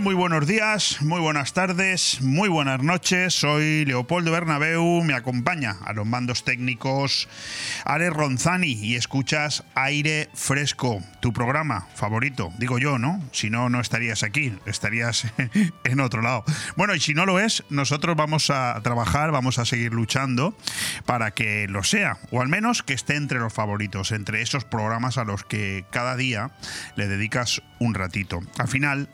Muy buenos días, muy buenas tardes, muy buenas noches. Soy Leopoldo Bernabeu, me acompaña a los mandos técnicos Ale Ronzani y escuchas Aire Fresco, tu programa favorito. Digo yo, ¿no? Si no, no estarías aquí, estarías en otro lado. Bueno, y si no lo es, nosotros vamos a trabajar, vamos a seguir luchando para que lo sea, o al menos que esté entre los favoritos, entre esos programas a los que cada día le dedicas un ratito. Al final,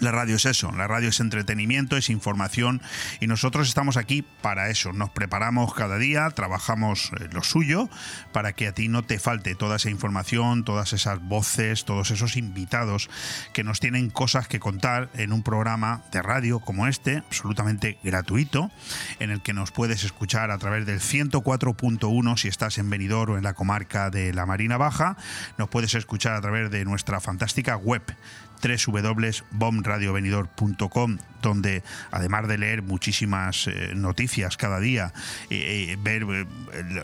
la radio es eso, la radio es entretenimiento, es información y nosotros estamos aquí para eso. Nos preparamos cada día, trabajamos eh, lo suyo para que a ti no te falte toda esa información, todas esas voces, todos esos invitados que nos tienen cosas que contar en un programa de radio como este, absolutamente gratuito, en el que nos puedes escuchar a través del 104.1 si estás en Benidorm o en la comarca de la Marina Baja, nos puedes escuchar a través de nuestra fantástica web www.bomradiovenidor.com, donde además de leer muchísimas eh, noticias cada día, eh, eh, ver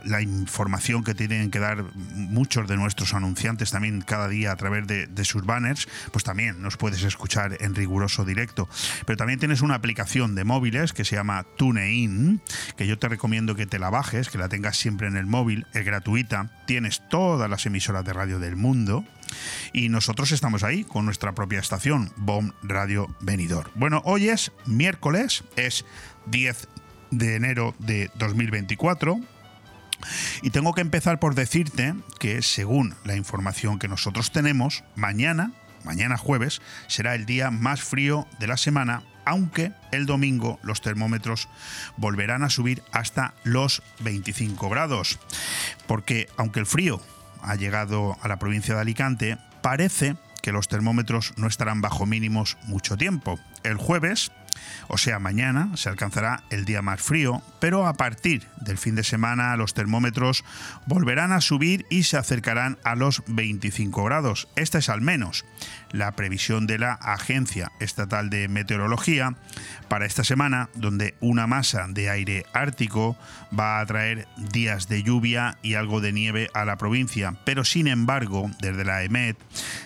la información que tienen que dar muchos de nuestros anunciantes también cada día a través de, de, sus banners, pues también nos puedes escuchar en riguroso directo. Pero también tienes una aplicación de móviles que se llama TuneIn, que yo te recomiendo que te la bajes, que la tengas siempre en el móvil, es gratuita, tienes todas las emisoras de radio del mundo y nosotros estamos ahí con nuestra propia estación, BOM Radio Venidor. Bueno, hoy es miércoles, es 10 de enero de 2024. Y tengo que empezar por decirte que según la información que nosotros tenemos, mañana, mañana jueves, será el día más frío de la semana, aunque el domingo los termómetros volverán a subir hasta los 25 grados. Porque aunque el frío ha llegado a la provincia de Alicante, parece que los termómetros no estarán bajo mínimos mucho tiempo. El jueves, o sea, mañana se alcanzará el día más frío, pero a partir del fin de semana los termómetros volverán a subir y se acercarán a los 25 grados. Esta es al menos la previsión de la Agencia Estatal de Meteorología para esta semana, donde una masa de aire ártico va a traer días de lluvia y algo de nieve a la provincia. Pero sin embargo, desde la EMET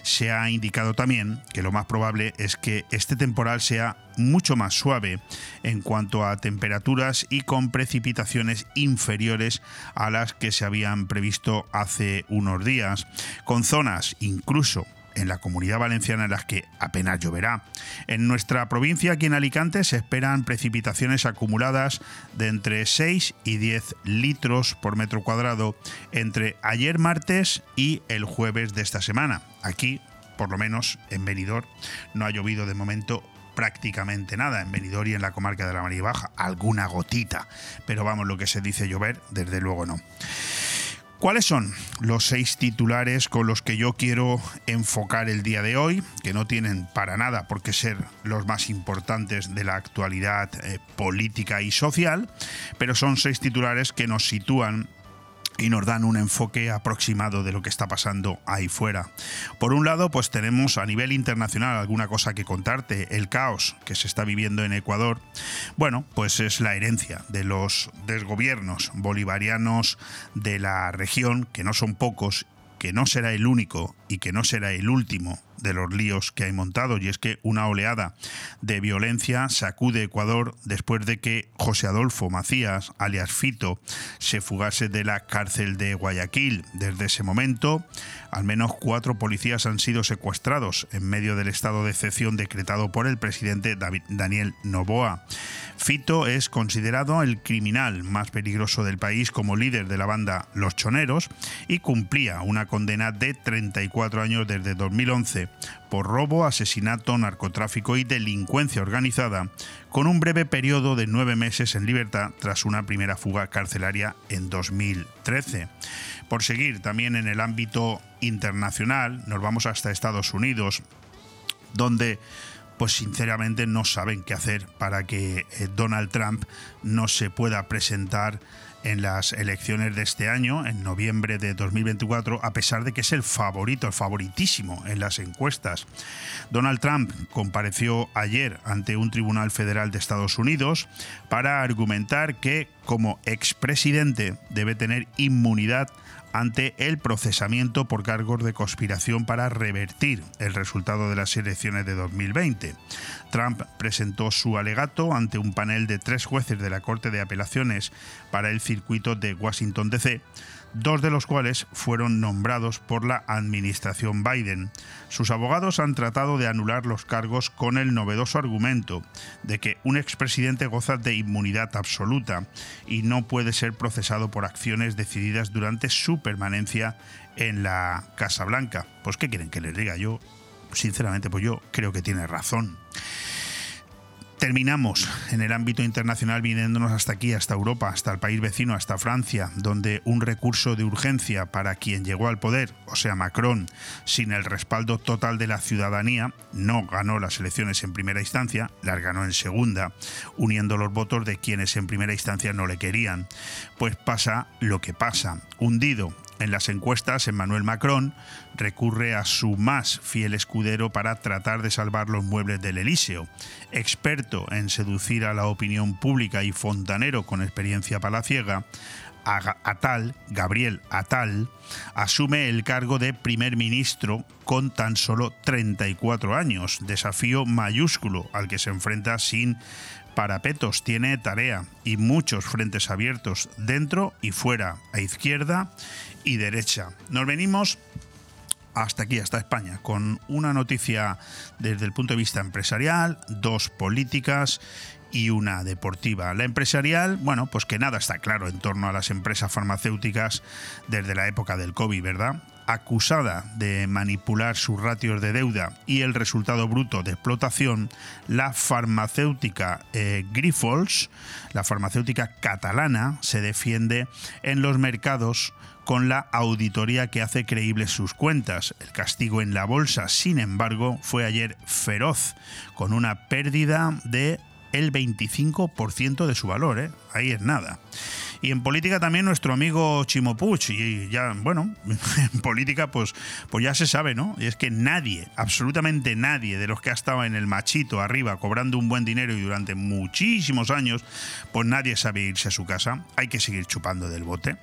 se ha indicado también que lo más probable es que este temporal sea mucho más suave en cuanto a temperaturas y con precipitaciones inferiores a las que se habían previsto hace unos días, con zonas incluso en la comunidad valenciana en las que apenas lloverá. En nuestra provincia, aquí en Alicante, se esperan precipitaciones acumuladas de entre 6 y 10 litros por metro cuadrado entre ayer martes y el jueves de esta semana. Aquí, por lo menos en Benidorm, no ha llovido de momento prácticamente nada en Benidorm y en la comarca de la María Baja, alguna gotita, pero vamos, lo que se dice llover, desde luego no. ¿Cuáles son los seis titulares con los que yo quiero enfocar el día de hoy? Que no tienen para nada por qué ser los más importantes de la actualidad eh, política y social, pero son seis titulares que nos sitúan y nos dan un enfoque aproximado de lo que está pasando ahí fuera. Por un lado, pues tenemos a nivel internacional alguna cosa que contarte, el caos que se está viviendo en Ecuador. Bueno, pues es la herencia de los desgobiernos bolivarianos de la región, que no son pocos, que no será el único y que no será el último de los líos que hay montado y es que una oleada de violencia sacude Ecuador después de que José Adolfo Macías, alias Fito, se fugase de la cárcel de Guayaquil. Desde ese momento, al menos cuatro policías han sido secuestrados en medio del estado de excepción decretado por el presidente Daniel Novoa. Fito es considerado el criminal más peligroso del país como líder de la banda Los Choneros y cumplía una condena de 34 años desde 2011 por robo, asesinato, narcotráfico y delincuencia organizada, con un breve periodo de nueve meses en libertad tras una primera fuga carcelaria en 2013. Por seguir también en el ámbito internacional, nos vamos hasta Estados Unidos, donde pues sinceramente no saben qué hacer para que eh, Donald Trump no se pueda presentar en las elecciones de este año, en noviembre de 2024, a pesar de que es el favorito, el favoritísimo en las encuestas. Donald Trump compareció ayer ante un tribunal federal de Estados Unidos para argumentar que como expresidente debe tener inmunidad ante el procesamiento por cargos de conspiración para revertir el resultado de las elecciones de 2020. Trump presentó su alegato ante un panel de tres jueces de la Corte de Apelaciones para el circuito de Washington, D.C., dos de los cuales fueron nombrados por la administración Biden. Sus abogados han tratado de anular los cargos con el novedoso argumento de que un expresidente goza de inmunidad absoluta y no puede ser procesado por acciones decididas durante su permanencia en la Casa Blanca. Pues ¿qué quieren que les diga? Yo, sinceramente, pues yo creo que tiene razón. Terminamos en el ámbito internacional viniéndonos hasta aquí, hasta Europa, hasta el país vecino, hasta Francia, donde un recurso de urgencia para quien llegó al poder, o sea Macron, sin el respaldo total de la ciudadanía, no ganó las elecciones en primera instancia, las ganó en segunda, uniendo los votos de quienes en primera instancia no le querían. Pues pasa lo que pasa, hundido en las encuestas, Emmanuel Macron recurre a su más fiel escudero para tratar de salvar los muebles del Elíseo. Experto en seducir a la opinión pública y fontanero con experiencia palaciega, Atal, Gabriel Atal, asume el cargo de primer ministro con tan solo 34 años, desafío mayúsculo al que se enfrenta sin parapetos, tiene tarea y muchos frentes abiertos dentro y fuera, a izquierda y derecha. Nos venimos hasta aquí, hasta España, con una noticia desde el punto de vista empresarial, dos políticas y una deportiva. La empresarial, bueno, pues que nada está claro en torno a las empresas farmacéuticas desde la época del COVID, ¿verdad? acusada de manipular sus ratios de deuda y el resultado bruto de explotación, la farmacéutica eh, Grifols, la farmacéutica catalana, se defiende en los mercados con la auditoría que hace creíbles sus cuentas. El castigo en la bolsa, sin embargo, fue ayer feroz, con una pérdida de el 25% de su valor, ¿eh? ahí es nada. Y en política también nuestro amigo Chimo Puig. Y ya, bueno, en política pues, pues ya se sabe, ¿no? Y es que nadie, absolutamente nadie de los que ha estado en el machito arriba cobrando un buen dinero y durante muchísimos años, pues nadie sabe irse a su casa. Hay que seguir chupando del bote.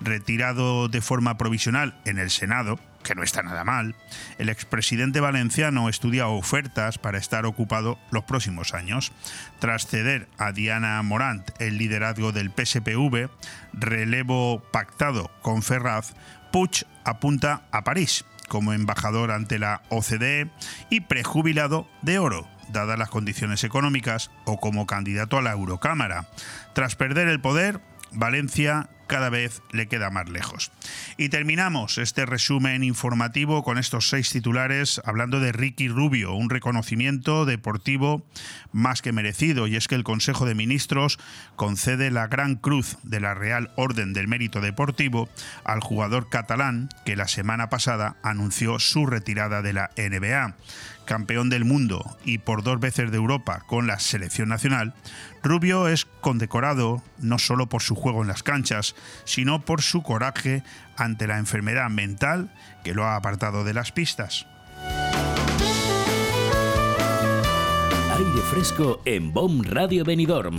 Retirado de forma provisional en el Senado, que no está nada mal, el expresidente valenciano estudia ofertas para estar ocupado los próximos años. Tras ceder a Diana Morant el liderazgo del PSPV, relevo pactado con Ferraz, Puig apunta a París como embajador ante la OCDE y prejubilado de oro, dadas las condiciones económicas, o como candidato a la Eurocámara. Tras perder el poder, Valencia cada vez le queda más lejos. Y terminamos este resumen informativo con estos seis titulares hablando de Ricky Rubio, un reconocimiento deportivo más que merecido, y es que el Consejo de Ministros concede la Gran Cruz de la Real Orden del Mérito Deportivo al jugador catalán que la semana pasada anunció su retirada de la NBA campeón del mundo y por dos veces de Europa con la selección nacional, Rubio es condecorado no solo por su juego en las canchas, sino por su coraje ante la enfermedad mental que lo ha apartado de las pistas. Aire fresco en BOM Radio Benidorm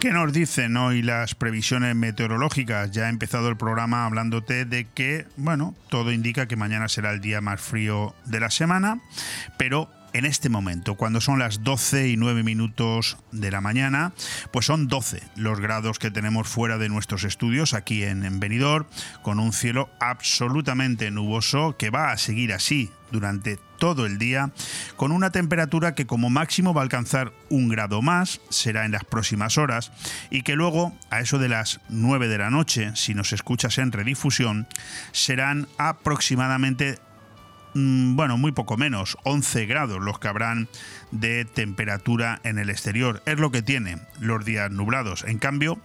¿Qué nos dicen hoy las previsiones meteorológicas? Ya ha empezado el programa hablándote de que, bueno, todo indica que mañana será el día más frío de la semana, pero en este momento, cuando son las 12 y 9 minutos de la mañana, pues son 12 los grados que tenemos fuera de nuestros estudios aquí en, en Benidorm, con un cielo absolutamente nuboso que va a seguir así durante todo el día, con una temperatura que como máximo va a alcanzar un grado más, será en las próximas horas, y que luego, a eso de las 9 de la noche, si nos escuchas en redifusión, serán aproximadamente mm, bueno, muy poco menos, 11 grados los que habrán de temperatura en el exterior. Es lo que tiene los días nublados. En cambio,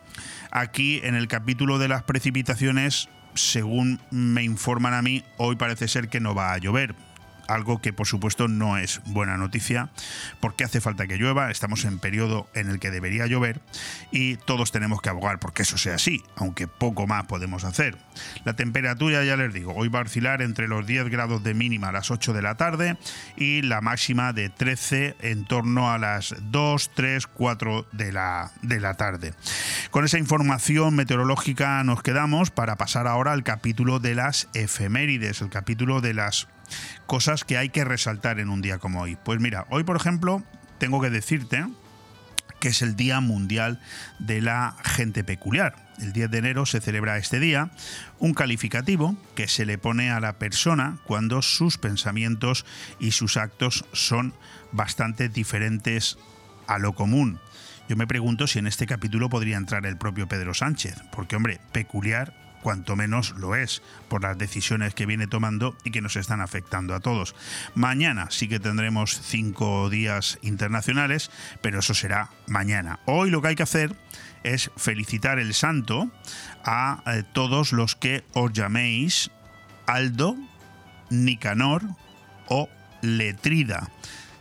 aquí en el capítulo de las precipitaciones, según me informan a mí, hoy parece ser que no va a llover algo que por supuesto no es buena noticia porque hace falta que llueva, estamos en periodo en el que debería llover y todos tenemos que abogar porque eso sea así, aunque poco más podemos hacer. La temperatura, ya les digo, hoy va a oscilar entre los 10 grados de mínima a las 8 de la tarde y la máxima de 13 en torno a las 2, 3, 4 de la, de la tarde. Con esa información meteorológica nos quedamos para pasar ahora al capítulo de las efemérides, el capítulo de las cosas que hay que resaltar en un día como hoy. Pues mira, hoy por ejemplo tengo que decirte que es el Día Mundial de la Gente Peculiar. El 10 de enero se celebra este día, un calificativo que se le pone a la persona cuando sus pensamientos y sus actos son bastante diferentes a lo común. Yo me pregunto si en este capítulo podría entrar el propio Pedro Sánchez, porque hombre, peculiar cuanto menos lo es, por las decisiones que viene tomando y que nos están afectando a todos. Mañana sí que tendremos cinco días internacionales, pero eso será mañana. Hoy lo que hay que hacer es felicitar el santo a eh, todos los que os llaméis Aldo, Nicanor o Letrida.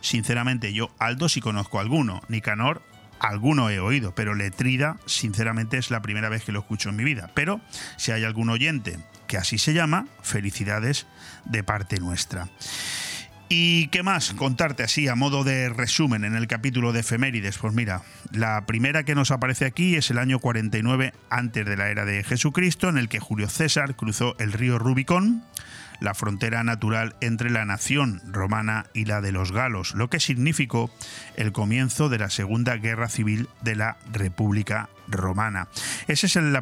Sinceramente yo Aldo sí conozco alguno, Nicanor alguno he oído, pero Letrida, sinceramente, es la primera vez que lo escucho en mi vida. Pero si hay algún oyente que así se llama, felicidades de parte nuestra. ¿Y qué más contarte así a modo de resumen en el capítulo de efemérides? Pues mira, la primera que nos aparece aquí es el año 49 antes de la era de Jesucristo, en el que Julio César cruzó el río Rubicón la frontera natural entre la nación romana y la de los galos, lo que significó el comienzo de la Segunda Guerra Civil de la República Romana. Ese es el,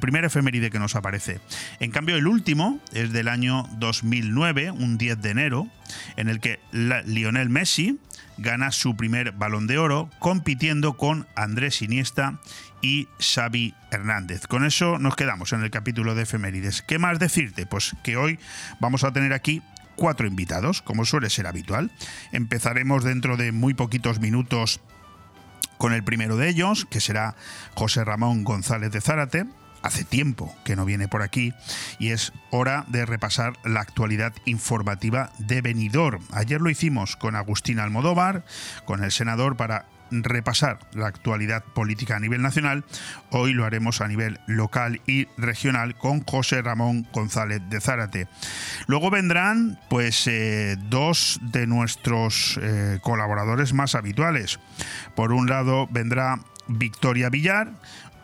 primer efeméride que nos aparece. En cambio, el último es del año 2009, un 10 de enero, en el que Lionel Messi gana su primer balón de oro compitiendo con Andrés Iniesta y Xavi Hernández. Con eso nos quedamos en el capítulo de efemérides. ¿Qué más decirte? Pues que hoy vamos a tener aquí cuatro invitados, como suele ser habitual. Empezaremos dentro de muy poquitos minutos con el primero de ellos, que será José Ramón González de Zárate. Hace tiempo que no viene por aquí y es hora de repasar la actualidad informativa de Benidorm. Ayer lo hicimos con Agustín Almodóvar, con el senador, para repasar la actualidad política a nivel nacional, hoy lo haremos a nivel local y regional con José Ramón González de Zárate. Luego vendrán pues eh, dos de nuestros eh, colaboradores más habituales. Por un lado vendrá Victoria Villar,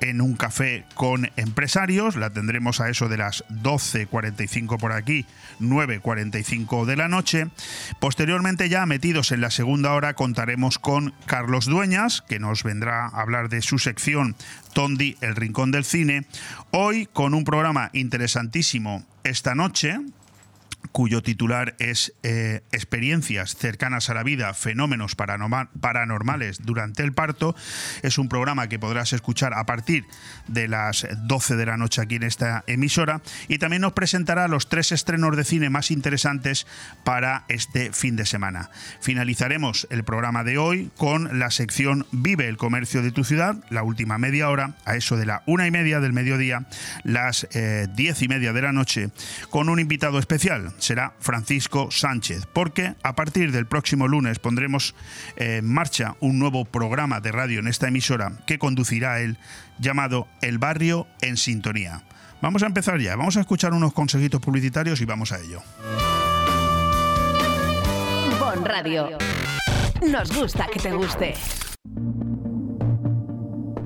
en un café con empresarios. La tendremos a eso de las 12.45 por aquí, 9.45 de la noche. Posteriormente, ya metidos en la segunda hora, contaremos con Carlos Dueñas, que nos vendrá a hablar de su sección Tondi, el Rincón del Cine. Hoy con un programa interesantísimo esta noche, cuyo titular es eh, Experiencias cercanas a la vida, fenómenos paranormales durante el parto. Es un programa que podrás escuchar a partir de las 12 de la noche aquí en esta emisora y también nos presentará los tres estrenos de cine más interesantes para este fin de semana. Finalizaremos el programa de hoy con la sección Vive el comercio de tu ciudad, la última media hora, a eso de la una y media del mediodía, las eh, diez y media de la noche, con un invitado especial será Francisco Sánchez, porque a partir del próximo lunes pondremos en marcha un nuevo programa de radio en esta emisora que conducirá él llamado El Barrio en Sintonía. Vamos a empezar ya, vamos a escuchar unos consejitos publicitarios y vamos a ello. Bon Radio. Nos gusta que te guste.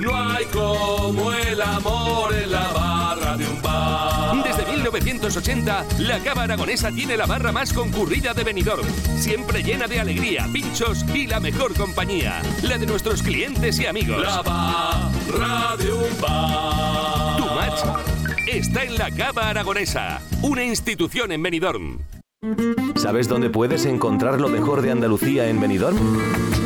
No hay como el amor en la barra de un bar. Desde 1980, la Cava Aragonesa tiene la barra más concurrida de Benidorm, siempre llena de alegría, pinchos y la mejor compañía, la de nuestros clientes y amigos. La barra de un bar. Tu match está en la Cava Aragonesa, una institución en Benidorm. ¿Sabes dónde puedes encontrar lo mejor de Andalucía en Benidorm?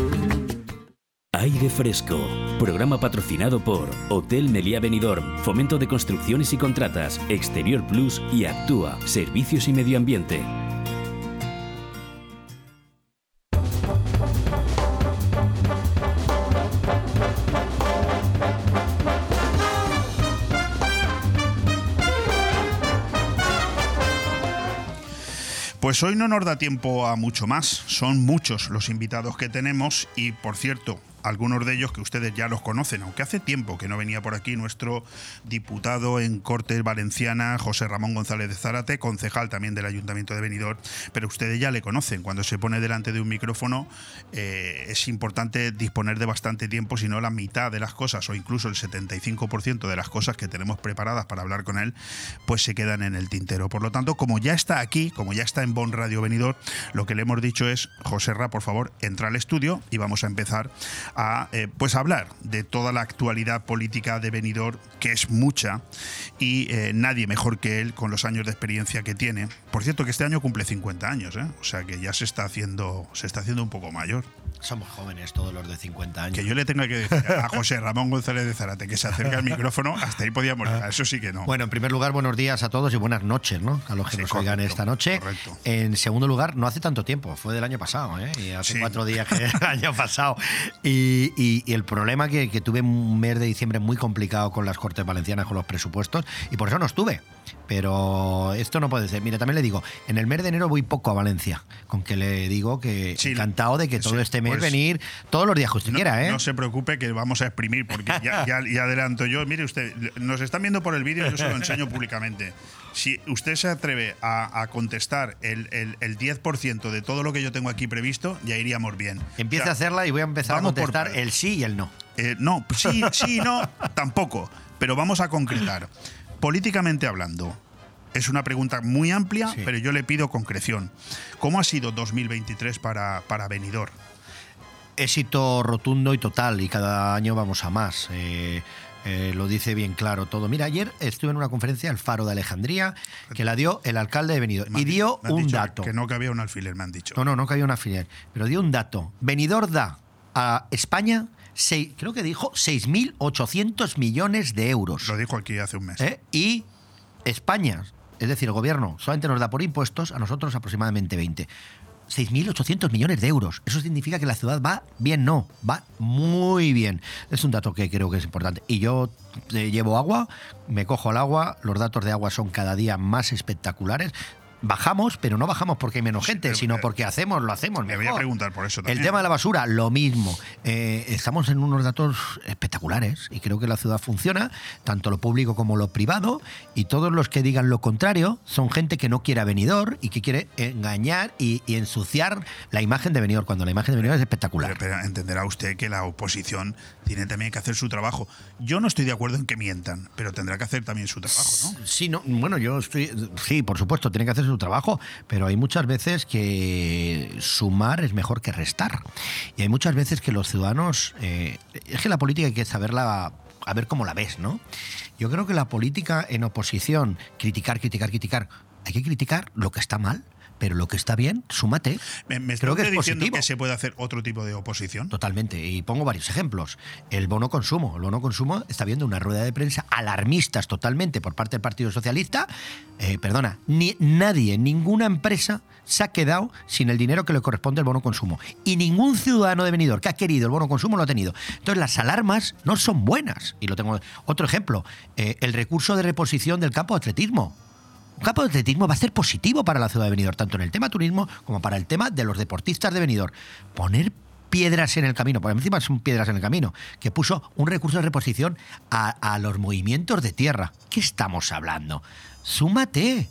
Aire Fresco, programa patrocinado por Hotel Meliá Benidorm, Fomento de Construcciones y Contratas, Exterior Plus y Actúa, Servicios y Medio Ambiente. Pues hoy no nos da tiempo a mucho más. Son muchos los invitados que tenemos y, por cierto, algunos de ellos que ustedes ya los conocen, aunque hace tiempo que no venía por aquí nuestro diputado en Cortes Valenciana, José Ramón González de Zárate, concejal también del Ayuntamiento de Benidorm, pero ustedes ya le conocen. Cuando se pone delante de un micrófono eh, es importante disponer de bastante tiempo, si no la mitad de las cosas o incluso el 75% de las cosas que tenemos preparadas para hablar con él, pues se quedan en el tintero. Por lo tanto, como ya está aquí, como ya está en Bon Radio Benidorm, lo que le hemos dicho es, José Ra, por favor, entra al estudio y vamos a empezar a eh, pues hablar de toda la actualidad política de Benidorm, que es mucha, y eh, nadie mejor que él con los años de experiencia que tiene. Por cierto, que este año cumple 50 años, ¿eh? o sea que ya se está haciendo, se está haciendo un poco mayor. Somos jóvenes todos los de 50 años. Que yo le tenga que decir a José Ramón González de Zarate que se acerque al micrófono, hasta ahí podíamos llegar. Eso sí que no. Bueno, en primer lugar, buenos días a todos y buenas noches, ¿no? A los que Sí, nos oigan correcto, esta noche. correcto. En segundo lugar, no hace tanto tiempo, fue del año pasado, ¿eh? Y hace Sí. cuatro días que el año pasado. Y, y- el problema que, que tuve un mes de diciembre muy complicado con las Cortes Valencianas, con los presupuestos, y por eso no estuve. Pero esto no puede ser. Mira, también le digo, en el mes de enero voy poco a Valencia, con que le digo que Sí, encantado de que todo sí, este mes pues- venir todos los días que usted No, quiera, ¿eh? no se preocupe que vamos a exprimir, porque ya, ya- ya adelanto yo. Mire usted, nos están viendo por el vídeo, yo se lo enseño públicamente. Si usted se atreve a, a contestar el, el- el 10% de todo lo que yo tengo aquí previsto, ya iríamos bien. Empieza O sea, a hacerla y voy a empezar a por contestar el sí y el no. eh, no, sí, sí, no, tampoco. Pero vamos a concretar. Políticamente hablando, es una pregunta muy amplia, Sí. pero yo le pido concreción. ¿Cómo ha sido 2023 para, para Benidorm? éxito rotundo y total y cada año vamos a más. Eh, eh, lo dice bien claro todo. Mira, ayer estuve en una conferencia al Faro de Alejandría que la dio el alcalde de Benidorm y di- dio me han un dicho dato. Que no cabía un alfiler, me han dicho. No, no, no cayó una filial, pero dio un dato. Benidorm da a España, sei- creo que dijo 6.800 millones de euros. Lo dijo aquí hace un mes. ¿eh? Y España, es decir, el gobierno, solamente nos da por impuestos, a nosotros aproximadamente 20. 6.800 millones de euros. Eso significa que la ciudad va bien, no, va muy bien. Es un dato que creo que es importante. Y yo eh, llevo agua, me cojo el agua, los datos de agua son cada día más espectaculares. Bajamos, pero no bajamos porque hay menos gente, sino porque hacemos, lo hacemos Me voy a preguntar por eso El también. tema de la basura, lo mismo. Eh, estamos en unos datos espectaculares y creo que la ciudad funciona, tanto lo público como lo privado, y todos los que digan lo contrario son gente que no quiere a Benidorm y que quiere engañar y, y ensuciar la imagen de Benidorm, cuando la imagen de Benidorm es espectacular. Pero, pero entenderá usted que la oposición tiene también que hacer su trabajo. Yo no estoy de acuerdo en que mientan, pero tendrá que hacer también su trabajo, ¿no? Sí, no, bueno, yo estoy. Sí, por supuesto, tiene que hacer su trabajo, pero hay muchas veces que sumar es mejor que restar. Y hay muchas veces que los ciudadanos. eh, es que la política hay que saberla. A ver cómo la ves, ¿no? Yo creo que la política en oposición, criticar, criticar, criticar, hay que criticar lo que está mal, pero lo que está bien, súmate. Me, creo que es diciendo positivo. que se puede hacer otro tipo de oposición. Totalmente. Y pongo varios ejemplos. El bono consumo. El bono consumo está viendo una rueda de prensa alarmistas totalmente por parte del Partido Socialista. Eh, perdona, ni, nadie, ninguna empresa se ha quedado sin el dinero que le corresponde al bono consumo. Y ningún ciudadano de venidor que ha querido el bono consumo lo ha tenido. Entonces las alarmas no son buenas. Y lo tengo. Otro ejemplo, eh, el recurso de reposición del campo de atletismo. Un campo de atletismo va a ser positivo para la ciudad de Benidorm, tanto en el tema turismo como para el tema de los deportistas de Benidorm. Poner piedras en el camino, por encima son piedras en el camino, que puso un recurso de reposición a, a los movimientos de tierra. ¿Qué estamos hablando? Súmate.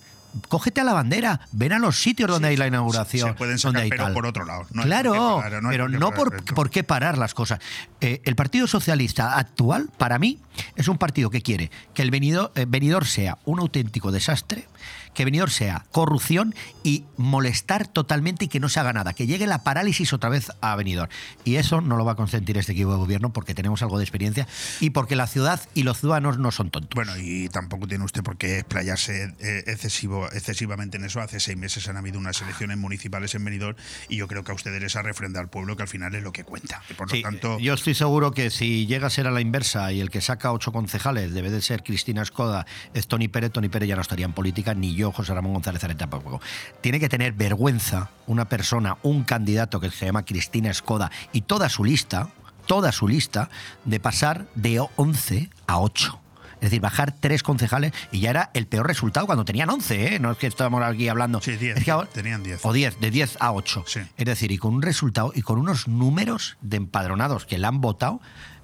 Cógete a la bandera, ven a los sitios donde hay la inauguración. se pueden donde sacar hay pero tal. por otro lado. No claro, parar, no pero no parar por, qué parar las cosas. Eh, el Partido Socialista actual, para mí, es un partido que quiere que el venidor, venidor sea un auténtico desastre, que venidor sea corrupción y molestar totalmente y que no se haga nada, que llegue la parálisis otra vez a venidor. Y eso no lo va a consentir este equipo de gobierno porque tenemos algo de experiencia y porque la ciudad y los ciudadanos no son tontos. Bueno, y tampoco tiene usted por qué explayarse eh, excesivo, excesivamente en eso. Hace seis meses han habido unas elecciones municipales en Benidorm y yo creo que a ustedes les refrenda al pueblo que al final es lo que cuenta. Y por Sí, lo tanto, yo estoy seguro que si llega a ser a la inversa y el que saca ocho concejales debe de ser Cristina Escoda, es Tony Pérez, Tony Pérez ya no estaría en política, ni yo, José Ramón González Areta tampoco. Tiene que tener vergüenza una persona, un candidato que se llama Cristina Escoda y toda su lista, toda su lista, de pasar de 11 a 8. Es decir, bajar tres concejales y ya era el peor resultado cuando tenían 11, ¿eh? No es que estamos aquí hablando. Sí, 10, Es que tenían 10. O 10, de 10 a 8. Sí. Es decir, y con un resultado y con unos números de empadronados que le han votado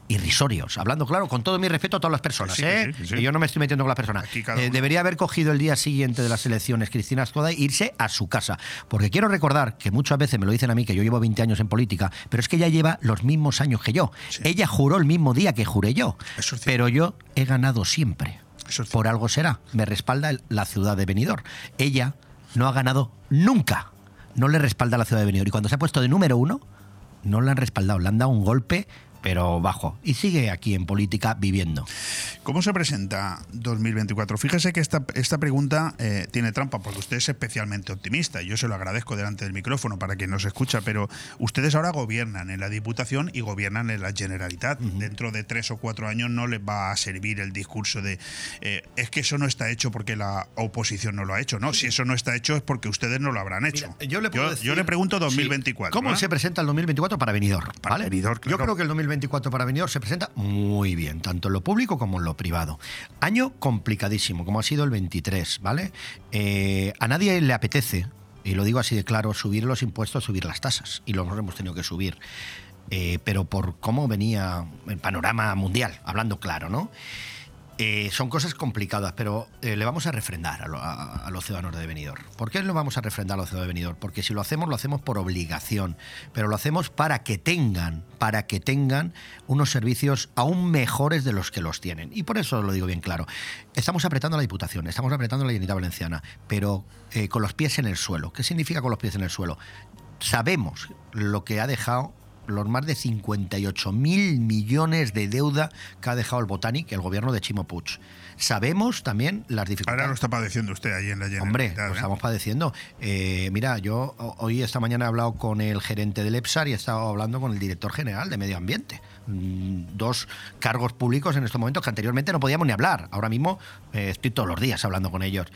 irrisorios. Hablando claro, con todo mi respeto a todas las personas, sí, ¿eh? sí, yo no me estoy metiendo con las personas. Eh, debería haber cogido el día siguiente de las elecciones Cristina Escoda e irse a su casa. Porque quiero recordar que muchas veces me lo dicen a mí, que yo llevo 20 años en política, pero es que ella lleva los mismos años que yo. Ella juró el mismo día que juré yo. Es pero yo he ganado siempre. Es Por algo será. Me respalda la ciudad de Benidorm. Ella no ha ganado nunca. No le respalda la ciudad de Benidorm. Y cuando se ha puesto de número uno, no le han respaldado. Le han dado un golpe, pero bajo. Y sigue aquí en política viviendo. ¿Cómo se presenta 2024? Fíjese que esta, esta pregunta eh, tiene trampa porque usted es especialmente optimista. Yo se lo agradezco delante del micrófono para quien nos escucha, pero ustedes ahora gobiernan en la Diputación y gobiernan en la Generalitat. Dentro de tres o cuatro años no les va a servir el discurso de eh, es que eso no está hecho porque la oposición no lo ha hecho. No, si eso no está hecho es porque ustedes no lo habrán hecho. Mira, yo, le puedo yo, decir- yo le pregunto Sí. 2024. ¿Cómo ¿eh? se presenta el 2024 para Benidorm? Para ¿vale? Benidorm, Yo creo que el 2024 para Benidorm se presenta muy bien, tanto en lo público como en lo privado. Año complicadísimo, como ha sido el 23, ¿vale? Eh, a nadie le apetece, y lo digo así de claro, subir los impuestos, subir las tasas, y lo hemos tenido que subir. Eh, pero por cómo venía el panorama mundial, hablando claro, ¿no? Eh, son cosas complicadas, pero eh, le vamos a refrendar a, lo- a- a los ciudadanos de Benidorm. ¿Por qué lo vamos a refrendar a los ciudadanos de Benidorm? Porque si lo hacemos, lo hacemos por obligación, pero lo hacemos para que tengan, para que tengan unos servicios aún mejores de los que los tienen. Y por eso lo digo bien claro. Estamos apretando a la Diputación, estamos apretando a la Generalitat Valenciana, pero eh, con los pies en el suelo. ¿Qué significa con los pies en el suelo? Sabemos lo que ha dejado los más de 58 mil millones de deuda que ha dejado el Botanic, el gobierno de Chimo Puig. Sabemos también las dificultades. Ahora lo está padeciendo usted ahí en la Generalitat. Hombre, lo ¿eh? estamos padeciendo. Eh, mira, yo ho- hoy, esta mañana he hablado con el gerente del EPSAR y he estado hablando con el director general de Medio Ambiente. Mm, Dos cargos públicos en estos momentos que anteriormente no podíamos ni hablar. Ahora mismo eh, estoy todos los días hablando con ellos.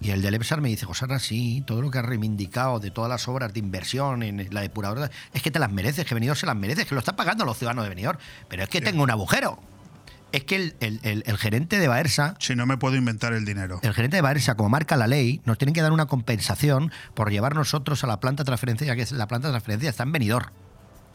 Y el del EPSAR me dice, José sí, todo lo que has reivindicado de todas las obras de inversión en la depuradora, es que te las mereces, que Benidorm se las merece, que lo están pagando los ciudadanos de Benidorm. Pero es que tengo un agujero. es que el, el- el- el gerente de Baersa Si no me puedo inventar el dinero. el gerente de Baersa, como marca la ley, nos tienen que dar una compensación por llevar nosotros a la planta de transferencia, que es- la planta de transferencia está en Benidorm.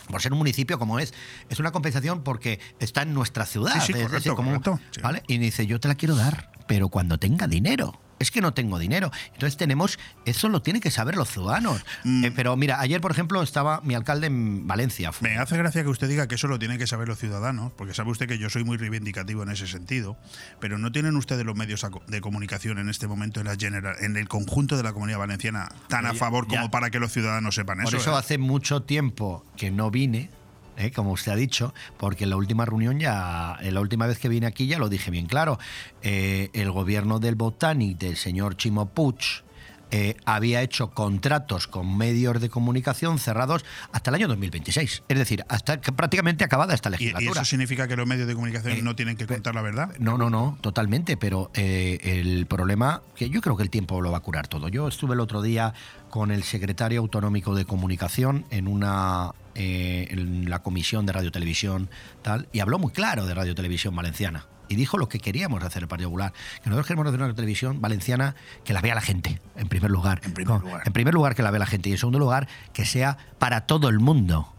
Por ser un municipio como es, es una compensación porque está en nuestra ciudad. Sí, sí, es decir, correcto, como- correcto, sí. ¿vale? Y dice, yo te la quiero dar, pero cuando tenga dinero. Es que no tengo dinero. Entonces tenemos, eso lo tienen que saber los ciudadanos. Mm. Eh, pero mira, ayer, por ejemplo, estaba mi alcalde en Valencia. Me hace gracia que usted diga que eso lo tienen que saber los ciudadanos, porque sabe usted que yo soy muy reivindicativo en ese sentido, pero ¿no tienen ustedes los medios de comunicación en este momento en, la general, en el conjunto de la comunidad valenciana tan a favor como ya. para que los ciudadanos sepan Por eso? eso eh? hace mucho tiempo que no vine, ¿eh? como usted ha dicho, porque en la última reunión ya, en la última vez que vine aquí ya lo dije bien claro. Eh, el gobierno del Botanic del señor Chimo Puig eh, había hecho contratos con medios de comunicación cerrados hasta el año 2026. Es decir, hasta que prácticamente acabada esta ¿Y, y legislatura. eso significa que los medios de comunicación Eh, no tienen que contar la verdad? No, no, no, totalmente, pero eh, el problema, que yo creo que el tiempo lo va a curar todo. Yo estuve el otro día con el secretario autonómico de comunicación en una eh, en la comisión de radio televisión tal y habló muy claro de radio televisión valenciana y dijo lo que queríamos hacer el Partido Popular, que nosotros queremos hacer una televisión valenciana que la vea la gente, en primer lugar. En primer No, lugar. en primer lugar que la vea la gente y en segundo lugar que sea para todo el mundo,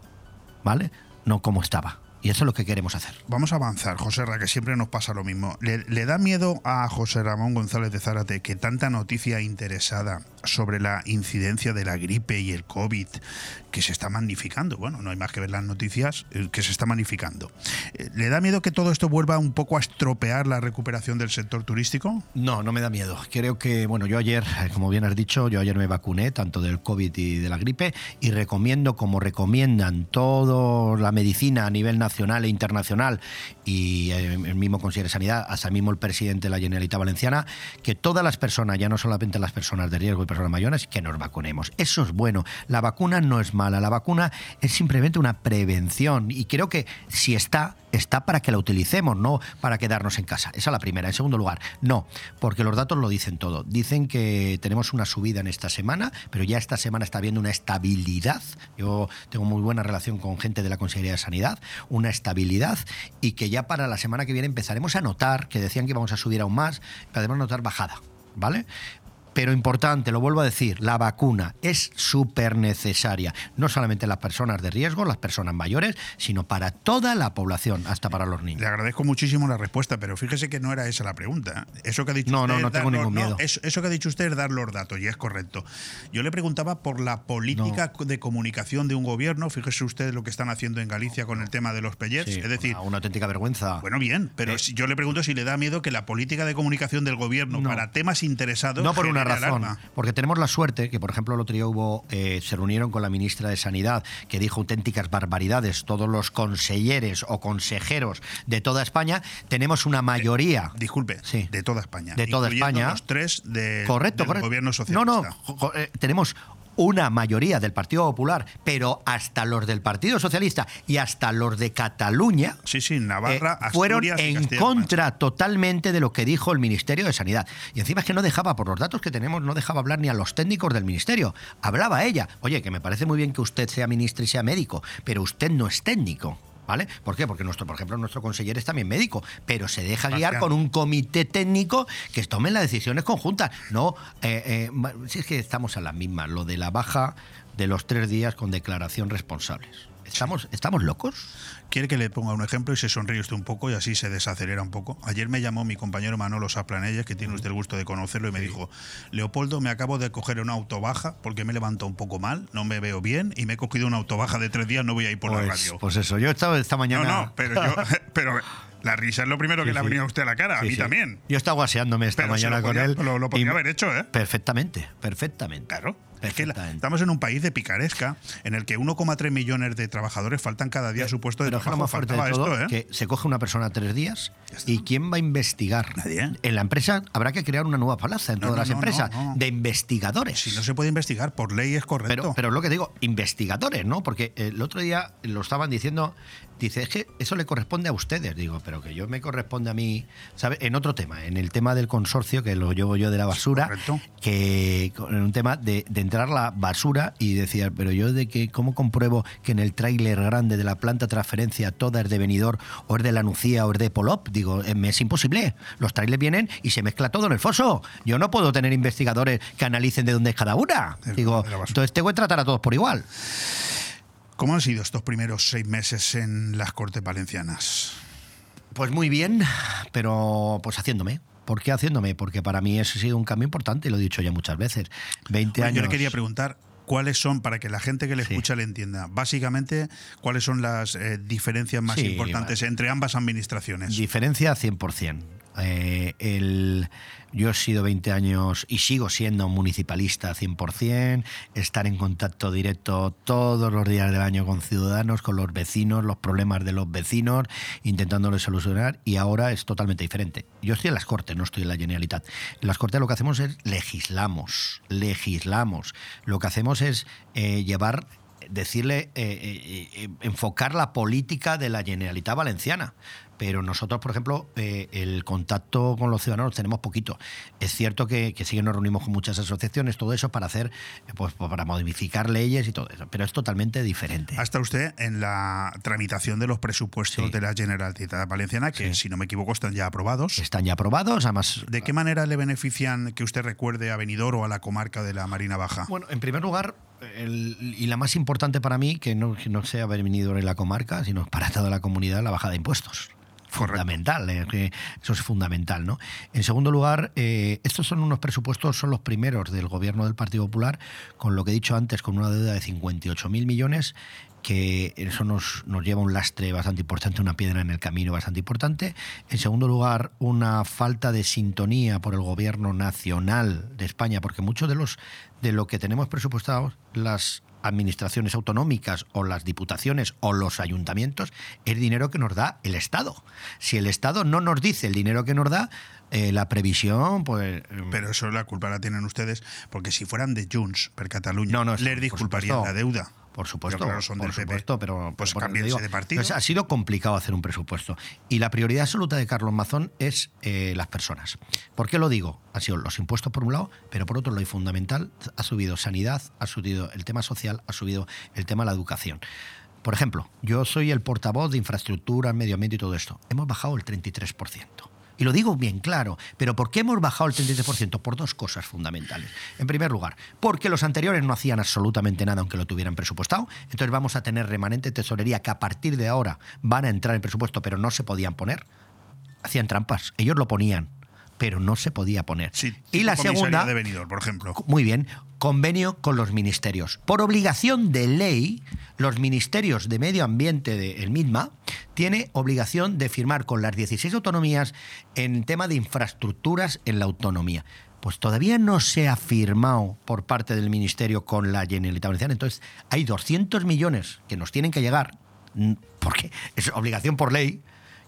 ¿vale? No como estaba. Y eso es lo que queremos hacer. Vamos a avanzar, José Ra, que siempre nos pasa lo mismo. ¿Le, le da miedo a José Ramón González de Zárate que tanta noticia interesada sobre la incidencia de la gripe y el COVID que se está magnificando? Bueno, no hay más que ver las noticias eh, que se está magnificando. Eh, ¿Le da miedo que todo esto vuelva un poco a estropear la recuperación del sector turístico? No, no me da miedo. Creo que, bueno, yo ayer, eh, como bien has dicho, yo ayer me vacuné tanto del COVID y de la gripe y recomiendo, como recomiendan toda la medicina a nivel nacional e internacional y eh, el mismo Consejo de Sanidad, hasta mismo el presidente de la Generalitat Valenciana, que todas las personas, ya no solamente las personas de riesgo y personas mayores, que nos vacunemos. Eso es bueno. La vacuna no es mala, la vacuna es simplemente una prevención y creo que si está, está para que la utilicemos, no para quedarnos en casa. Esa es la primera. En segundo lugar, no, porque los datos lo dicen todo. Dicen que tenemos una subida en esta semana, pero ya esta semana está habiendo una estabilidad. Yo tengo muy buena relación con gente de la Consejería de Sanidad, una estabilidad y que ya para la semana que viene empezaremos a notar, que decían que íbamos a subir aún más, empezaremos a notar bajada, ¿vale? Pero importante, lo vuelvo a decir, la vacuna es súper necesaria, no solamente las personas de riesgo, las personas mayores, sino para toda la población, hasta para los niños. Le agradezco muchísimo la respuesta, pero fíjese que no era esa la pregunta. Eso que ha dicho No, usted no, no tengo dar ningún miedo. eso, eso que ha dicho usted es dar los datos, y es correcto. Yo le preguntaba por la política de comunicación de un gobierno. Fíjese usted lo que están haciendo en Galicia con el tema de los pellets. Sí, es decir, una, una auténtica vergüenza. bueno, bien, pero Eh, yo le pregunto si le da miedo que la política de comunicación del gobierno No. para temas interesados. No por una razón, alarma. porque tenemos la suerte que, por ejemplo, el otro día hubo, eh, se reunieron con la ministra de Sanidad, que dijo auténticas barbaridades, todos los consejeres o consejeros de toda España, tenemos una mayoría. Disculpe, Sí. de toda España. De toda España. Los tres de, correcto, del correcto. gobierno No, socialista. no, jo- eh, tenemos una mayoría del Partido Popular, pero hasta los del Partido Socialista y hasta los de Cataluña Sí, sí, Navarra, eh, fueron Asturias en contra totalmente de lo que dijo el Ministerio de Sanidad. Y encima es que no dejaba, por los datos que tenemos, no dejaba hablar ni a los técnicos del Ministerio. Hablaba ella. Oye, que me parece muy bien que usted sea ministro y sea médico, pero usted no es técnico. ¿Vale? ¿Por qué? Porque nuestro, por ejemplo, nuestro conseller es también médico, pero se deja guiar con un comité técnico que tomen las decisiones conjuntas. No, eh, eh, si es que estamos a las mismas, lo de la baja de los tres días con declaración responsables. ¿Estamos, ¿Estamos locos? Quiere que le ponga un ejemplo y se sonríe usted un poco y así se desacelera un poco. Ayer me llamó mi compañero Manolo Saplanelles, que tiene usted el gusto de conocerlo, y me dijo, Leopoldo, me acabo de coger una autobaja porque me levanto un poco mal, no me veo bien y me he cogido una autobaja de tres días, no voy a ir por la Pues, radio. pues eso, yo he estado esta no, mañana. no, pero yo, pero la risa es lo primero que Sí, le ha venido a usted a la cara, a mí sí. también. Yo estaba guaseándome esta Pero mañana lo con él. lo- lo podía haber hecho, ¿eh? Perfectamente, perfectamente. Claro. Es que la- estamos en un país de picaresca en el que 1,3 millones de trabajadores faltan cada día a su puesto de Pero trabajo. fuerte de Faltaba todo, esto, ¿eh? que se coge una persona tres días y ¿quién va a investigar? Nadie. En la empresa habrá que crear una nueva plaza en No, todas no, las no, empresas de investigadores. Si no se puede investigar, por ley es correcto. Pero, pero es lo que digo, investigadores, ¿no? Porque el otro día lo estaban diciendo, dice, es que eso le corresponde a ustedes. Digo, pero que yo me corresponde a mí, ¿sabe? En otro tema, en el tema del consorcio, que lo llevo yo de la basura, correcto. que en un tema de, de entrar la basura y decía, pero yo de que, ¿cómo compruebo que en el tráiler grande de la planta transferencia toda es de venidor o es de la Nucía o es de Polop? Digo, eh, es imposible. Los trailers vienen y se mezcla todo en el foso. Yo no puedo tener investigadores que analicen de dónde es cada una. Digo, entonces tengo que tratar a todos por igual. ¿Cómo han sido estos primeros seis meses en las Cortes Valencianas? Pues muy bien, pero pues haciéndome. ¿Por qué haciéndome? Porque para mí ese ha sido un cambio importante, lo he dicho ya muchas veces. 20 Bueno, años. Yo le quería preguntar cuáles son, para que la gente que le Sí. escucha le entienda, básicamente, cuáles son las eh, diferencias más Sí, importantes vale. entre ambas administraciones. Diferencia 100%. Eh, yo he sido 20 años y sigo siendo municipalista 100%, estar en contacto directo todos los días del año con ciudadanos, con los vecinos, los problemas de los vecinos, intentándolos solucionar y ahora es totalmente diferente. Yo estoy en las Cortes, no estoy en la Generalitat. En las Cortes lo que hacemos es legislamos, legislamos. Lo que hacemos es eh, llevar decirle, eh, eh, enfocar la política de la Generalitat Valenciana. Pero nosotros, por ejemplo, eh, el contacto con los ciudadanos tenemos poquito. Es cierto que, que sí que nos reunimos con muchas asociaciones, todo eso para hacer, eh, pues para modificar leyes y todo eso. Pero es totalmente diferente. Hasta usted en la tramitación de los presupuestos Sí. de la Generalitat Valenciana, que Sí. si no me equivoco están ya aprobados. Están ya aprobados, además. ¿De qué manera le benefician que usted recuerde a Benidorm o a la comarca de la Marina Baja? Bueno, en primer lugar, el- y la más importante para mí, que no, que no sea venido en la comarca, sino para toda la comunidad, la bajada de impuestos. Fundamental, eso es fundamental, ¿no? En segundo lugar, eh, estos son unos presupuestos, son los primeros del gobierno del Partido Popular, con lo que he dicho antes, con una deuda de 58.000 millones, que eso nos, nos lleva un lastre bastante importante, una piedra en el camino bastante importante. En segundo lugar, una falta de sintonía por el gobierno nacional de España, porque muchos de los de lo que tenemos presupuestados, las administraciones autonómicas o las diputaciones o los ayuntamientos, es dinero que nos da el Estado. Si el Estado no nos dice el dinero que nos da, eh, la previsión, pues... Pero eso la culpa la tienen ustedes, porque si fueran de Junts per Cataluña, No, no, les disculparían la deuda. Por supuesto, Pero claro, son por del PP. supuesto, pero Pues digo, de partido. pues ha sido complicado hacer un presupuesto. Y la prioridad absoluta de Carlos Mazón es eh, las personas. ¿Por qué lo digo? Han sido los impuestos por un lado, pero por otro lo fundamental ha subido sanidad, ha subido el tema social, ha subido el tema de la educación. Por ejemplo, yo soy el portavoz de infraestructura, medio ambiente y todo esto. Hemos bajado el 33%. Y lo digo bien claro, pero ¿por qué hemos bajado el 33%? Por dos cosas fundamentales. En primer lugar, porque los anteriores no hacían absolutamente nada aunque lo tuvieran presupuestado. Entonces vamos a tener remanente tesorería que a partir de ahora van a entrar en presupuesto, pero no se podían poner. Hacían trampas. Ellos lo ponían, pero no se podía poner. Sí, y la segunda, de Benidorm, por ejemplo. muy bien, convenio con los ministerios. Por obligación de ley, los ministerios de medio ambiente del MIDMA tiene obligación de firmar con las 16 autonomías en tema de infraestructuras en la autonomía. Pues todavía no se ha firmado por parte del ministerio con la Generalitat Valenciana. Entonces, hay 200 millones que nos tienen que llegar, porque es obligación por ley,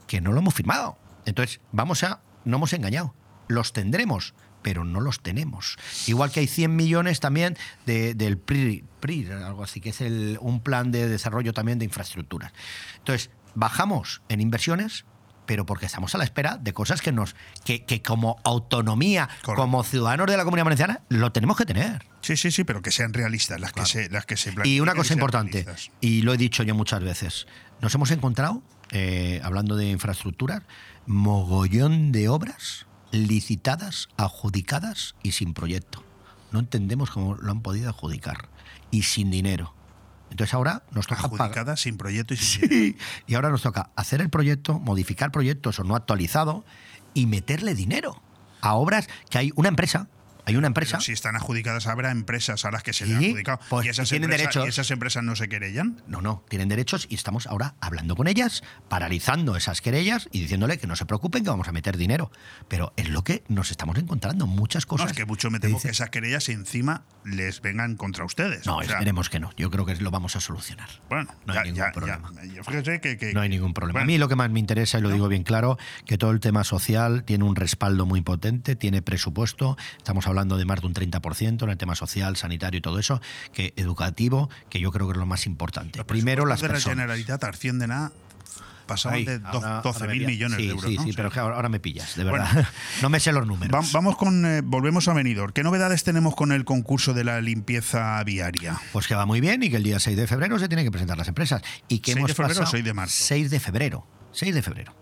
que no lo hemos firmado. Entonces, vamos a. No hemos engañado. Los tendremos, pero no los tenemos. Igual que hay 100 millones también de- del PRI, PRI, algo así, que es el- un plan de desarrollo también de infraestructuras. Entonces, bajamos en inversiones, pero porque estamos a la espera de cosas que nos que, que como autonomía, Correcto. como ciudadanos de la comunidad valenciana, lo tenemos que tener. Sí, sí, sí, pero que sean realistas las que se las que se Y una cosa importante, realistas. y lo he dicho yo muchas veces, nos hemos encontrado, eh, hablando de infraestructuras, mogollón de obras licitadas, adjudicadas y sin proyecto. No entendemos cómo lo han podido adjudicar y sin dinero. Entonces ahora nos toca pagar. adjudicada sin proyecto y sin dinero. Sí. Y ahora nos toca hacer el proyecto, modificar proyectos o no actualizado y meterle dinero a obras que hay una empresa, hay una empresa Pero si están adjudicadas habrá empresas a las que se le han Sí, adjudicado pues, y, esas tienen empresas, derechos. y esas empresas no se querellan. No, no, tienen derechos y estamos ahora hablando con ellas, paralizando esas querellas y diciéndole que no se preocupen, que vamos a meter dinero. Pero es lo que nos estamos encontrando, muchas No, cosas. es que mucho me temo dice- que esas querellas encima les vengan contra ustedes. No, O sea, esperemos que no. Yo creo que lo vamos a solucionar. Bueno, no ya, hay ningún ya- problema. ya- fíjese que, que- No hay ningún problema. bueno, A mí lo que más me interesa, y lo digo bien claro, que todo el tema social tiene un respaldo muy potente, tiene presupuesto, estamos hablando de más de un 30% en el tema social, sanitario y todo eso, que educativo, que yo creo que es lo más importante. Primero las presupuestos de la personas. Generalitat ascienden a pasaban de do- ahora- ahora 12 me mil pillas. millones sí, de euros. Sí, ¿no? sí, pero es que ahora, ahora me pillas, de Bueno. verdad. no me sé los números. Va- Vamos con, eh, volvemos a Benidorm. ¿Qué novedades tenemos con el concurso de la limpieza viaria? Pues que va muy bien y que el día 6 de febrero se tienen que presentar las empresas. Y que 6 hemos de febrero o pasado 6 de marzo? 6 de febrero. 6 de febrero.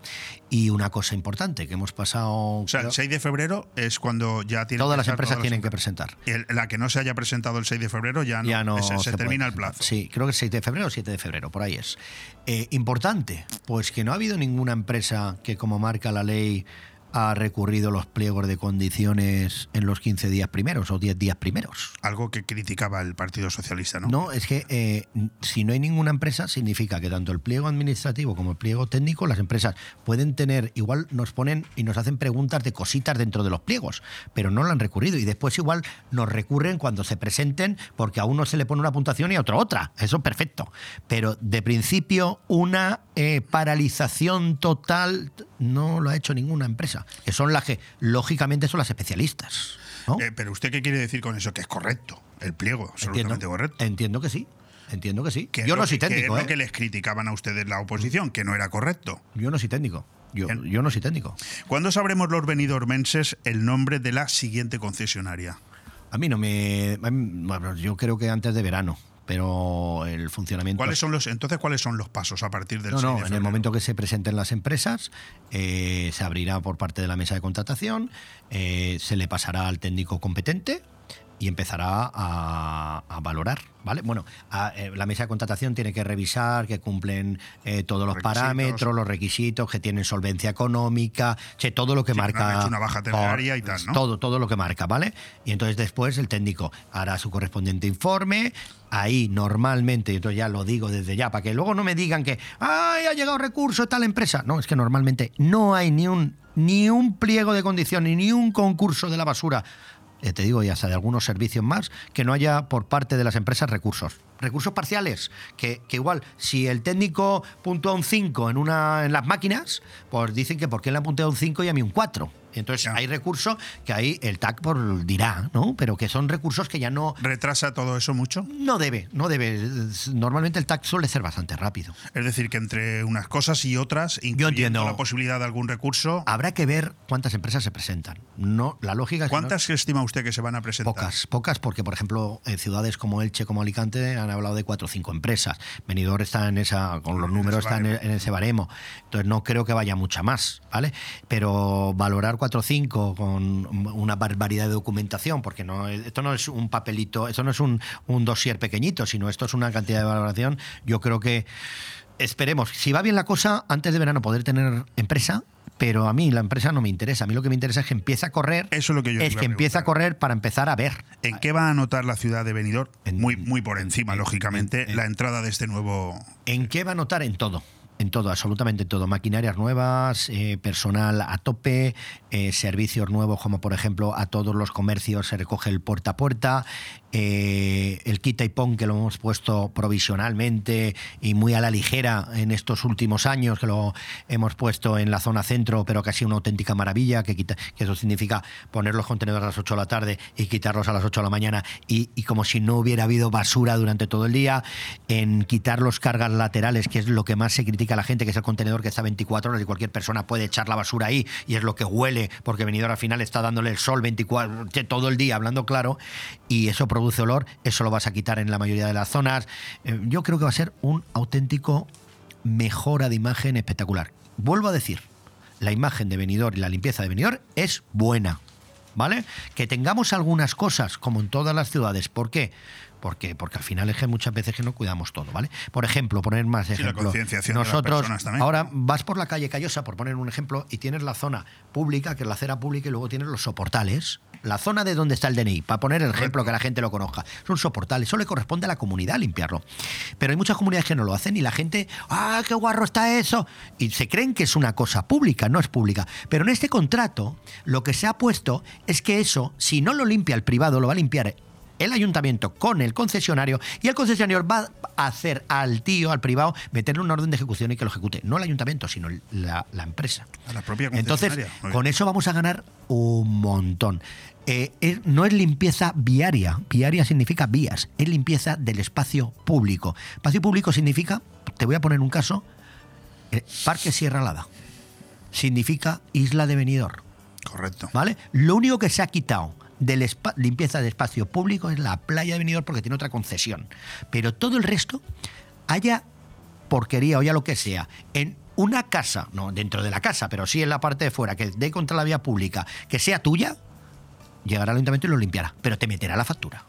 Y una cosa importante que hemos pasado. O sea, creo- el 6 de febrero es cuando ya tienen todas que las empresas todas las tienen que empresas. presentar. El- la que no se haya presentado el 6 de febrero ya no, ya no ese- se, se termina el plazo. Sí, creo que es 6 de febrero o 7 de febrero, por ahí es. Eh, importante, pues que no ha habido ninguna empresa que, como marca la ley, ha recurrido los pliegos de condiciones en los 15 días primeros o 10 días primeros. Algo que criticaba el Partido Socialista, ¿no? No, es que eh, si no hay ninguna empresa, significa que tanto el pliego administrativo como el pliego técnico, las empresas pueden tener, igual nos ponen y nos hacen preguntas de cositas dentro de los pliegos, pero no lo han recurrido. Y después igual nos recurren cuando se presenten, porque a uno se le pone una puntuación y a otro otra. Eso perfecto. Pero de principio, una eh, paralización total no lo ha hecho ninguna empresa. Que son las que, lógicamente, son las especialistas. ¿no? Eh, pero usted qué quiere decir con eso? Que es correcto. El pliego, absolutamente correcto. Entiendo que sí. Entiendo que sí. Que Yo no soy que- que técnico, es ¿eh? lo que les criticaban a ustedes la oposición, que no era correcto. Yo no soy técnico. Yo, yo no soy técnico. ¿Cuándo sabremos los benidormenses el nombre de la siguiente concesionaria? A mí no me. bueno, yo creo que antes de verano. Pero el funcionamiento. ¿Cuáles son los, entonces, ¿cuáles son los pasos a partir del No, 6 no, de en el momento que se presenten las empresas, eh, se abrirá por parte de la mesa de contratación, eh, se le pasará al técnico competente y empezará a, a valorar, ¿vale? Bueno, a- eh, la mesa de contratación tiene que revisar que cumplen eh, todos los parámetros, los requisitos, que tienen solvencia económica, che, todo lo que Sí, no marca... hecho una baja temeraria y tal, ¿no? Todo, todo lo que marca, ¿vale? Y entonces después el técnico hará su correspondiente informe. Ahí normalmente, y entonces ya lo digo desde ya, para que luego no me digan que ¡ay, ha llegado recurso tal empresa! No, es que normalmente no hay ni un, ni un pliego de condiciones, ni un concurso de la basura. Eh, te digo, y hasta de algunos servicios más, que no haya por parte de las empresas recursos. Recursos parciales, que, que igual, si el técnico puntúa un 5 en, una, en las máquinas, pues dicen que por qué le han puntuado un 5 y a mí un 4. Entonces Ya. hay recursos que ahí el TAC por dirá, ¿no? Pero que son recursos que ya no, ¿Retrasa todo eso mucho? no debe, no debe. Normalmente el TAC suele ser bastante rápido. Es decir, que entre unas cosas y otras, incluyendo entiendo. la posibilidad de algún recurso, Habrá que ver cuántas empresas se presentan. No, la lógica es que no- ¿cuántas estima usted que se van a presentar? Pocas, pocas, porque por ejemplo en ciudades como Elche, como Alicante, han hablado de cuatro o cinco empresas. Benidorm está en esa, con los números está en ese baremo. Entonces no creo que vaya mucha más, ¿vale? Pero valorar cuatro o cinco con una barbaridad de documentación, porque no esto no es un papelito, esto no es un, un dossier pequeñito, sino esto es una cantidad de valoración. Yo creo que esperemos, si va bien la cosa, antes de verano poder tener empresa. Pero a mí la empresa no me interesa. A mí lo que me interesa es que empiece a correr. Eso es lo que yo Es que empiece a correr para empezar a ver. ¿En qué va a anotar la ciudad de Benidorm? En- muy, muy por encima, en- lógicamente, en- en- la entrada de este nuevo... ¿En qué va a notar? En todo. En todo, absolutamente en todo. Maquinarias nuevas, eh, personal a tope, eh, servicios nuevos, como por ejemplo a todos los comercios se recoge el puerta a puerta, eh, el quita y pon que lo hemos puesto provisionalmente y muy a la ligera en estos últimos años, que lo hemos puesto en la zona centro, pero que ha sido una auténtica maravilla, que, quita- que eso significa poner los contenedores a las 8 de la tarde y quitarlos a las 8 de la mañana y, y como si no hubiera habido basura durante todo el día, en quitar los cargas laterales, que es lo que más se critica a la gente, que es el contenedor que está 24 horas y cualquier persona puede echar la basura ahí y es lo que huele, porque venidor al final está dándole el sol 24 que todo el día, hablando claro, y eso produce olor, eso lo vas a quitar en la mayoría de las zonas. Eh, Yo creo que va a ser un auténtico mejora de imagen espectacular. Vuelvo a decir, la imagen de venidor y la limpieza de venidor es buena. ¿Vale? Que tengamos algunas cosas, como en todas las ciudades. ¿Por qué? Porque, porque al final es que muchas veces que no cuidamos todo, ¿vale? Por ejemplo, poner más ejemplos. de las Nosotros, personas también. ahora vas por la calle Callosa, por poner un ejemplo, y tienes la zona pública, que es la acera pública, y luego tienes los soportales. La zona de donde está el DNI, para poner el ejemplo que la gente lo conozca. Son soportales, eso le corresponde a la comunidad limpiarlo. Pero hay muchas comunidades que no lo hacen y la gente, ¡ah, qué guarro está eso! Y se creen que es una cosa pública, no es pública. Pero en este contrato, lo que se ha puesto es que eso, si no lo limpia el privado, lo va a limpiar el ayuntamiento con el concesionario y el concesionario va a hacer al tío, al privado, meterle una orden de ejecución y que lo ejecute. No el ayuntamiento, sino la, la empresa. A la propia Entonces, con eso vamos a ganar un montón. Eh, es- no es limpieza viaria. Viaria significa vías. Es limpieza del espacio público. Espacio público significa, te voy a poner un caso, Eh, Parque Sierra Lada significa isla de Benidorm. Correcto. ¿Vale? Lo único que se ha quitado de limpieza de espacio público es la playa de Benidorm porque tiene otra concesión. Pero todo el resto, haya porquería o ya lo que sea, en una casa, no dentro de la casa, pero sí en la parte de fuera, que dé contra la vía pública, que sea tuya, llegará al ayuntamiento y lo limpiará, pero te meterá la factura.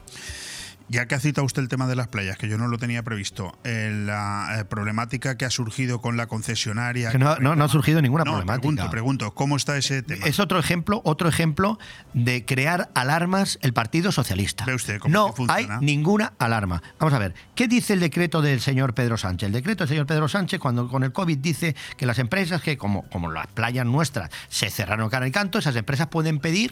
Ya que ha citado usted el tema de las playas, que yo no lo tenía previsto, eh, la eh, problemática que ha surgido con la concesionaria. Que no, no, no ha surgido ninguna No, problemática. Pregunto, pregunto, ¿cómo está ese tema? Es otro ejemplo, otro ejemplo de crear alarmas el Partido Socialista. Ve usted cómo no funciona. hay ninguna alarma. Vamos a ver, ¿qué dice el decreto del señor Pedro Sánchez? El decreto del señor Pedro Sánchez, cuando con el COVID dice que las empresas que, como, como las playas nuestras, se cerraron cara y canto, esas empresas pueden pedir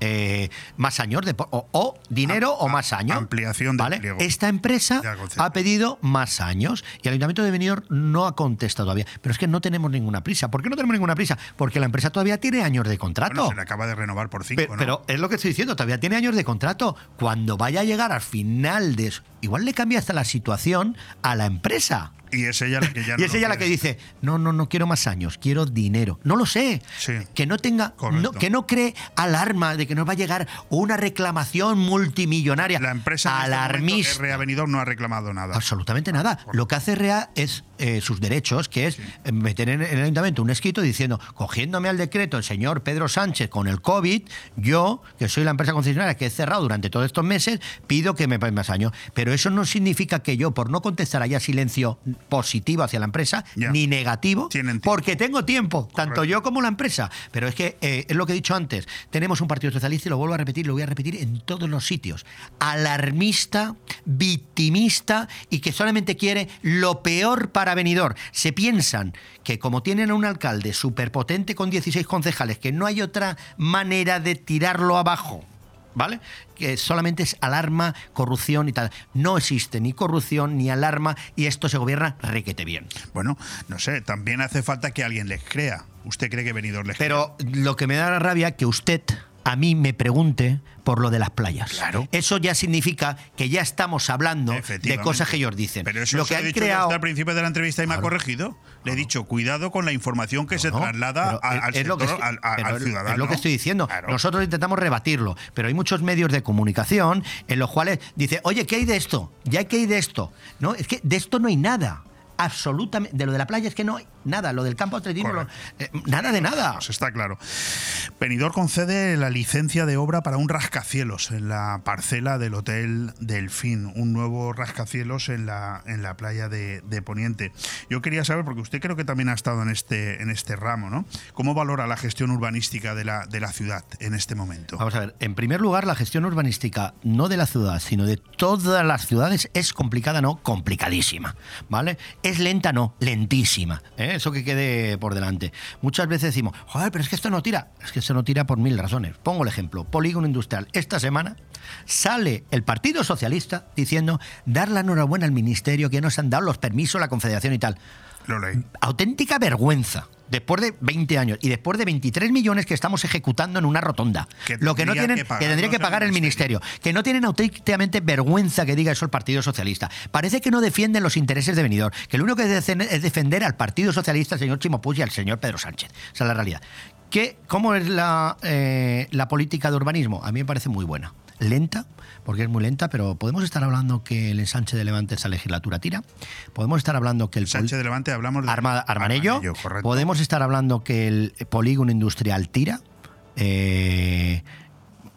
eh, más años de, o, o dinero Am- o más años. ampliación del ¿vale? pliego. Esta empresa De ha pedido más años y el Ayuntamiento de Benidorm no ha contestado todavía. Pero es que no tenemos ninguna prisa. ¿Por qué no tenemos ninguna prisa? Porque la empresa todavía tiene años de contrato. Bueno, se le acaba de renovar por cinco, Pe- ¿no? Pero es lo que estoy diciendo, todavía tiene años de contrato. Cuando vaya a llegar al final de igual le cambia hasta la situación a la empresa. y es ella la que ya y no es lo ella la que quiere. dice, no, no, no quiero más años, quiero dinero. No lo sé. Sí. Que no tenga, no- que no cree alarma de que nos va a llegar una reclamación multimillonaria. La empresa en este alarmista. RA Benidorm no ha reclamado nada. Absolutamente nada. Lo que hace REA es eh, sus derechos, que es meter en, el ayuntamiento un escrito diciendo, cogiéndome al decreto el señor Pedro Sánchez con el COVID, yo, que soy la empresa concesionaria que he cerrado durante todos estos meses, pido que me paguen más años. Pero eso no significa que yo, por no contestar, haya silencio positivo hacia la empresa, ni negativo, porque tengo tiempo, tanto yo como la empresa. Pero es que eh, es lo que he dicho antes, tenemos un partido socialista y lo vuelvo a repetir, lo voy a repetir en todos los sitios. Alarmista, victimista y que solamente quiere lo peor para Benidorm. Se piensan que como tienen a un alcalde superpotente con 16 concejales, que no hay otra manera de tirarlo abajo. ¿Vale? Que solamente es alarma, corrupción y tal. No existe ni corrupción ni alarma y esto se gobierna requete bien. Bueno, no sé, también hace falta que alguien les crea. ¿Usted cree que Benidorm les crea? Pero lo que me da la rabia que usted a mí me pregunte por lo de las playas. Claro. Eso ya significa que ya estamos hablando de cosas que ellos dicen. Pero eso lo que han creado al principio de la entrevista y me ha corregido. Le he dicho, cuidado con la información que se No, traslada al, sector, que ciudadano. Es lo que estoy diciendo. Claro. Nosotros intentamos rebatirlo, pero hay muchos medios de comunicación en los cuales dice, oye, ¿qué hay de esto? Ya qué hay de esto. No, es que de esto no hay nada. Absolutamente. De lo de la playa es que no hay nada. Lo del campo atletismo, lo- eh, nada de nada. Pues está claro. Benidorm concede la licencia de obra para un rascacielos en la parcela del Hotel Delfín, un nuevo rascacielos en la, en la playa de, de Poniente. Yo quería saber, porque usted creo que también ha estado en este, en este ramo, ¿no? ¿Cómo valora la gestión urbanística de la, de la ciudad en este momento? Vamos a ver, en primer lugar, la gestión urbanística, no de la ciudad, sino de todas las ciudades, es complicada, no, complicadísima, ¿vale? Es lenta, no, lentísima, ¿eh? Eso que quede por delante. Muchas veces decimos, joder, pero es que esto no tira. Es que esto no tira por mil razones. Pongo el ejemplo, polígono industrial. Esta semana sale el Partido Socialista diciendo, dar la enhorabuena al Ministerio que nos han dado los permisos, la Confederación y tal auténtica vergüenza. Después de 20 años y después de 23 millones que estamos ejecutando en una rotonda. Que lo que no tienen, que que, tendría que pagar el ministerio. ministerio. Que no tienen auténticamente vergüenza que diga eso el Partido Socialista. Parece que no defienden los intereses de Benidorm. Que lo único que dicen es defender al Partido Socialista, al señor Chimo Puig y al señor Pedro Sánchez. Esa es la realidad. ¿Qué, ¿Cómo es la, eh, la política de urbanismo? A mí me parece muy buena. Lenta, porque es muy lenta, pero podemos estar hablando que el ensanche de Levante esa legislatura tira. Podemos estar hablando que el Sánchez de Levante hablamos de Arma- Armanello. correcto. Podemos estar hablando que el polígono industrial tira. eh,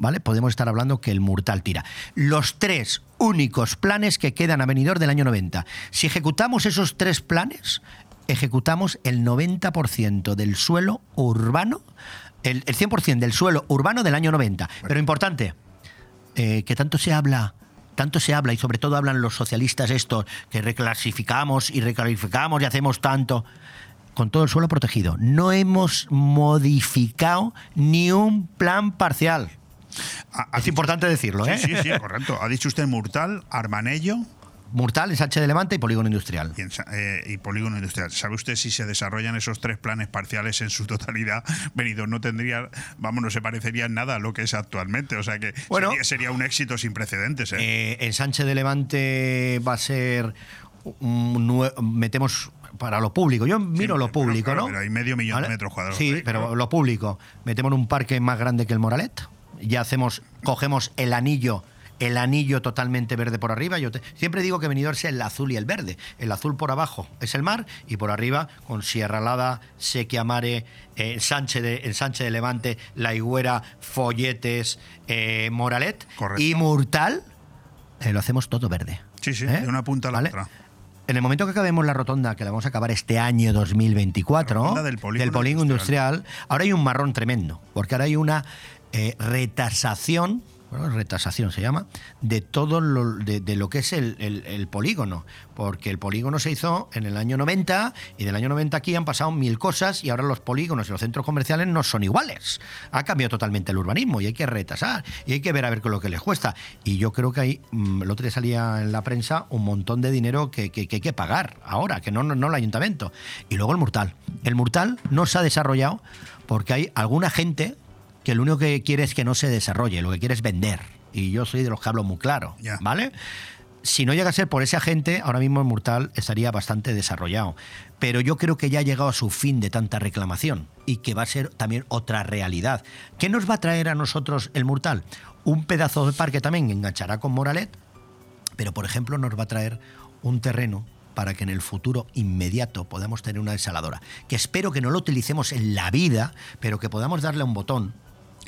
¿Vale? Podemos estar hablando que el Murtal tira. Los tres únicos planes que quedan a venidor del año 90. Si ejecutamos esos tres planes, ejecutamos el 90% del suelo urbano, el, el 100% del suelo urbano del año 90. Pero importante, eh, que tanto se habla, tanto se habla y sobre todo hablan los socialistas estos, que reclasificamos y reclasificamos y hacemos tanto, con todo el suelo protegido. No hemos modificado ni un plan parcial. Ha- ha Es dicho- importante decirlo, ¿eh? Sí, sí, sí, correcto. Ha dicho usted Murtal, Armanello Murtal, ensanche de Levante y polígono industrial. y, en Sa- eh, y Polígono Industrial. ¿Sabe usted si se desarrollan esos tres planes parciales en su totalidad? Benidorm no tendría, vamos, no se parecería en nada a lo que es actualmente. O sea que Bueno. sería, sería un éxito sin precedentes. ¿eh? Eh, ensanche de Levante va a ser un metemos para lo público. Yo miro lo público, ¿no? pero hay medio millón de metros cuadrados Sí, ahí, pero claro. lo público. Metemos un parque más grande que el Moralet. Ya hacemos, cogemos el anillo, el anillo totalmente verde por arriba. Yo te- siempre digo que Benidorm es el azul y el verde. El azul por abajo es el mar y por arriba con Sierra Lada, Sequia Mare, eh, Sánchez de, el Sánchez de Levante, La Higuera, Folletes, eh, Moralet Correcto. y Murtal. eh, lo hacemos todo verde. Sí, sí, ¿Eh? de una punta a la ¿Vale? otra. En el momento que acabemos la rotonda, que la vamos a acabar este año 2024, La del polígono polígono industrial. industrial, ahora hay un marrón tremendo, porque ahora hay una retasación, bueno, retasación se llama, de todo lo, de, de lo que es el, polígono, porque el polígono se hizo en el año 90 y del año 90 aquí han pasado mil cosas y ahora los polígonos y los centros comerciales no son iguales. Ha cambiado totalmente el urbanismo y hay que retasar y hay que ver a ver es lo que les cuesta. Y yo creo que hay, mm, el otro día salía en la prensa un montón de dinero que, que- que hay que pagar ahora, que no, no, no el ayuntamiento. Y luego el Murtal. El Murtal no se ha desarrollado porque hay alguna gente que lo único que quiere es que no se desarrolle, lo que quiere es vender. Y yo soy de los que hablo muy claro. ¿vale? Si no llega a ser por esa gente, ahora mismo el Murtal estaría bastante desarrollado. Pero yo creo que ya ha llegado a su fin de tanta reclamación y que va a ser también otra realidad. ¿Qué nos va a traer a nosotros el Murtal? Un pedazo de parque también enganchará con Moralet, pero por ejemplo nos va a traer un terreno para que en el futuro inmediato podamos tener una desaladora, que espero que no lo utilicemos en la vida, pero que podamos darle a un botón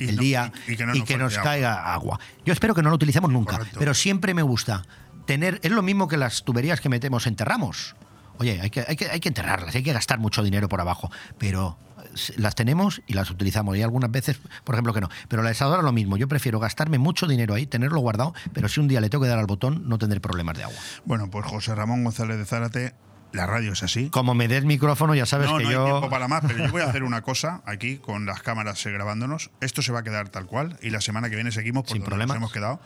Y el no- día y- y que no nos que nos caiga agua. Yo espero que no lo utilicemos nunca, Correcto. pero siempre me gusta tener, es lo mismo que las tuberías que metemos enterramos. Oye, hay que, hay, que, hay que enterrarlas, hay que gastar mucho dinero por abajo, pero eh, las tenemos y las utilizamos. Y algunas veces, por ejemplo, que no. Pero la desaladora lo mismo. Yo prefiero gastarme mucho dinero ahí, tenerlo guardado, pero si un día le tengo que dar al botón, no tendré problemas de agua. Bueno, pues José Ramón González de Zárate, la radio es así. Como me des micrófono, ya sabes no, que no yo. hay tiempo para más, pero yo voy a hacer una cosa aquí con las cámaras eh, grabándonos. Esto se va a quedar tal cual y la semana que viene seguimos por Sin donde problemas. nos hemos quedado.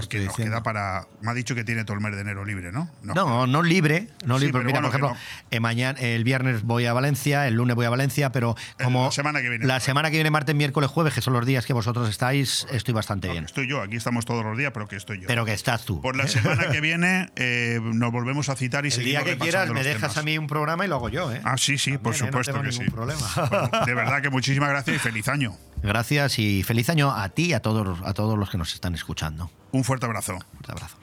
Porque nos queda para. Me ha dicho que tiene todo el mes de enero libre, ¿no? No, no libre, no libre. pero Mira, bueno, por ejemplo, eh, mañana, el viernes voy a Valencia, el lunes voy a Valencia, pero El- como la semana que viene. la semana que viene, martes, miércoles, jueves, que son los días que vosotros estáis, estoy bastante bien. Estoy yo, aquí estamos todos los días, pero que estoy yo. Pero que estás tú. Por la semana que viene eh, nos volvemos a citar y el seguimos día que quieras me dejas a mí un programa y lo hago yo, ¿eh? Ah, sí, sí, por ¿eh? No supuesto tengo que sí. ningún problema. Bueno, de verdad que muchísimas gracias y feliz año. Gracias y feliz año a ti y a todos, a todos los que nos están escuchando. Un fuerte abrazo. Un abrazo.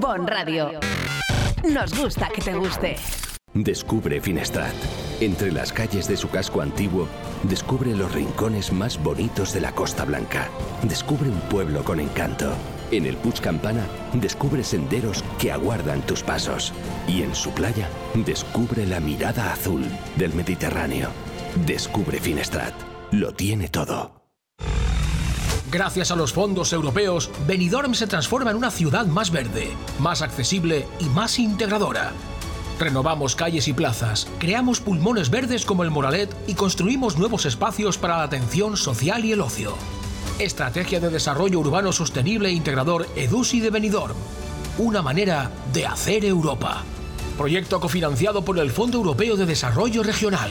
Bon Radio. Nos gusta que te guste. Descubre Finestrat. Entre las calles de su casco antiguo, descubre los rincones más bonitos de la Costa Blanca. Descubre un pueblo con encanto. En el Puig Campana, descubre senderos que aguardan tus pasos. Y en su playa, descubre la mirada azul del Mediterráneo. Descubre Finestrat. Lo tiene todo. Gracias a los fondos europeos, Benidorm se transforma en una ciudad más verde, más accesible y más integradora. Renovamos calles y plazas, creamos pulmones verdes como el Moralet y construimos nuevos espacios para la atención social y el ocio. Estrategia de Desarrollo Urbano Sostenible e Integrador EDUSI de Benidorm. Una manera de hacer Europa. Proyecto cofinanciado por el Fondo Europeo de Desarrollo Regional.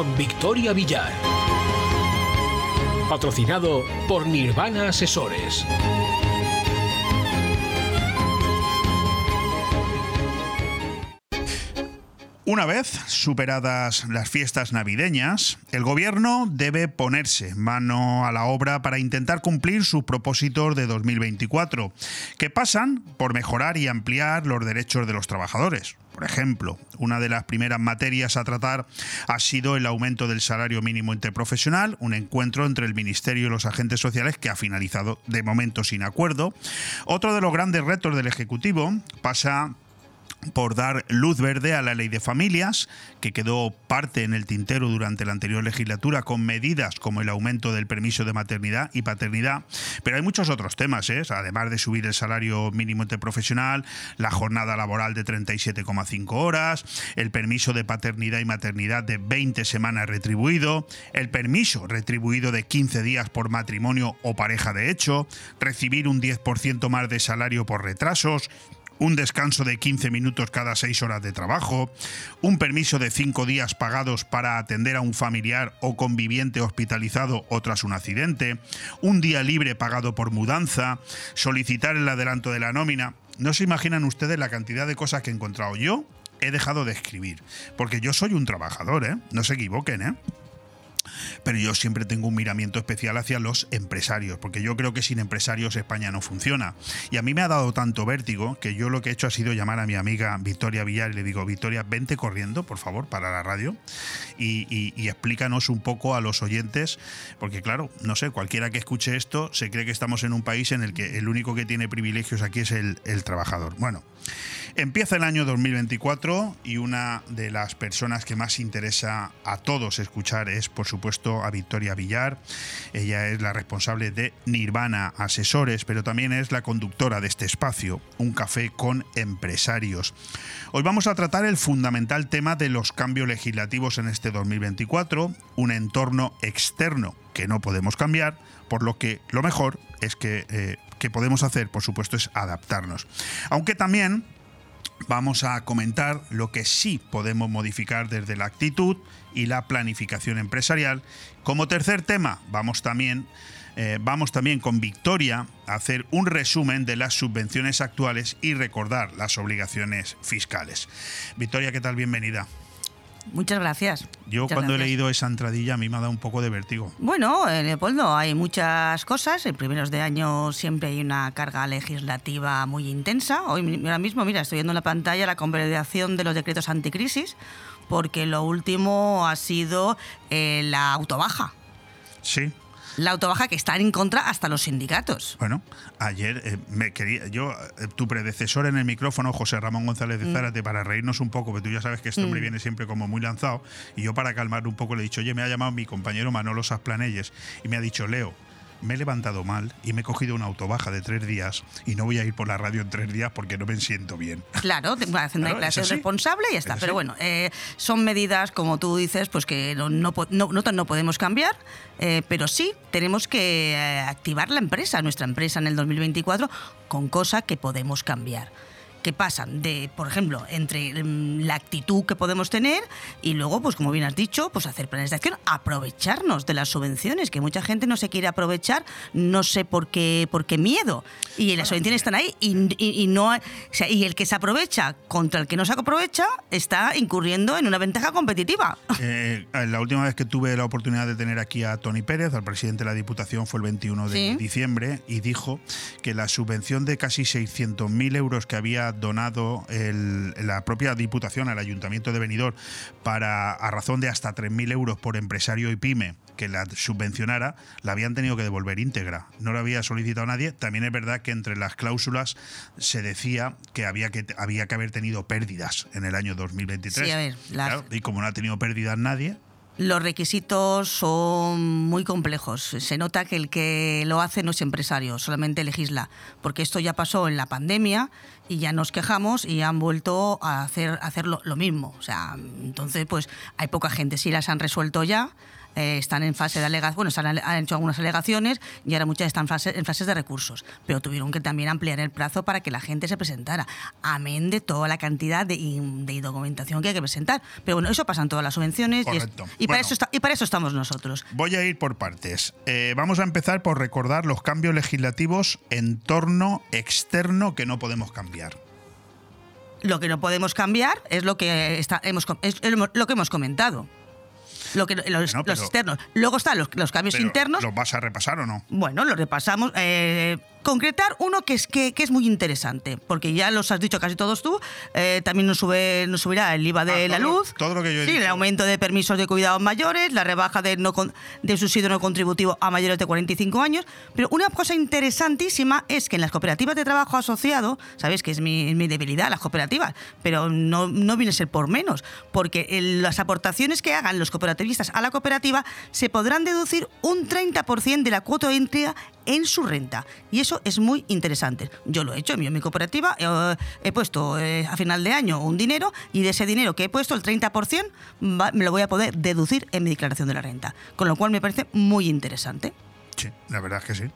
Con Victoria Villar. Patrocinado por Nirvana Asesores. Una vez superadas las fiestas navideñas, el gobierno debe ponerse mano a la obra para intentar cumplir sus propósitos de 2024, que pasan por mejorar y ampliar los derechos de los trabajadores. Por ejemplo, una de las primeras materias a tratar ha sido el aumento del salario mínimo interprofesional, un encuentro entre el Ministerio y los agentes sociales que ha finalizado de momento sin acuerdo. Otro de los grandes retos del Ejecutivo pasa por dar luz verde a la ley de familias, que quedó parte en el tintero durante la anterior legislatura con medidas como el aumento del permiso de maternidad y paternidad. Pero hay muchos otros temas, ¿eh? además de subir el salario mínimo interprofesional, la jornada laboral de 37,5 horas, el permiso de paternidad y maternidad de 20 semanas retribuido, el permiso retribuido de 15 días por matrimonio o pareja de hecho, recibir un 10% más de salario por retrasos, un descanso de 15 minutos cada 6 horas de trabajo, un permiso de 5 días pagados para atender a un familiar o conviviente hospitalizado o tras un accidente, un día libre pagado por mudanza, solicitar el adelanto de la nómina. No se imaginan ustedes la cantidad de cosas que he encontrado yo. He dejado de escribir, porque yo soy un trabajador, ¿eh? No se equivoquen, ¿eh? Pero yo siempre tengo un miramiento especial hacia los empresarios, porque yo creo que sin empresarios España no funciona. Y a mí me ha dado tanto vértigo que yo lo que he hecho ha sido llamar a mi amiga Victoria Villar y le digo, Victoria, vente corriendo, por favor, para la radio y, y- explícanos un poco a los oyentes, porque claro, no sé, cualquiera que escuche esto se cree que estamos en un país en el que el único que tiene privilegios aquí es el, el trabajador. Bueno. Empieza el año 2024 y una de las personas que más interesa a todos escuchar es, por supuesto, a Victoria Villar. Ella es la responsable de Nirvana Asesores, pero también es la conductora de este espacio, Un Café con Empresarios. Hoy vamos a tratar el fundamental tema de los cambios legislativos en este 2024, un entorno externo que no podemos cambiar, por lo que lo mejor es que, eh, que podemos hacer, por supuesto, es adaptarnos. Aunque también vamos a comentar lo que sí podemos modificar desde la actitud y la planificación empresarial. Como tercer tema, vamos también, eh, vamos también con Victoria a hacer un resumen de las subvenciones actuales y recordar las obligaciones fiscales. Victoria, ¿qué tal? Bienvenida. Muchas gracias. Yo Muchas cuando he leído esa entradilla a mí me ha dado un poco de vértigo. Bueno, eh, Leopoldo, hay muchas cosas. En primeros de año siempre hay una carga legislativa muy intensa. Hoy ahora mismo, mira, estoy viendo en la pantalla la convalidación de los decretos anticrisis, porque lo último ha sido eh, la autobaja. Sí. La autobaja que están en contra hasta los sindicatos. Bueno, ayer eh, me quería, yo, eh, tu predecesor en el micrófono, José Ramón González de Mm. Zárate, para reírnos un poco, porque tú ya sabes que este hombre Mm. viene siempre como muy lanzado, y yo para calmar un poco le he dicho, oye, me ha llamado mi compañero Manolo Sasplanelles, y me ha dicho, Leo, me he levantado mal y me he cogido una autobaja de tres días y no voy a ir por la radio en tres días porque no me siento bien. Claro, hacen una Claro, declaración responsable y ya está. Es Pero bueno, eh, son medidas, como tú dices, pues que no, no- no- no podemos cambiar, eh, pero sí tenemos que eh, activar la empresa, nuestra empresa en el 2024, con cosas que podemos cambiar. Que pasan de, por ejemplo, entre mm, la actitud que podemos tener y luego, pues como bien has dicho, pues hacer planes de acción, aprovecharnos de las subvenciones, que mucha gente no se quiere aprovechar, no sé por qué, por qué miedo. Y las subvenciones están ahí y, y- y no hay- o sea, y el que se aprovecha contra el que no se aprovecha está incurriendo en una ventaja competitiva. Eh, la última vez que tuve la oportunidad de tener aquí a Tony Pérez, al presidente de la Diputación, fue el 21 de Sí. diciembre y dijo que la subvención de casi 600.000 euros que había donado el- la propia Diputación al Ayuntamiento de Benidorm para a razón de hasta 3.000 euros por empresario y pyme que la subvencionara, la habían tenido que devolver íntegra. No la había solicitado nadie. También es verdad que entre las cláusulas se decía que había que, había que haber tenido pérdidas en el año 2023. Sí, a ver, las- Claro, y como no ha tenido pérdidas nadie, Los requisitos son muy complejos. Se nota que el que lo hace no es empresario, solamente legisla. Porque esto ya pasó en la pandemia y ya nos quejamos y han vuelto a hacer, hacer lo, lo mismo. O sea, entonces, pues hay poca gente. Sí las han resuelto ya. Eh, están en fase de alegaciones, bueno, han, hecho algunas alegaciones y ahora muchas están fase- en fases de recursos. Pero tuvieron que también ampliar el plazo para que la gente se presentara. Amén de toda la cantidad de, de documentación que hay que presentar. Pero bueno, eso pasa en todas las subvenciones y, es- y para Bueno. eso está- y para eso estamos nosotros. Voy a ir por partes. Eh, vamos a empezar por recordar los cambios legislativos entorno externo que no podemos cambiar. Lo que no podemos cambiar es lo que está, hemos, es lo que hemos comentado. Lo que, los, Bueno, los externos. Luego están los, los cambios internos. ¿Los vas a repasar o no? Bueno, lo repasamos. Eh, concretar uno que es, que, que es muy interesante, porque ya los has dicho casi todos tú. eh, también nos, sube, nos subirá el IVA de Ah, la todo lo- luz. todo lo que yo he Sí, el aumento de permisos de cuidados mayores, la rebaja de, no con- de subsidio no contributivo a mayores de 45 años. Pero una cosa interesantísima es que en las cooperativas de trabajo asociado, sabéis que es mi, debilidad, las cooperativas, pero no, no viene a ser por menos, porque el- las aportaciones que hagan los cooperativistas a la cooperativa se podrán deducir un 30% de la cuota íntegra en su renta. Y eso es muy interesante. Yo lo he hecho, en mi cooperativa eh, he puesto eh, a final de año un dinero y de ese dinero que he puesto, el 30%, va- me lo voy a poder deducir en mi declaración de la renta. Con lo cual me parece muy interesante. Sí, la verdad es que sí.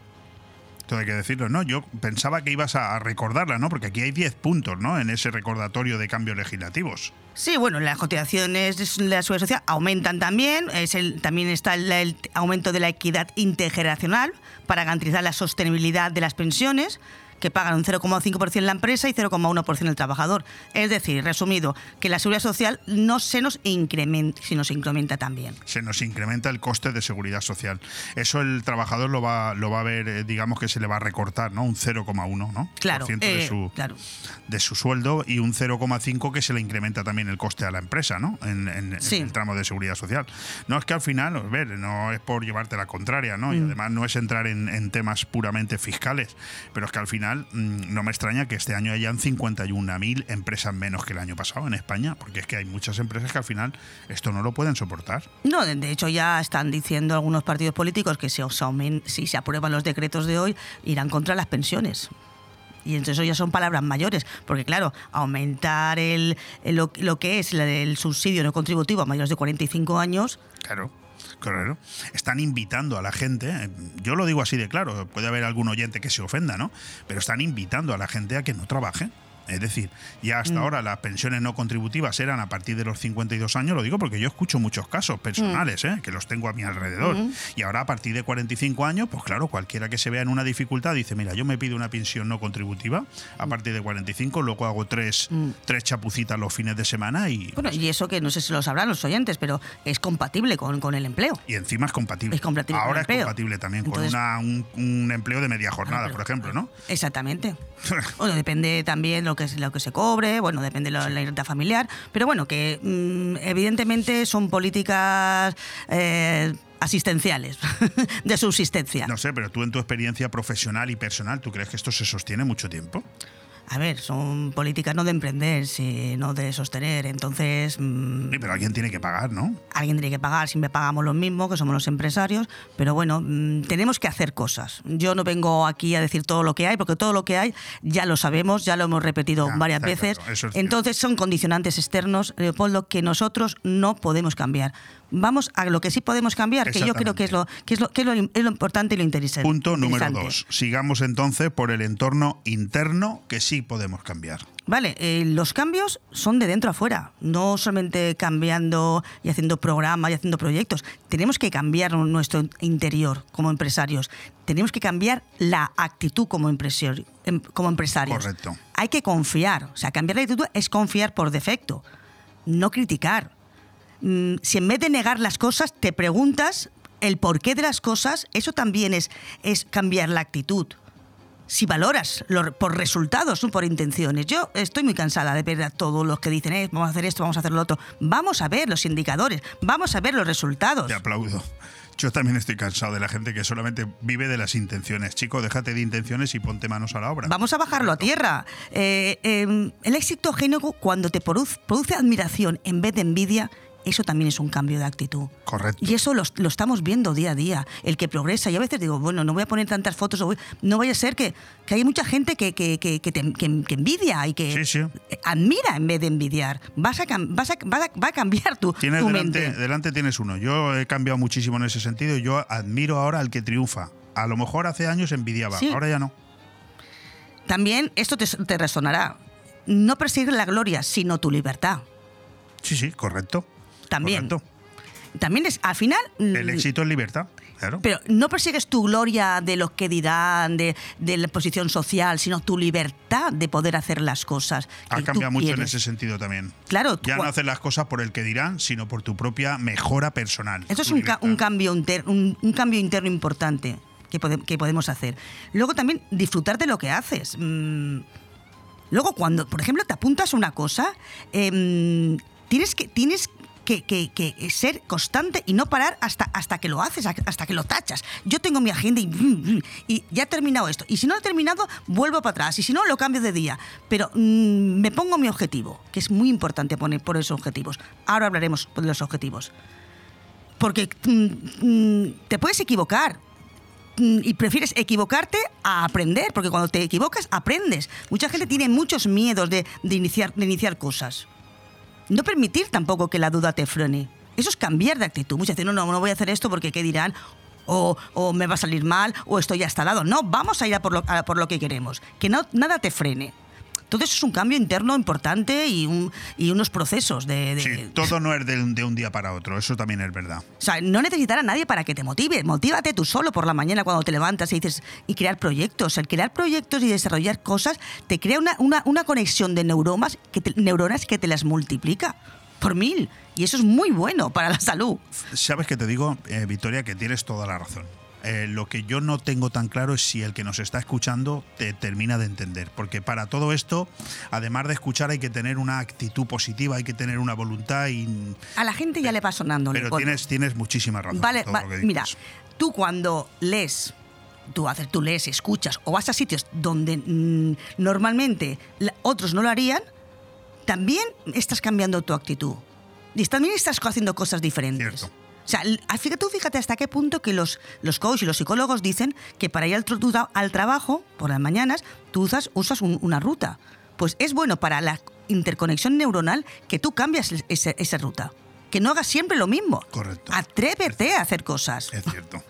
Todo hay que decirlo, ¿no? Yo pensaba que ibas a recordarla, ¿no? Porque aquí hay 10 puntos, ¿no? En ese recordatorio de cambios legislativos. Sí, bueno, las cotizaciones de la seguridad social aumentan también. Es el, también está el, el aumento de la equidad intergeneracional para garantizar la sostenibilidad de las pensiones que pagan un 0,5% la empresa y 0,1% el trabajador. Es decir, resumido, que la seguridad social no se nos incrementa, sino se incrementa también. Se nos incrementa el coste de seguridad social. Eso el trabajador lo va, lo va a ver, eh, digamos que se le va a recortar, ¿no? Un 0,1, ¿no? Claro, Por de, eh, su, claro. de su sueldo y un 0,5 que se le incrementa también el coste a la empresa, ¿no? En, en- en Sí. el tramo de seguridad social. No es que al final, a ver, no es por llevarte la contraria, ¿no? Y Mm. además no es entrar en, en temas puramente fiscales, pero es que al final mm, no me extraña que este año hayan 51.000 empresas menos que el año pasado en España, porque es que hay muchas empresas que al final esto no lo pueden soportar. No, de hecho ya están diciendo algunos partidos políticos que si, si se aprueban los decretos de hoy irán contra las pensiones. Y entonces eso ya son palabras mayores, porque claro, aumentar el, el- lo, lo que es el subsidio no contributivo a mayores de 45 años, Claro. Claro. Están invitando a la gente, eh, yo lo digo así de claro, puede haber algún oyente que se ofenda, ¿no? Pero están invitando a la gente a que no trabaje. Es decir, ya hasta Mm. ahora las pensiones no contributivas eran a partir de los 52 años, lo digo porque yo escucho muchos casos personales, ¿eh? que los tengo a mi alrededor. Mm. Y ahora a partir de 45 años, pues claro, cualquiera que se vea en una dificultad dice, mira, yo me pido una pensión no contributiva a partir de 45, luego hago tres, tres chapucitas los fines de semana y, Mm. bueno, y eso que no sé si lo sabrán los oyentes, pero es compatible con, con el empleo. y encima es compatible. Es compatible Ahora es empleo. compatible también Entonces- con una- un, un empleo de media jornada, pero- por ejemplo, ¿no? Exactamente. Bueno, depende también lo que, lo que se cobre, bueno, depende de la, la renta familiar, pero bueno, que mm, evidentemente son políticas eh, asistenciales, de subsistencia. No sé, pero tú en tu experiencia profesional y personal, ¿tú crees que esto se sostiene mucho tiempo? A ver, son políticas no de emprender, sino de sostener. Entonces. mm, Sí, pero alguien tiene que pagar, ¿no? alguien tiene que pagar, siempre pagamos lo mismo, que somos los empresarios, pero bueno, mm, tenemos que hacer cosas. Yo no vengo aquí a decir todo lo que hay, porque todo lo que hay ya lo sabemos, ya lo hemos repetido Ya, varias veces. claro, es cierto. Entonces son condicionantes externos, Leopoldo, que nosotros no podemos cambiar. Vamos a lo que sí podemos cambiar, que yo creo que es lo, que es lo, que es lo, es lo importante y lo interesante. Punto número dos. Sigamos entonces por el entorno interno que sí podemos cambiar. Vale, eh, los cambios son de dentro a fuera, no solamente cambiando y haciendo programas y haciendo proyectos. Tenemos que cambiar nuestro interior como empresarios. Tenemos que cambiar la actitud como, em- como empresarios. Correcto. Hay que confiar. O sea, cambiar la actitud es confiar por defecto, no criticar. Mm, si en vez de negar las cosas te preguntas el porqué de las cosas, eso también es, es cambiar la actitud si valoras lo- por resultados, no por intenciones. Yo estoy muy cansada de ver a todos los que dicen, eh, vamos a hacer esto, vamos a hacer lo otro. Vamos a ver los indicadores, vamos a ver los resultados. Te aplaudo. Yo también estoy cansado de la gente que solamente vive de las intenciones. Chico, déjate de intenciones y ponte manos a la obra. Vamos a bajarlo a tierra. Eh, eh, el éxito ajeno, cuando te produce, produce admiración en vez de envidia, eso también es un cambio de actitud. Correcto. Y eso lo, lo estamos viendo día a día, el que progresa. Y a veces digo, bueno, no voy a poner tantas fotos, o voy- no vaya a ser que, que hay mucha gente que, que, que, te- envidia y que admira en vez de envidiar. Vas a, vas a, vas a- va a cambiar tu, Tienes tu delante, mente. delante tienes uno. Yo he cambiado muchísimo en ese sentido yo admiro ahora al que triunfa. A lo mejor hace años envidiaba, Sí. ahora ya no. También esto te, te resonará. No perseguir la gloria, sino tu libertad. Sí, sí, correcto. También. También es, al final... El mm, éxito es libertad, claro. Pero no persigues tu gloria de lo que dirán, de, de la posición social, sino tu libertad de poder hacer las cosas. Ha cambiado mucho en ese sentido también. Claro, Ya no haces las cosas por el que dirán, sino por tu propia mejora personal. Esto es un, ca- un cambio inter- un, un cambio interno importante que, pode- que podemos hacer. Luego también disfrutar de lo que haces. Mm, Luego cuando, por ejemplo, te apuntas a una cosa, em, tienes que tienes que, que- ser constante y no parar hasta, hasta que lo haces, hasta que lo tachas. Yo tengo mi agenda y, ya he terminado esto. Y si no he terminado, vuelvo para atrás. Y si no, lo cambio de día. Pero mm, me pongo mi objetivo, que es muy importante poner por esos objetivos. Ahora hablaremos de los objetivos. Porque mm, mm, te puedes equivocar y prefieres equivocarte a aprender, porque cuando te equivocas aprendes. Mucha gente tiene muchos miedos de iniciar, de iniciar cosas. No permitir tampoco que la duda te frene. Eso es cambiar de actitud. Muchas dicen, no, no, no voy a hacer esto porque qué dirán, o, o me va a salir mal, o estoy ya está dado. No, vamos a ir a por lo, por lo que queremos. Que no, nada te frene. Entonces es un cambio interno importante y, un- y unos procesos de, de- Sí, todo no es de, un- de un día para otro, eso también es verdad. o sea, no necesitar a nadie para que te motive. Motívate tú solo por la mañana cuando te levantas y dices y crear proyectos. El crear proyectos y desarrollar cosas te crea una, una, una conexión de neuronas que te, neuronas que te las multiplica por mil. Y eso es muy bueno para la salud. Sabes que te digo, eh, Victoria, que tienes toda la razón. Eh, lo que yo no tengo tan claro es si el que nos está escuchando te termina de entender. Porque para todo esto, además de escuchar, hay que tener una actitud positiva, hay que tener una voluntad y. A la gente ya le va sonando. Pero tienes, tienes muchísima razón. Vale, va- mira, tú cuando lees, tú, haces, tú lees, escuchas o vas a sitios donde mm, normalmente la- otros no lo harían, también estás cambiando tu actitud. Y también estás haciendo cosas diferentes. O sea, ah, fíjate, tú fíjate hasta qué punto que los, los coaches y los psicólogos dicen que para ir al, al trabajo por las mañanas tú usas, usas un- una ruta. Pues es bueno para la interconexión neuronal que tú cambias es- ese- esa ruta. Que no hagas siempre lo mismo. Correcto. Atrévete a hacer cosas. Es cierto.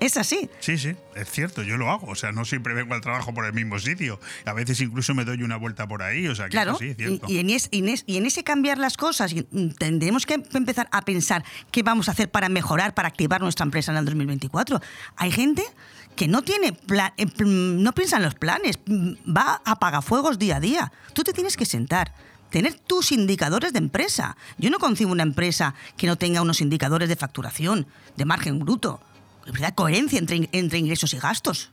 Es así. Sí, sí, es cierto, yo lo hago. O sea, no siempre vengo al trabajo por el mismo sitio. A veces incluso me doy una vuelta por ahí. O sea, que Claro, eso sí, es y, cierto. y en es- y en es- y en ese cambiar las cosas, tendremos que empezar a pensar qué vamos a hacer para mejorar, para activar nuestra empresa en el 2024. Hay gente que no tiene pla- eh, no piensa en los planes, mm, va a apagafuegos día a día. Tú te tienes que sentar. Tener tus indicadores de empresa. Yo no concibo una empresa que no tenga unos indicadores de facturación, de margen bruto, de coherencia entre, entre ingresos y gastos.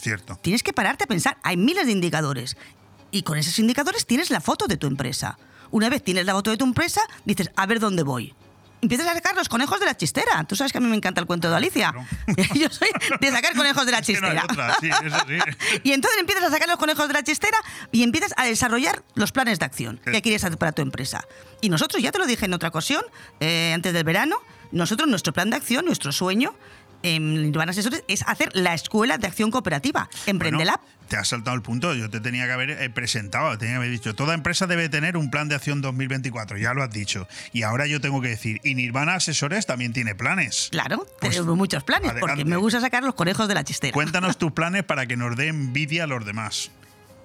Cierto. Tienes que pararte a pensar, hay miles de indicadores. Y con esos indicadores tienes la foto de tu empresa. Una vez tienes la foto de tu empresa, dices, a ver dónde voy. empiezas a sacar los conejos de la chistera. Tú sabes que a mí me encanta el cuento de Alicia. Yo soy de sacar conejos de la no chistera. otra, sí, eso sí. Y entonces empiezas a sacar los conejos de la chistera y empiezas a desarrollar los planes de acción que quieres hacer para tu empresa. Y nosotros, ya te lo dije en otra ocasión, eh, antes del verano, nosotros, nuestro plan de acción, nuestro sueño en Nirvana Asesores es hacer la escuela de acción cooperativa, Emprendela. Te has saltado el punto. Yo te tenía que haber eh, presentado, tenía que haber dicho. Toda empresa debe tener un plan de acción 2024. Ya lo has dicho. Y ahora yo tengo que decir. Y Nirvana Asesores también tiene planes. Claro, tenemos muchos planes, porque me gusta sacar los conejos de la chistera. Cuéntanos tus planes para que nos dé envidia a los demás.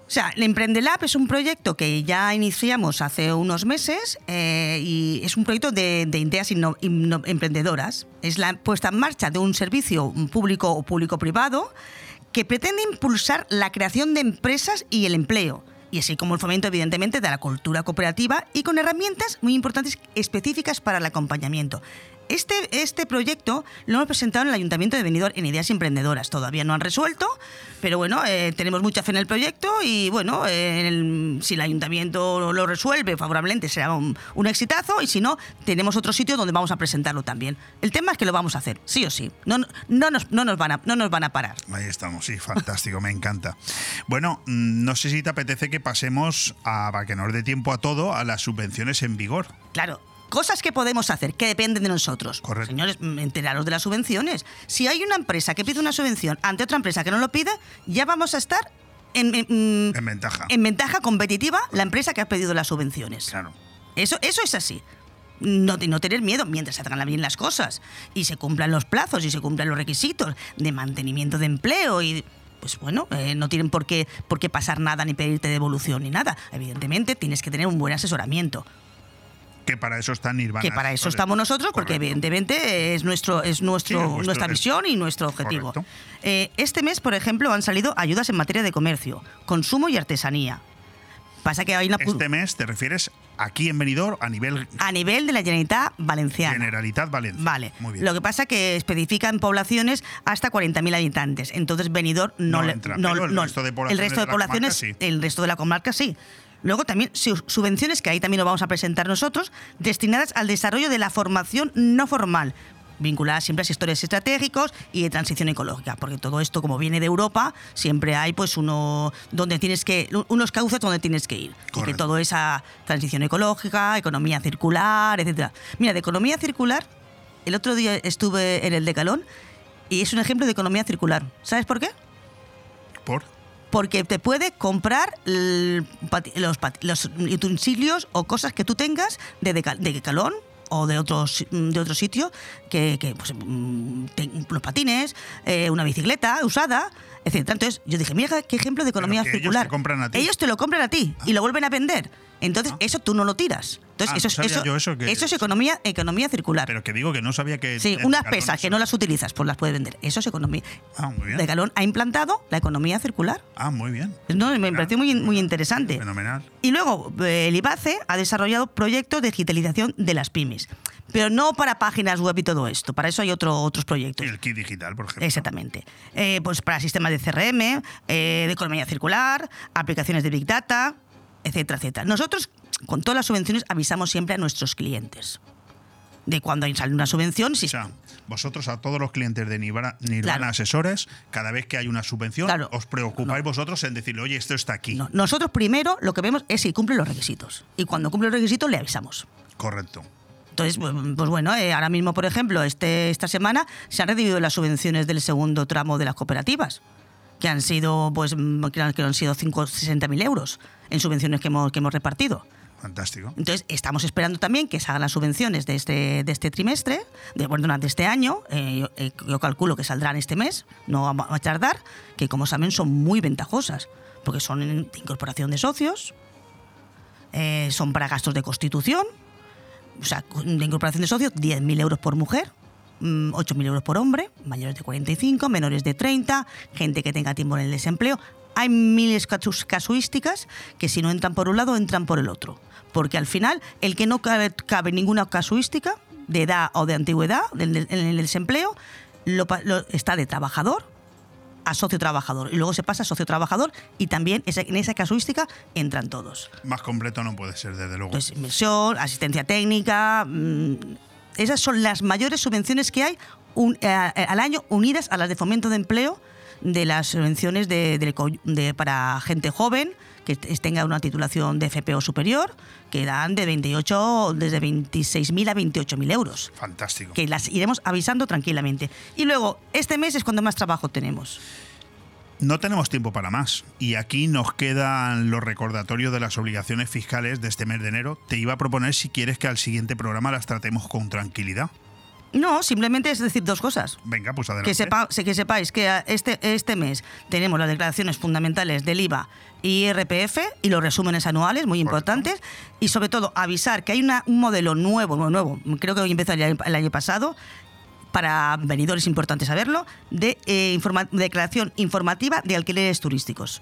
O sea, el Emprendelab es un proyecto que ya iniciamos hace unos meses eh, y es un proyecto de, de ideas inno- inno- emprendedoras. Es la puesta en marcha de un servicio público o público-privado que pretende impulsar la creación de empresas y el empleo. Y así como el fomento, evidentemente, de la cultura cooperativa y con herramientas muy importantes específicas para el acompañamiento. Este, este proyecto lo hemos presentado en el Ayuntamiento de Benidorm en Ideas Emprendedoras. Todavía no han resuelto, pero bueno, eh, tenemos mucha fe en el proyecto y bueno, eh, el- si el Ayuntamiento lo resuelve favorablemente será un, un exitazo y si no, tenemos otro sitio donde vamos a presentarlo también. El tema es que lo vamos a hacer, sí o sí. No, no, nos, no, nos, van a, no nos van a parar. Ahí estamos, sí, fantástico, me encanta. Bueno, mm, no sé si te apetece que pasemos a, para que nos dé tiempo a todo, a las subvenciones en vigor. Claro. Cosas que podemos hacer que dependen de nosotros. Señores, mm, enteraros de las subvenciones. Si hay una empresa que pide una subvención ante otra empresa que no lo pide, ya vamos a estar en, en- mm, En ventaja. en ventaja competitiva la empresa que ha pedido las subvenciones. Claro. Eso, eso es así. No, no tener miedo mientras se hagan bien las cosas y se cumplan los plazos y se cumplan los requisitos de mantenimiento de empleo y pues bueno, eh, no tienen por qué, por qué pasar nada ni pedirte devolución ni nada. Evidentemente tienes que tener un buen asesoramiento. Que para eso está Nirvana. Que para eso estamos nosotros, porque evidentemente es nuestro es nuestro Sí, es vuestro- nuestra es- visión y nuestro objetivo. Eh, este mes, por ejemplo, han salido ayudas en materia de comercio, consumo y artesanía. Pasa que hay una pu- Este mes te refieres aquí en Benidorm a nivel a nivel de la Generalitat Valenciana. Generalitat Valencia. Vale. Muy bien. Lo que pasa que especifican poblaciones hasta 40.000 habitantes. Entonces Benidorm no, No le- entra, no- pero el no- resto de el poblaciones resto de de la poblaciones, comarca el resto de la comarca sí. Luego también su- subvenciones que ahí también lo vamos a presentar nosotros, destinadas al desarrollo de la formación no formal vinculadas siempre a sectores estratégicos y de transición ecológica, porque todo esto como viene de Europa, siempre hay pues uno donde tienes que unos cauces donde tienes que ir, y que Correcto. todo esa transición ecológica, economía circular, etcétera. Mira, de economía circular el otro día estuve en el Decalón y es un ejemplo de economía circular. ¿Sabes por qué? por Porque te puede comprar los, los utensilios o cosas que tú tengas de, de Decalón o de otros de otro sitio que, que, pues, mm, los patines eh, una bicicleta usada etcétera. Entonces yo dije mira qué ejemplo de economía que ellos circular te compran a ti. ellos te lo compran a ti y lo vuelven a vender. Entonces eso tú no lo tiras entonces Ah, eso, sabía eso, yo eso, que- eso es economía economía circular Pero que digo que no sabía que. Sí, unas pesas que no las utilizas, pues las puedes vender. Eso es economía. Ah, muy bien. Decathlon ha implantado la economía circular. Ah, muy bien. No, me pareció muy, muy interesante. Fenomenal. Y luego, eh, el IBACE ha desarrollado proyectos de digitalización de las pymes. Pero no para páginas web y todo esto. Para eso hay otro, otros proyectos. Y el kit digital, por ejemplo. Exactamente. Eh, pues para sistemas de CRM, eh, de economía circular, aplicaciones de Big Data, etcétera, etcétera. Nosotros, con todas las subvenciones, avisamos siempre a nuestros clientes de cuando sale una subvención. Si O sea, vosotros a todos los clientes de Nirvana, Nirvana Claro. Asesores, cada vez que hay una subvención, Claro. os preocupáis vosotros en decirle, oye, esto está aquí. Nosotros primero lo que vemos es si cumple los requisitos. Y cuando cumple los requisitos le avisamos. Correcto. Entonces, pues pues bueno, eh, ahora mismo, por ejemplo, este, esta semana se han recibido las subvenciones del segundo tramo de las cooperativas, que han sido, pues, que han, sido 60.000 euros en subvenciones que hemos, que hemos repartido. Fantástico. Entonces, estamos esperando también que salgan las subvenciones de este, de este trimestre, de, bueno, de este año. Eh, yo, eh, yo calculo que saldrán este mes, no va va a tardar, que como saben son muy ventajosas, porque son de incorporación de socios, eh, son para gastos de constitución, o sea, de incorporación de socios, 10.000 euros por mujer. mm, 8.000 euros por hombre, mayores de 45, menores de 30, gente que tenga tiempo en el desempleo. Hay miles casuísticas que si no entran por un lado, entran por el otro. Porque al final, el que no cabe, cabe ninguna casuística de edad o de antigüedad en el, en el desempleo, lo lo- está de trabajador a socio trabajador. Y luego se pasa a socio trabajador y también en esa casuística entran todos. Más completo no puede ser, desde luego. Entonces, inversión, asistencia técnica, mm, esas son las mayores subvenciones que hay un- eh, al año unidas a las de fomento de empleo de las subvenciones de, para gente joven que tenga una titulación de FP o superior, que dan de 28, desde 26.000 a 28.000 euros. Fantástico. Que las iremos avisando tranquilamente. Y luego, este mes es cuando más trabajo tenemos. No tenemos tiempo para más. Y aquí nos quedan los recordatorios de las obligaciones fiscales de este mes de enero. Te iba a proponer si quieres que al siguiente programa las tratemos con tranquilidad. No, simplemente es decir dos cosas. Venga, pues adelante. Que, sepa, que sepáis que este, este mes tenemos las declaraciones fundamentales del IVA y IRPF y los resúmenes anuales, muy importantes. Y sobre todo, avisar que hay una- un modelo nuevo, nuevo, nuevo, creo que hoy empezó el año, el año pasado, para venidores es importante saberlo, de eh, informa- declaración informativa de alquileres turísticos.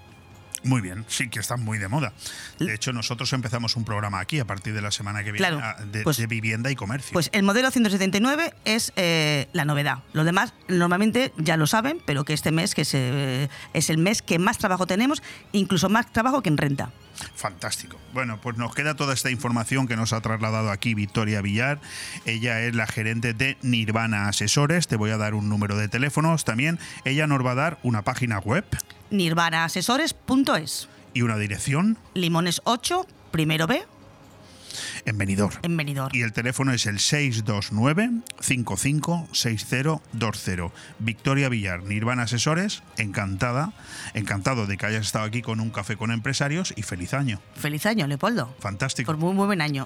Muy bien, sí, que están muy de moda. De hecho, nosotros empezamos un programa aquí a partir de la semana que viene Claro, de, pues- de vivienda y comercio. Pues el modelo 179 es eh, la novedad. Lo demás normalmente ya lo saben, pero que este mes que se- es el mes que más trabajo tenemos, incluso más trabajo que en renta. Fantástico. Bueno, pues nos queda toda esta información que nos ha trasladado aquí Victoria Villar. Ella es la gerente de Nirvana Asesores. Te voy a dar un número de teléfonos también. Ella nos va a dar una página web nirvanaasesores.es. y una dirección Limones 8, primero B, en Benidorm. en Benidorm. Y el teléfono es el 629-556020. Victoria Villar, Nirvana Asesores, encantada, encantado de que hayas estado aquí con un café con empresarios y feliz año. Feliz año, Leopoldo. Fantástico. Por muy, muy buen año.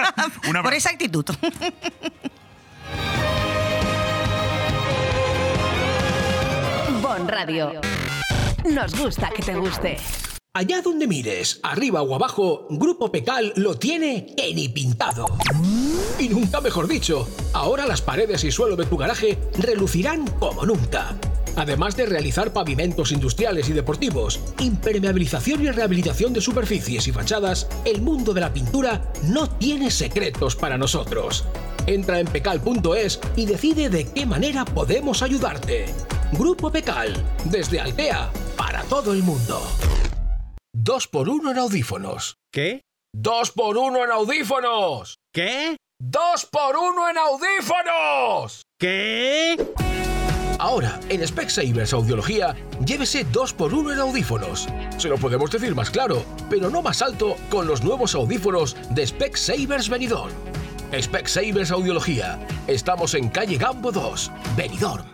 Por esa actitud. Bon Radio. Nos gusta que te guste. Allá donde mires, arriba o abajo, Grupo Pecal lo tiene en pintado. Y nunca mejor dicho, ahora las paredes y suelo de tu garaje relucirán como nunca. Además de realizar pavimentos industriales y deportivos, impermeabilización y rehabilitación de superficies y fachadas, el mundo de la pintura no tiene secretos para nosotros. Entra en pecal.es y decide de qué manera podemos ayudarte. Grupo Pecal, desde Altea, para todo el mundo. Dos por uno en audífonos. ¿Qué? ¡Dos por uno en audífonos! ¿Qué? ¡Dos por uno en audífonos! ¿Qué? Ahora, en Specsavers Audiología, llévese 2x1 en audífonos. Se lo podemos decir más claro, pero no más alto con los nuevos audífonos de Specsavers Benidorm. Specsavers Audiología. Estamos en calle Gambo 2, Benidorm.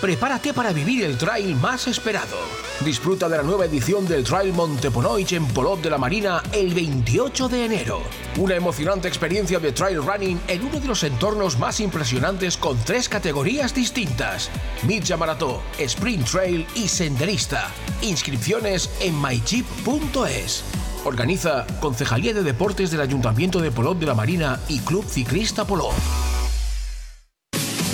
Prepárate para vivir el trail más esperado. Disfruta de la nueva edición del Trail Monteponoich en Polot de la Marina el 28 de enero. Una emocionante experiencia de trail running en uno de los entornos más impresionantes con tres categorías distintas: Midja Marató, Sprint Trail y Senderista. Inscripciones en mychip.es. Organiza Concejalía de Deportes del Ayuntamiento de Polot de la Marina y Club Ciclista Polot.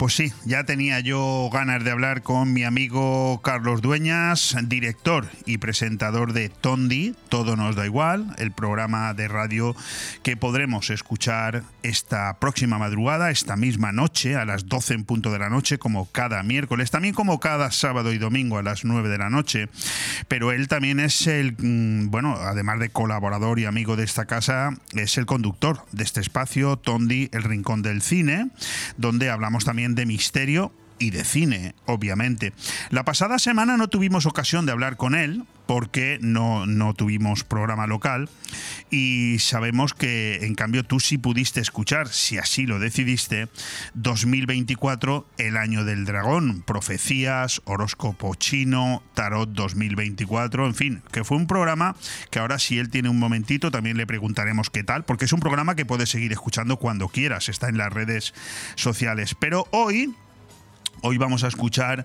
Pues sí, ya tenía yo ganas de hablar con mi amigo Carlos Dueñas, director y presentador de Tondi, Todo nos da igual, el programa de radio que podremos escuchar esta próxima madrugada, esta misma noche, a las 12 en punto de la noche, como cada miércoles, también como cada sábado y domingo a las 9 de la noche. Pero él también es el, mm, bueno, además de colaborador y amigo de esta casa, es el conductor de este espacio, Tondi, el Rincón del Cine, donde hablamos también de misterio y de cine, obviamente. La pasada semana no tuvimos ocasión de hablar con él porque no, no tuvimos programa local y sabemos que en cambio tú sí pudiste escuchar, si así lo decidiste, 2024, el año del dragón, profecías, horóscopo chino, tarot 2024, en fin, que fue un programa que ahora si él tiene un momentito también le preguntaremos qué tal, porque es un programa que puedes seguir escuchando cuando quieras, está en las redes sociales. Pero hoy Hoy vamos a escuchar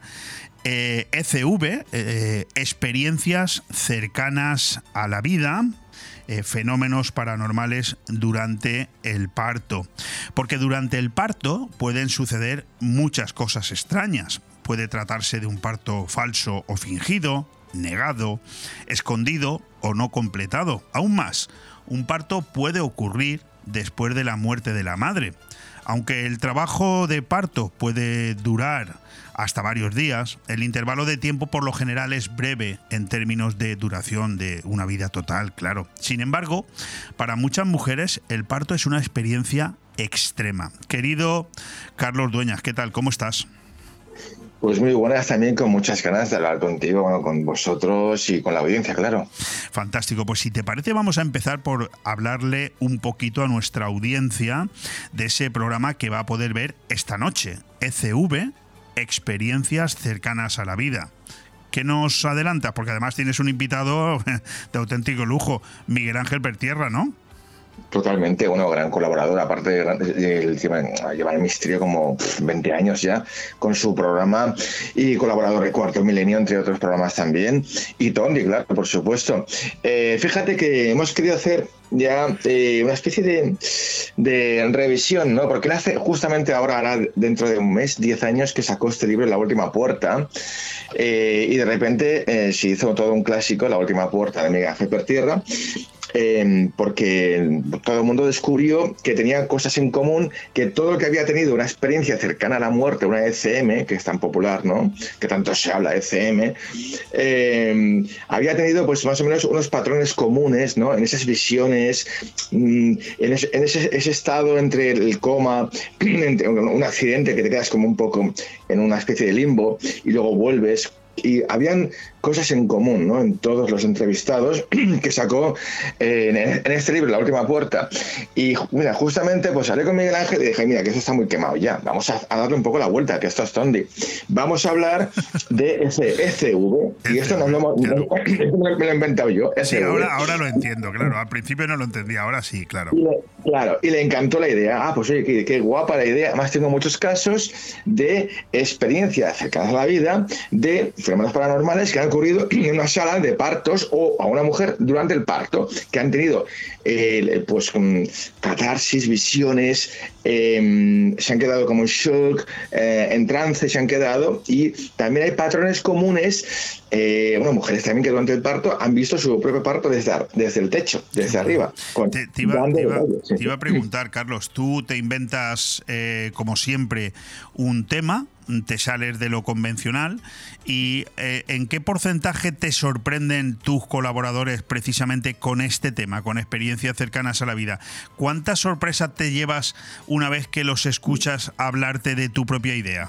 eh, ECV, eh, experiencias cercanas a la vida, eh, fenómenos paranormales durante el parto. Porque durante el parto pueden suceder muchas cosas extrañas. Puede tratarse de un parto falso o fingido, negado, escondido o no completado. Aún más, un parto puede ocurrir después de la muerte de la madre. Aunque el trabajo de parto puede durar hasta varios días, el intervalo de tiempo por lo general es breve en términos de duración de una vida total, claro. Sin embargo, para muchas mujeres el parto es una experiencia extrema. Querido Carlos Dueñas, ¿qué tal? ¿Cómo estás? Pues muy buenas también, con muchas ganas de hablar contigo, bueno, con vosotros y con la audiencia, claro. Fantástico, pues si te parece vamos a empezar por hablarle un poquito a nuestra audiencia de ese programa que va a poder ver esta noche, ECV, Experiencias cercanas a la vida. ¿Qué nos adelanta? Porque además tienes un invitado de auténtico lujo, Miguel Ángel Pertierra, ¿no? Totalmente, bueno, gran colaborador, aparte de, lleva el misterio como 20 años ya con su programa y colaborador de Cuarto Milenio, entre otros programas también, y Tony, claro, por supuesto. Eh, fíjate que hemos querido hacer ya eh, una especie de, revisión, ¿no? Porque él hace justamente ahora, ahora, dentro de un mes, 10 años que sacó este libro, La Última Puerta, eh, y de repente se hizo todo un clásico, La Última Puerta de Miguel Ángel Tierra, Em, porque todo el mundo descubrió que tenían cosas en común, que todo el que había tenido una experiencia cercana a la muerte, una ECM, que es tan popular, ¿no? que tanto se habla, ECM, em, había tenido pues más o menos unos patrones comunes ¿no? en esas visiones, mm, en, ese, estado entre el coma, un accidente que te quedas como un poco en una especie de limbo y luego vuelves y habían cosas en común ¿no? en todos los entrevistados que sacó eh, en, en este libro, La Última Puerta. Y mira, justamente pues hablé con Miguel Ángel y dije, mira, que esto está muy quemado ya, vamos a, a darle un poco la vuelta, que esto es Tondi. Vamos a hablar de ese ECV, y esto no lo hemos- esto me lo he inventado yo. Sí, ECV. ahora, ahora lo entiendo, claro. Al principio no lo entendía, ahora sí, claro. Y le- claro, y le encantó la idea. Ah, pues oye, qué, qué guapa la idea. Además, tengo muchos casos de experiencias cercanas a la vida de fenómenos paranormales que han ocurrido en una sala de partos o a una mujer durante el parto, que han tenido eh, pues mm, catarsis, visiones, eh, se han quedado como en shock, eh, en trance se han quedado y también hay patrones comunes, eh, bueno, mujeres también que durante el parto han visto su propio parto desde, desde el techo, desde arriba. con- Te, te iba, te iba- te iba a preguntar, Carlos, tú te inventas, eh, como siempre, un tema, te sales de lo convencional y eh, ¿en qué porcentaje te sorprenden tus colaboradores precisamente con este tema, con experiencias cercanas a la vida? ¿Cuánta sorpresa te llevas una vez que los escuchas hablarte de tu propia idea?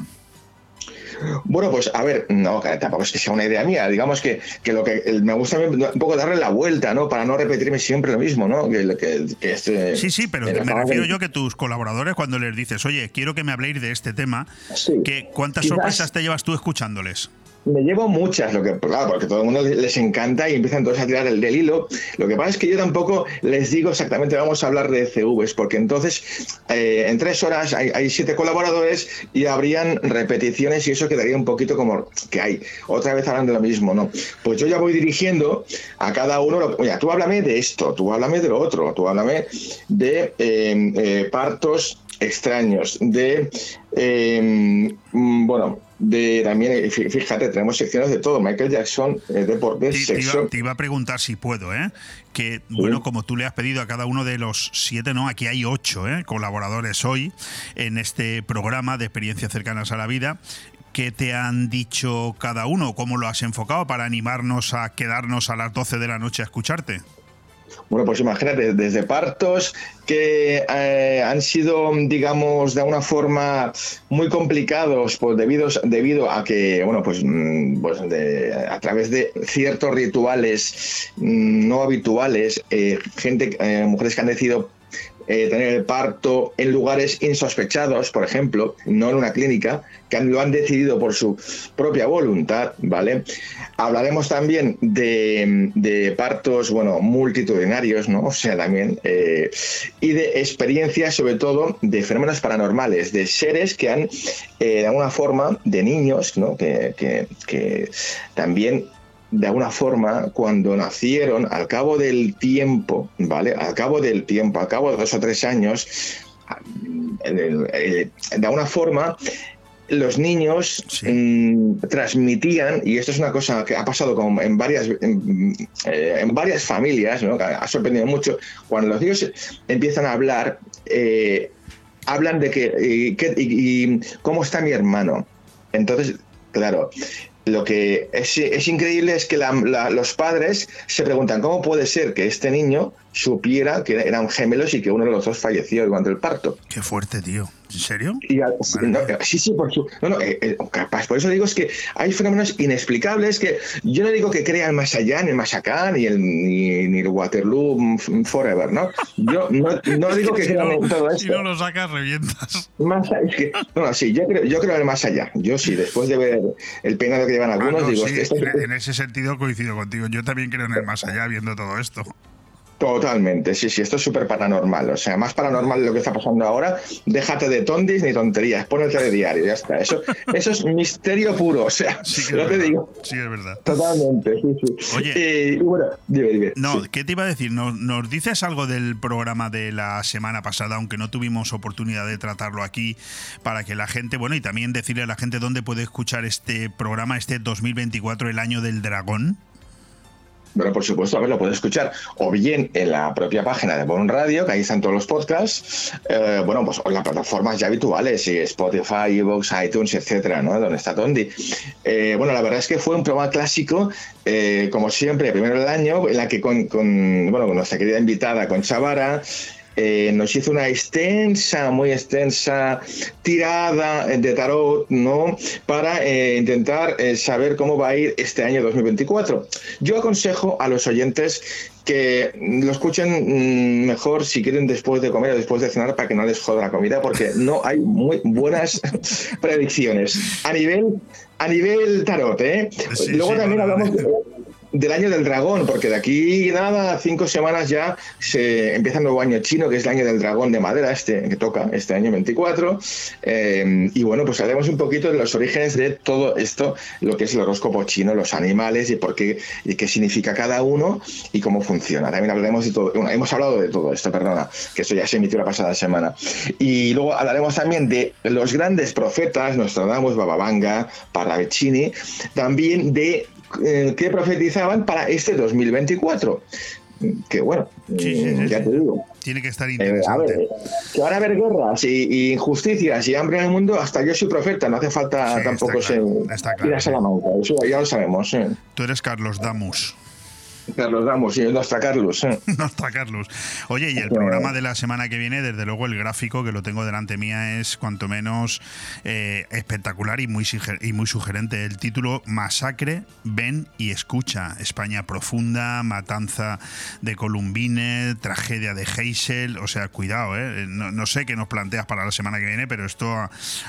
Bueno, pues a ver, no, tampoco es que sea una idea mía. Digamos que, que lo que me gusta un poco darle la vuelta, ¿no? Para no repetirme siempre lo mismo, ¿no? Que, que- que este- Sí, sí, pero me de- refiero yo que tus colaboradores cuando les dices, oye, quiero que me habléis de este tema, que ¿cuántas Quizás- sorpresas te llevas tú escuchándoles? Me llevo muchas, lo que, claro, porque todo el mundo les encanta y empiezan todos a tirar el del hilo. Lo que pasa es que yo tampoco les digo exactamente vamos a hablar de CVs, porque entonces eh, en tres horas hay, siete colaboradores y habrían repeticiones y eso quedaría un poquito como que hay otra vez hablando de lo mismo, ¿no? Pues yo ya voy dirigiendo a cada uno, lo- oye, tú háblame de esto, tú háblame de lo otro, tú háblame de eh, eh, partos extraños, de, eh, mm, bueno, de también, eh, fí- fíjate, tenemos secciones de todo, Michael Jackson, eh, deportes, Te, te sexo. iba, te iba a preguntar si puedo, ¿eh? Que, bueno, como tú le has pedido a cada uno de los siete, ¿no? Aquí hay ocho ¿eh? colaboradores hoy en este programa de experiencias cercanas a la vida. ¿Qué te han dicho cada uno? ¿Cómo lo has enfocado para animarnos a quedarnos a las 12 de la noche a escucharte? Bueno, pues imagínate, desde partos que eh, han sido, digamos, de alguna forma muy complicados pues, debido, debido a que, bueno, pues, mm, pues de- a través de ciertos rituales mm, no habituales, eh, gente, eh, mujeres que han decidido eh, tener el parto en lugares insospechados, por ejemplo, no en una clínica, que lo han decidido por su propia voluntad, ¿vale? Hablaremos también de, de partos, bueno, multitudinarios, ¿no? O sea, también, eh, y de experiencias, sobre todo, de fenómenos paranormales, de seres que han, eh, de alguna forma, de niños, ¿no? Que- que también de alguna forma, cuando nacieron, al cabo del tiempo, ¿vale? Al cabo del tiempo, al cabo de dos o tres años, eh, eh, de alguna forma, los niños mm, transmitían, y esto es una cosa que ha pasado como en varias, en, eh, en varias familias, ¿no? ha sorprendido mucho, cuando los niños empiezan a hablar, eh, hablan de que, y, que- y- y cómo está mi hermano. Entonces, claro, lo que es, es increíble es que la- los padres se preguntan cómo puede ser que este niño supiera que eran gemelos y que uno de los dos falleció durante el parto. Qué fuerte, tío. ¿En serio? Y al- no, eh, sí, sí, por, su, no, no, eh, eh, capaz. Por eso digo es que hay fenómenos inexplicables que yo no digo que crea el más allá, ni el más acá, ni el, ni, ni el Waterloo Forever, ¿no? Yo no, no digo que si, crean en todo esto. si no lo sacas, revientas. Más es que- no, no, sí, yo creo, yo creo en el más allá. Yo sí, después de ver el peinado que llevan Ah, algunos, no, digo, sí, en ese sentido coincido contigo. Yo también creo en el más allá viendo todo esto. Totalmente, sí, sí, esto es súper paranormal. O sea, más paranormal de lo que está pasando ahora. Déjate de tondis ni tonterías, pon el telediario, ya está. Eso, eso es misterio puro, o sea, Sí que te verdad. digo. Sí, es verdad. Totalmente, sí, sí. Oye. Y bueno, dime, dime. No, Sí. ¿qué te iba a decir? ¿Nos, nos dices algo del programa de la semana pasada, aunque no tuvimos oportunidad de tratarlo aquí, para que la gente, bueno, y también decirle a la gente dónde puede escuchar este programa, este 2024, el año del dragón? Bueno, por supuesto, a ver, lo puedes escuchar o bien en la propia página de Bon Radio, que ahí están todos los podcasts, eh, bueno, pues en las plataformas ya habituales, y Spotify, Evox, iTunes, etcétera, ¿no? Donde está Tondi. Eh, bueno, la verdad es que fue un programa clásico, eh, como siempre, primero del año, en la que bueno, con nuestra querida invitada, con Chavara, eh, nos hizo una extensa, muy extensa tirada de tarot, ¿no? Para eh, intentar eh, saber cómo va a ir este año 2024. Yo aconsejo a los oyentes que lo escuchen mm, mejor si quieren después de comer o después de cenar para que no les joda la comida, porque no hay muy buenas predicciones. A nivel, a nivel tarot, ¿eh? Luego también hablamos del año del dragón, porque de aquí nada, cinco semanas ya se empieza el nuevo año chino, que es el año del dragón de madera, este que toca este año 24. Eh, y bueno, pues hablaremos un poquito de los orígenes de todo esto, lo que es el horóscopo chino, los animales y por qué y qué significa cada uno y cómo funciona. También hablaremos de todo, bueno, hemos hablado de todo esto, perdona, que eso ya se emitió la pasada semana. Y luego hablaremos también de los grandes profetas, Nostradamus, Bababanga, Parravicini, también de eh, que profetizaban para este 2024. Que bueno, mm, ya te digo. Tiene que estar Eh, a interesante. ver, que van a haber guerras y, y injusticias y hambre en el mundo, hasta yo soy profeta, no hace falta tampoco ser claro, ir a Salamanca, eso ya lo sabemos. eh. Tú eres Carlos Damus. Carlos Damos, y nuestra Carlos. eh. Nuestra Carlos. Oye, y el programa de la semana que viene, desde luego el gráfico que lo tengo delante mía es cuanto menos eh, espectacular y muy, y muy sugerente. El título Masacre, ven y escucha. España profunda, matanza de Columbine, tragedia de Heysel. O sea, cuidado, ¿eh? No, no sé qué nos planteas para la semana que viene, pero esto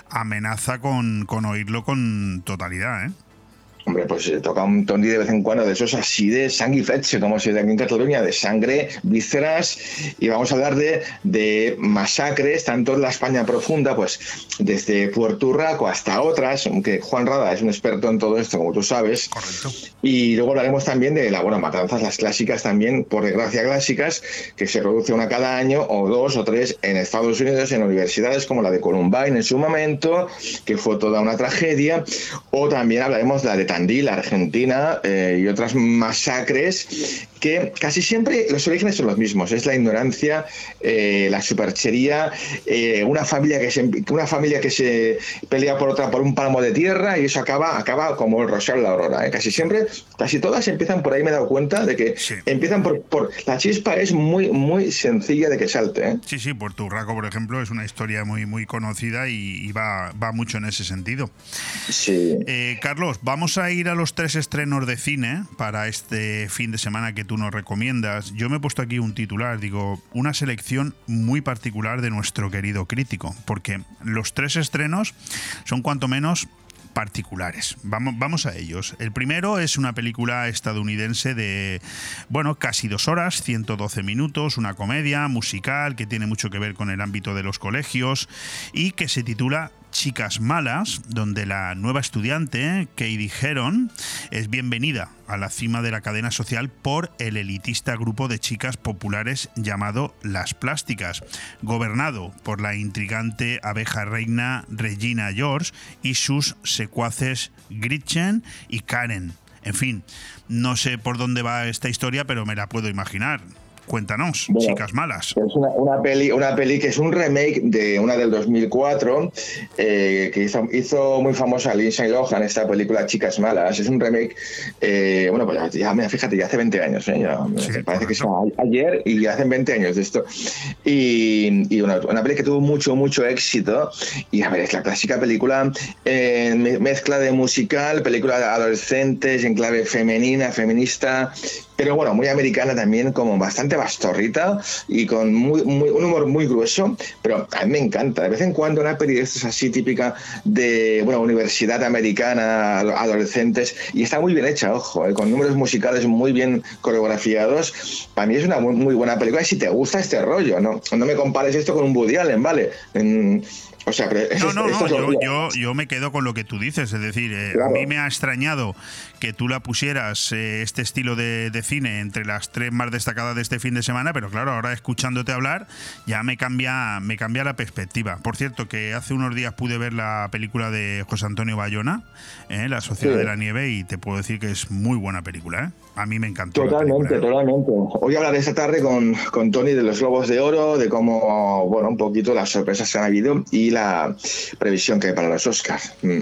amenaza con, con oírlo con totalidad, ¿eh? Hombre, pues eh, toca un tondi de vez en cuando de esos así de sanguifetxe, como se dice aquí en Cataluña, de sangre, vísceras, y vamos a hablar de, de masacres, tanto en la España profunda, pues desde Puerto Urraco hasta otras, aunque Juan Rada es un experto en todo esto, como tú sabes. Correcto. Y luego hablaremos también de la, bueno, matanzas, las clásicas también, por desgracia clásicas, que se produce una cada año, o dos o tres, en Estados Unidos, en universidades como la de Columbine en su momento, que fue toda una tragedia, o también hablaremos de la de Tandil, Argentina, eh, y otras masacres que casi siempre los orígenes son los mismos. Es la ignorancia, eh, la superchería, eh, una familia que se una familia que se pelea por otra por un palmo de tierra y eso acaba acaba como el Rosario de la Aurora. ¿eh? Casi siempre, casi todas empiezan por ahí. Me he dado cuenta de que empiezan por, por la chispa es muy muy sencilla de que salte. Sí, sí, Puerto Urraco, por ejemplo, es una historia muy, muy conocida y, y va, va mucho en ese sentido. Sí. Carlos, vamos a ir a los tres estrenos de cine para este fin de semana que tú nos recomiendas. Yo me he puesto aquí un titular, digo, una selección muy particular de nuestro querido crítico, porque los tres estrenos son cuanto menos particulares. Vamos, vamos a ellos. El primero es una película estadounidense de, bueno, casi dos horas, 112 minutos, una comedia musical que tiene mucho que ver con el ámbito de los colegios y que se titula Chicas Malas, donde la nueva estudiante, Katie Heron, es bienvenida a la cima de la cadena social por el elitista grupo de chicas populares llamado Las Plásticas, gobernado por la intrigante abeja reina Regina George y sus secuaces Gretchen y Karen. En fin, no sé por dónde va esta historia, pero me la puedo imaginar. Cuéntanos, Bueno, chicas malas. Es una, una peli, una peli que es un remake de una del 2004 eh, que hizo, hizo muy famosa Lindsay Lohan, esta película Chicas Malas. Es un remake, eh, bueno, pues ya, mira, fíjate, ya hace 20 años, ¿eh? Ya, parece que es ayer y ya hacen 20 años de esto. Y, y una, una peli que tuvo mucho, mucho éxito. Y a ver, es la clásica película eh, me- mezcla de musical, película de adolescentes en clave femenina, feminista, pero bueno, muy americana también, como bastante bastorrita y con muy, muy- un humor muy grueso, pero a mí me encanta. De vez en cuando una peli de estas así típica de, bueno, universidad americana, ado- adolescentes, y está muy bien hecha, ojo, eh, con números musicales muy bien coreografiados. Para mí es una muy, muy buena película y si te gusta este rollo, ¿no? No me compares esto con un Woody Allen, ¿vale? En- o sea, pero esto, No, no, no, yo, yo, yo me quedo con lo que tú dices, es decir, eh, a mí me ha extrañado que tú la pusieras eh, este estilo de, de cine entre las tres más destacadas de este fin de semana, pero claro, ahora escuchándote hablar ya me cambia, me cambia la perspectiva. Por cierto, que hace unos días pude ver la película de José Antonio Bayona, eh, La Sociedad Sí. de la Nieve, y te puedo decir que es muy buena película. ¿eh? A mí me encantó. Totalmente, película. totalmente. Hoy hablaré esta tarde con, con Tony de los Globos de Oro, de cómo, bueno, un poquito las sorpresas que han habido y la previsión que hay para los Oscars. Mm.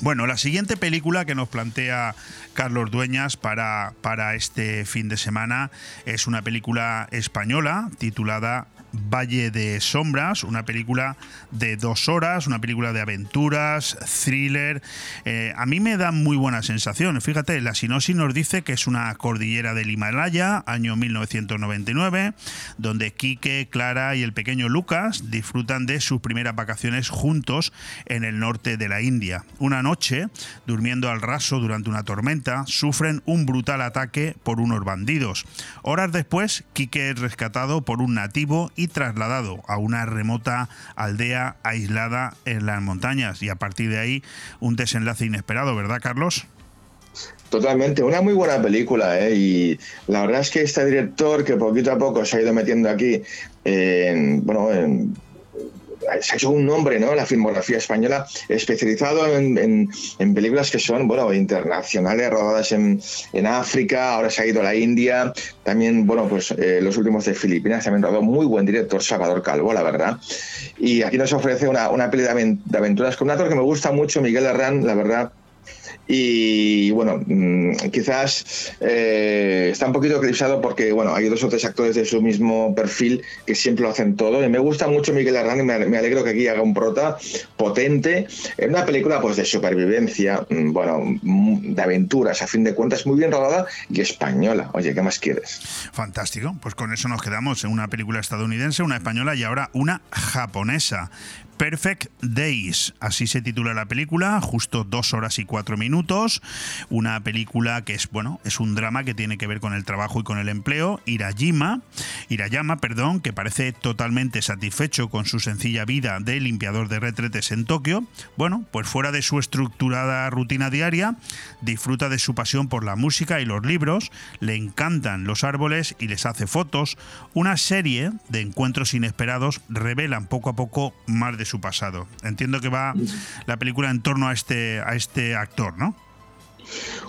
Bueno, la siguiente película que nos plantea Carlos Dueñas para, para este fin de semana es una película española titulada Valle de Sombras, una película de dos horas, una película de aventuras, thriller. Eh, a mí me da muy buena sensación. Fíjate, la sinopsis nos dice que es una cordillera del Himalaya, año 1999, donde Quique, Clara y el pequeño Lucas disfrutan de sus primeras vacaciones juntos en el norte de la India. Una noche, durmiendo al raso durante una tormenta, sufren un brutal ataque por unos bandidos. Horas después, Quique es rescatado por un nativo y trasladado a una remota aldea aislada en las montañas. Y a partir de ahí, un desenlace inesperado, ¿verdad, Carlos? Totalmente, una muy buena película, ¿eh? y la verdad es que este director que poquito a poco se ha ido metiendo aquí, en, bueno, en se ha hecho un nombre ¿no? en la filmografía española, especializado en, películas que son bueno, internacionales, rodadas en, África, ahora se ha ido a la India, también bueno, pues eh, los últimos de Filipinas, también rodado muy buen director, Salvador Calvo, la verdad. Y aquí nos ofrece una, una peli de aventuras con un actor que me gusta mucho, Miguel Herrán, la verdad y bueno, mm, quizás eh, está un poquito eclipsado porque bueno, hay dos o tres actores de su mismo perfil que siempre lo hacen todo. Y me gusta mucho Miguel y me, alegro que aquí haga un prota potente en una película pues de supervivencia, mm, bueno, mm, de aventuras, a fin de cuentas, muy bien rodada y española. Oye, ¿qué más quieres? Fantástico, pues con eso nos quedamos en una película estadounidense, una española y ahora una japonesa. Perfect Days, así se titula la película, justo dos horas y cuatro minutos. Una película que es, bueno, es un drama que tiene que ver con el trabajo y con el empleo. Irajima, Irayama, perdón, que parece totalmente satisfecho con su sencilla vida de limpiador de retretes en Tokio. Bueno, pues fuera de su estructurada rutina diaria, disfruta de su pasión por la música y los libros, le encantan los árboles y les hace fotos. Una serie de encuentros inesperados revelan poco a poco más de su pasado. Entiendo que va la película en torno a este, a este actor, ¿no?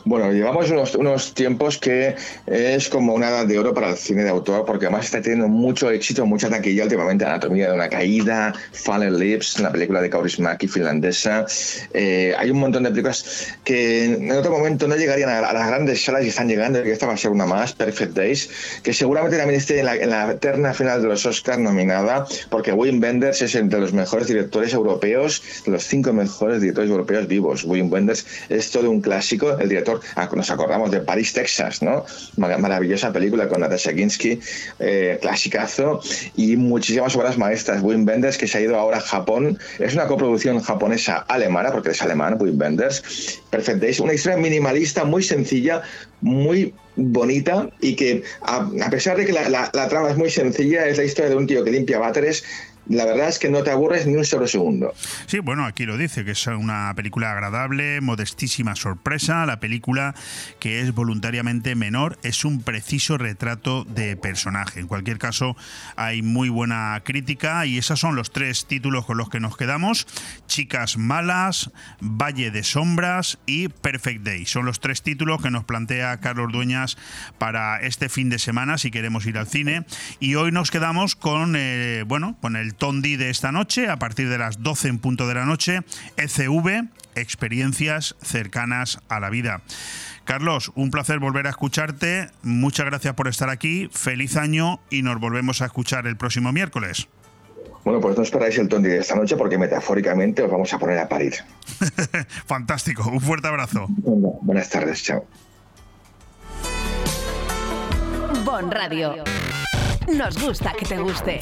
Bueno, llevamos unos, tiempos que es como una edad de oro para el cine de autor, porque además está teniendo mucho éxito, mucha taquilla últimamente. Anatomía de una caída, Fallen Lips, una película de Kaurismäki finlandesa. Eh, hay un montón de películas que en otro momento no llegarían a, las grandes salas y están llegando, y esta va a ser una más, Perfect Days, que seguramente también esté en la, en la eterna final de los Oscars nominada, porque Wim Wenders es entre los mejores directores europeos, los cinco mejores directores europeos vivos. Wim Wenders es todo un clásico, el director Ah, nos acordamos de París, Texas, ¿no? Maravillosa película con Natasha Ginsky, eh, clasicazo, y muchísimas obras maestras. Wim Wenders, que se ha ido ahora a Japón, es una coproducción japonesa-alemana, porque es alemán, Wim Wenders. Perfect Days, una historia minimalista, muy sencilla, muy bonita y que a, pesar de que la, la, trama es muy sencilla, es la historia de un tío que limpia váteres la verdad es que no te aburres ni un solo segundo. Sí, bueno, aquí lo dice, que es una película agradable, modestísima sorpresa. La película, que es voluntariamente menor, es un preciso retrato de personaje. En cualquier caso, hay muy buena crítica y esos son los tres títulos con los que nos quedamos. Chicas Malas, Valle de Sombras y Perfect Day. Son los tres títulos que nos plantea Carlos Dueñas para este fin de semana si queremos ir al cine. Y hoy nos quedamos con, eh, bueno, con el Tondi de esta noche, a partir de las 12 en punto de la noche, ECV, experiencias cercanas a la vida. Carlos, un placer volver a escucharte. Muchas gracias por estar aquí. Feliz año y nos volvemos a escuchar el próximo miércoles. Bueno, pues no esperáis el Tondi de esta noche porque metafóricamente os vamos a poner a parir. Fantástico. Un fuerte abrazo. buenas tardes. Chao. Bon Radio. Nos gusta que te guste.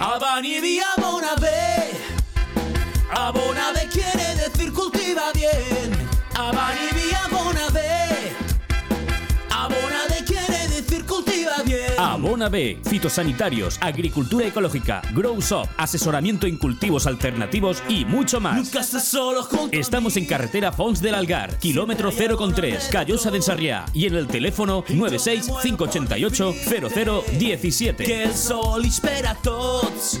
Abani via Zona B, fitosanitarios, agricultura ecológica, Grow Shop, asesoramiento en cultivos alternativos y mucho más. Nunca estás solo Estamos en carretera Fons del Algar, kilómetro 0,3, Callosa de Ensarriá y en el teléfono 96 588 0017. Que el sol espera a tots.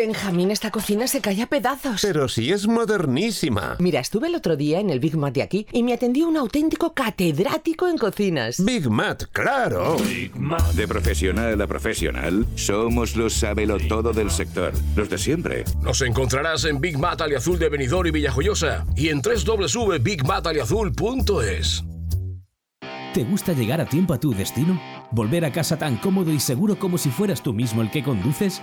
Benjamín, esta cocina se cae a pedazos. Pero si es modernísima. Mira, estuve el otro día en el Big Mat de aquí y me atendió un auténtico catedrático en cocinas. Big Mat, claro. De profesional a profesional, somos los todo del sector, los de siempre. Nos encontrarás en Big Mat Aliazul de Benidorm y Villajoyosa y en www.bigmataliazul.es. ¿Te gusta llegar a tiempo a tu destino? ¿Volver a casa tan cómodo y seguro como si fueras tú mismo el que conduces?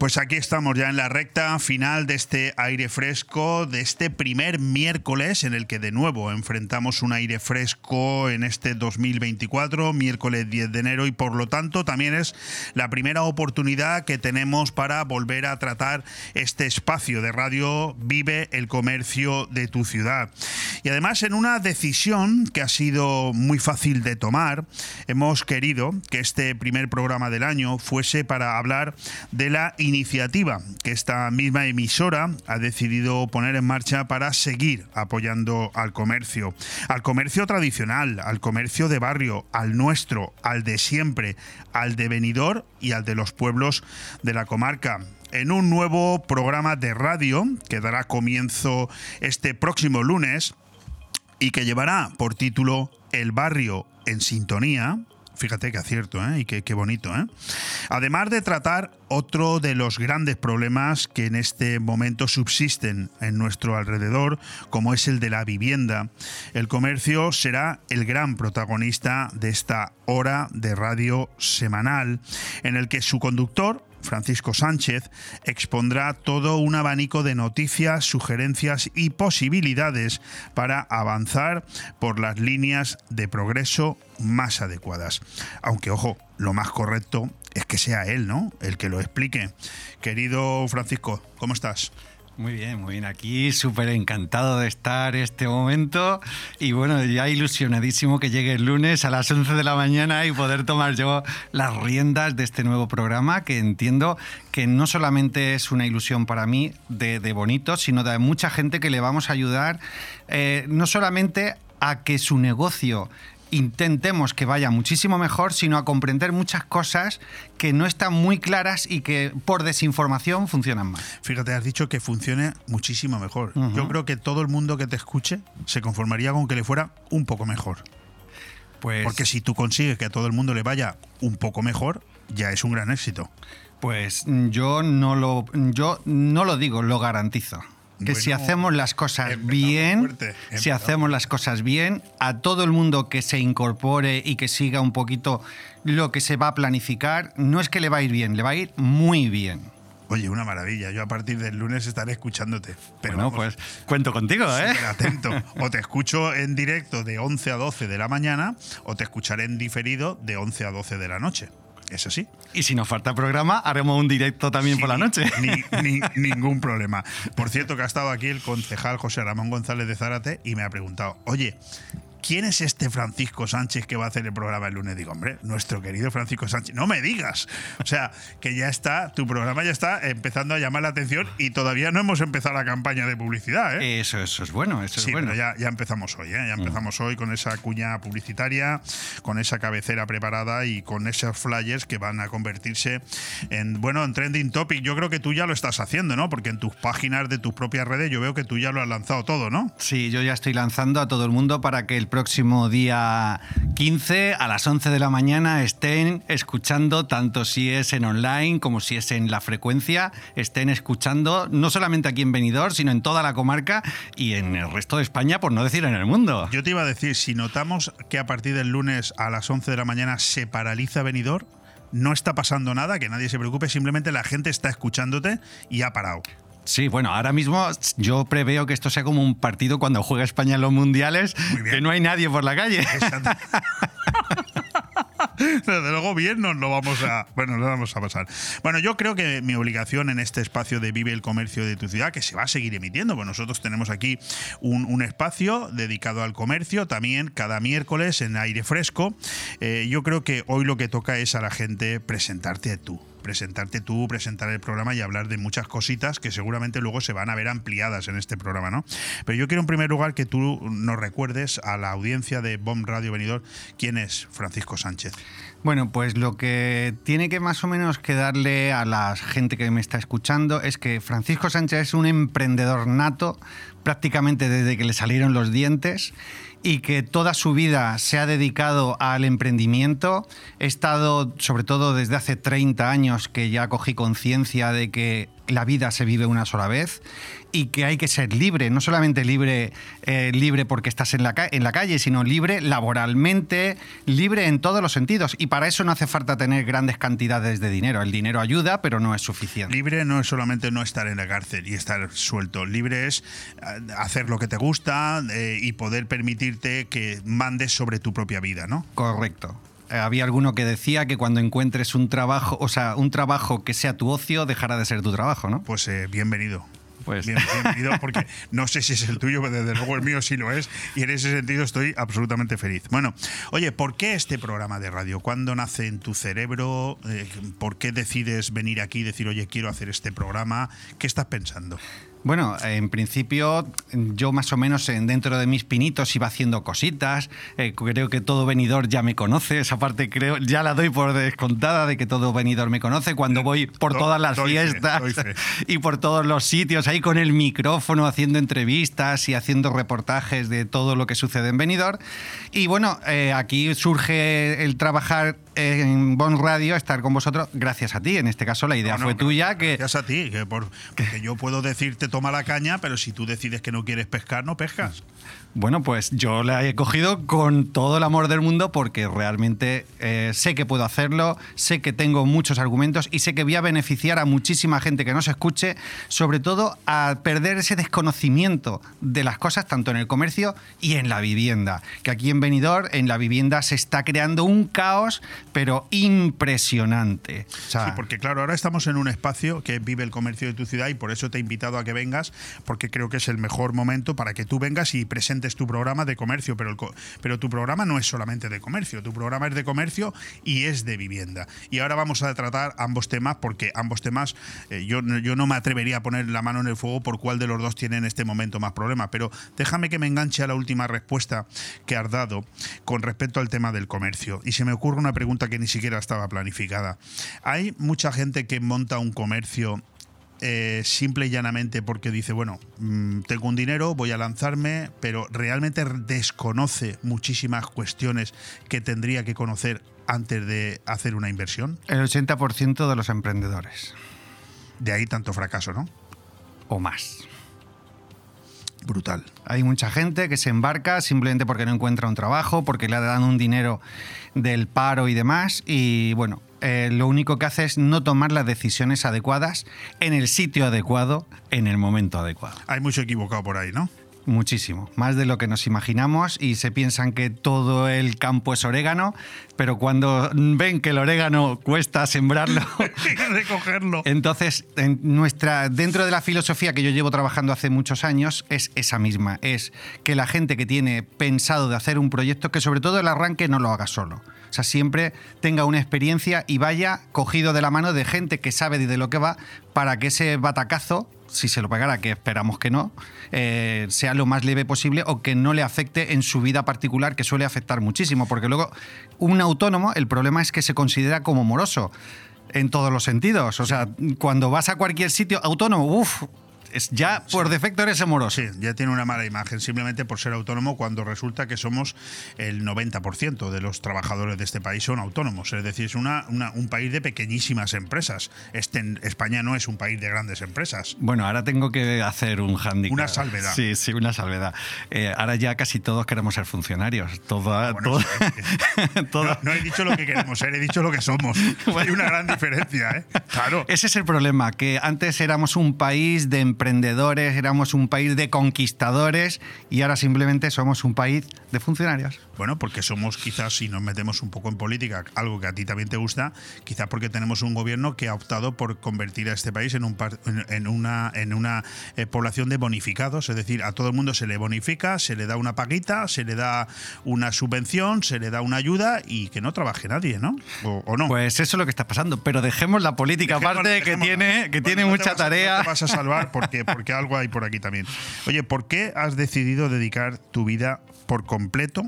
Pues aquí estamos ya en la recta final de este aire fresco, de este primer miércoles en el que de nuevo enfrentamos un aire fresco en este 2024, miércoles 10 de enero, y por lo tanto también es la primera oportunidad que tenemos para volver a tratar este espacio de radio Vive el comercio de tu ciudad. Y además en una decisión que ha sido muy fácil de tomar, hemos querido que este primer programa del año fuese para hablar de la iniciativa que esta misma emisora ha decidido poner en marcha para seguir apoyando al comercio, al comercio tradicional, al comercio de barrio, al nuestro, al de siempre, al de venidor y al de los pueblos de la comarca. En un nuevo programa de radio que dará comienzo este próximo lunes y que llevará por título El barrio en sintonía, Fíjate qué acierto, ¿eh? Y qué, qué bonito, ¿eh? Además de tratar otro de los grandes problemas que en este momento subsisten en nuestro alrededor, como es el de la vivienda, el comercio será el gran protagonista de esta hora de radio semanal, en el que su conductor, Francisco Sánchez, expondrá todo un abanico de noticias, sugerencias y posibilidades para avanzar por las líneas de progreso más adecuadas. Aunque, ojo, lo más correcto es que sea él, ¿no? El que lo explique. Querido Francisco, ¿cómo estás? Muy bien, muy bien. Aquí súper encantado de estar este momento y bueno, ya ilusionadísimo que llegue el lunes a las 11 de la mañana y poder tomar yo las riendas de este nuevo programa que entiendo que no solamente es una ilusión para mí de, bonito, sino de mucha gente que le vamos a ayudar eh, no solamente a que su negocio intentemos que vaya muchísimo mejor, sino a comprender muchas cosas que no están muy claras y que por desinformación funcionan mal. Fíjate, has dicho que funcione muchísimo mejor. Yo creo que todo el mundo que te escuche se conformaría con que le fuera un poco mejor. Pues, Porque si tú consigues que a todo el mundo le vaya un poco mejor, ya es un gran éxito. Pues yo no lo, yo no lo digo, lo garantizo. Que si hacemos las cosas bien, fuerte, si hacemos las cosas bien, a todo el mundo que se incorpore y que siga un poquito lo que se va a planificar, no es que le va a ir bien, le va a ir muy bien. Oye, una maravilla. Yo a partir del lunes estaré escuchándote. Pero Bueno, vamos, pues cuento contigo, ¿eh? atento. O te escucho en directo de 11 a 12 de la mañana o te escucharé en diferido de 11 a 12 de la noche. Es así. Y si nos falta programa, haremos un directo también por la noche. Ni, ni- ningún problema. Por cierto, que ha estado aquí el concejal José Ramón González de Zárate y me ha preguntado, oye, ¿quién es este Francisco Sánchez que va a hacer el programa el lunes? Digo, hombre, nuestro querido Francisco Sánchez. No me digas. O sea, que ya está, tu programa ya está empezando a llamar la atención y todavía no hemos empezado la campaña de publicidad, ¿eh? Eso, eso es bueno, eso Sí, es bueno. pero ya, ya empezamos hoy, ¿eh? Ya empezamos hoy con esa cuña publicitaria, con esa cabecera preparada y con esos flyers que van a convertirse en, bueno, en trending topic. Yo creo que tú ya lo estás haciendo, ¿no? Porque en tus páginas de tus propias redes yo veo que tú ya lo has lanzado todo, ¿no? Sí, yo ya estoy lanzando a todo el mundo para que el próximo día 15 a las 11 de la mañana estén escuchando, tanto si es en online como si es en la frecuencia, estén escuchando no solamente aquí en Benidorm, sino en toda la comarca y en el resto de España, por no decir en el mundo. Yo te iba a decir, si notamos que a partir del lunes a las 11 de la mañana se paraliza Benidorm, no está pasando nada, que nadie se preocupe, simplemente la gente está escuchándote y ha parado. Sí, bueno, ahora mismo yo preveo que esto sea como un partido cuando juega España en los mundiales, que no hay nadie por la calle. Desde luego bien nos lo vamos a, bueno, lo vamos a pasar. Bueno, yo creo que mi obligación en este espacio de Vive el Comercio de tu ciudad, que se va a seguir emitiendo, pues nosotros tenemos aquí un, un espacio dedicado al comercio, también cada miércoles en aire fresco. Eh, yo creo que hoy lo que toca es a la gente presentarte tú presentarte tú, presentar el programa y hablar de muchas cositas que seguramente luego se van a ver ampliadas en este programa, ¿no? Pero yo quiero en primer lugar que tú nos recuerdes a la audiencia de BOM Radio Venidor quién es Francisco Sánchez. Bueno, pues lo que tiene que más o menos que darle a la gente que me está escuchando es que Francisco Sánchez es un emprendedor nato prácticamente desde que le salieron los dientes y que toda su vida se ha dedicado al emprendimiento. He estado, sobre todo desde hace 30 años, que ya cogí conciencia de que la vida se vive una sola vez y que hay que ser libre, no solamente libre, eh, libre porque estás en la, en la calle, sino libre laboralmente, libre en todos los sentidos. Y para eso no hace falta tener grandes cantidades de dinero. El dinero ayuda, pero no es suficiente. Libre no es solamente no estar en la cárcel y estar suelto. Libre es eh, hacer lo que te gusta eh, y poder permitirte que mandes sobre tu propia vida, ¿no? Correcto. Había alguno que decía que cuando encuentres un trabajo, o sea, un trabajo que sea tu ocio, dejará de ser tu trabajo, ¿no? Pues eh, bienvenido. Pues Bien- bienvenido, porque no sé si es el tuyo, pero desde luego el mío sí lo es, y en ese sentido estoy absolutamente feliz. Bueno, oye, ¿por qué este programa de radio? ¿Cuándo nace en tu cerebro? Eh, ¿Por qué decides venir aquí y decir, oye, quiero hacer este programa? ¿Qué estás pensando? Bueno, en principio yo más o menos en- dentro de mis pinitos iba haciendo cositas. Eh, creo que todo venidor ya me conoce. Esa parte creo ya la doy por descontada de que todo venidor me conoce cuando voy por todas las fiestas y por todos los sitios ahí con el micrófono haciendo entrevistas y haciendo reportajes de todo lo que sucede en Benidorm. Y bueno, eh, aquí surge el trabajar en Bon Radio, estar con vosotros, gracias a ti. En este caso la idea No, no, fue tuya. Que, Gracias a ti, que por- porque yo puedo decirte toma la caña, pero si tú decides que no quieres pescar, no pescas. Bueno, pues yo la he cogido con todo el amor del mundo porque realmente eh, sé que puedo hacerlo, sé que tengo muchos argumentos y sé que voy a beneficiar a muchísima gente que nos escuche, sobre todo a perder ese desconocimiento de las cosas tanto en el comercio y en la vivienda. Que aquí en Benidorm, en la vivienda, se está creando un caos, pero impresionante. Sí, porque claro, ahora estamos en un espacio que vive el comercio de tu ciudad y por eso te he invitado a que vengas, porque creo que es el mejor momento para que tú vengas y presentes tu programa de comercio, pero, pero tu programa no es solamente de comercio, tu programa es de comercio y es de vivienda. Y ahora vamos a tratar ambos temas, porque ambos temas eh, yo, yo no me atrevería a poner la mano en el fuego por cuál de los dos tiene en este momento más problemas, pero déjame que me enganche a la última respuesta que has dado con respecto al tema del comercio. Y se me ocurre una pregunta que ni siquiera estaba planificada. Hay mucha gente que monta un comercio eh, simple y llanamente porque dice, bueno, mm, tengo un dinero, voy a lanzarme, pero realmente desconoce muchísimas cuestiones que tendría que conocer antes de hacer una inversión. el 80% de los emprendedores. De ahí tanto fracaso, ¿no? O más. Brutal. Hay mucha gente que se embarca simplemente porque no encuentra un trabajo, porque le dan un dinero del paro y demás. Y bueno, eh, lo único que hace es no tomar las decisiones adecuadas en el sitio adecuado, en el momento adecuado. Hay mucho equivocado por ahí, ¿no? Muchísimo, más de lo que nos imaginamos y se piensan que todo el campo es orégano, pero cuando ven que el orégano cuesta sembrarlo, recogerlo. Entonces, en nuestra, dentro de la filosofía que yo llevo trabajando hace muchos años, es esa misma, es que la gente que tiene pensado de hacer un proyecto, que sobre todo el arranque no lo haga solo. O sea, siempre tenga una experiencia y vaya cogido de la mano de gente que sabe de lo que va para que ese batacazo, si se lo pegara, que esperamos que no, eh, sea lo más leve posible o que no le afecte en su vida particular, que suele afectar muchísimo. Porque luego, un autónomo, el problema es que se considera como moroso en todos los sentidos. O sea, cuando vas a cualquier sitio autónomo, uff, ya por defecto eres moroso. Sí, ya tiene una mala imagen simplemente por ser autónomo cuando resulta que somos el 90% de los trabajadores de este país son autónomos. Es decir, es una, una- un país de pequeñísimas empresas. Este, España no es un país de grandes empresas. Bueno, ahora tengo que hacer un handicap. Una salvedad. Sí, sí, una salvedad. Eh, ahora ya casi todos queremos ser funcionarios. Todo, todo- No, no he dicho lo que queremos ser, he dicho lo que somos. Hay una gran diferencia, ¿eh? Claro. Ese es el problema, que antes éramos un país de emprendedores, éramos un país de conquistadores y ahora simplemente somos un país de funcionarios. Bueno, porque somos quizás, si nos metemos un poco en política, algo que a ti también te gusta, quizás porque tenemos un gobierno que ha optado por convertir a este país en, un en- una, en una eh, población de bonificados, es decir, a todo el mundo se le bonifica, se le da una paguita, se le da una subvención, se le da una ayuda y que no trabaje nadie, ¿no? ¿O, o no? Pues eso es lo que está pasando, pero dejemos la política aparte, que tiene, que Bueno, tiene no mucha vas tarea. no te vas a salvar porque, porque algo hay por aquí también. Oye, ¿por qué has decidido dedicar tu vida por completo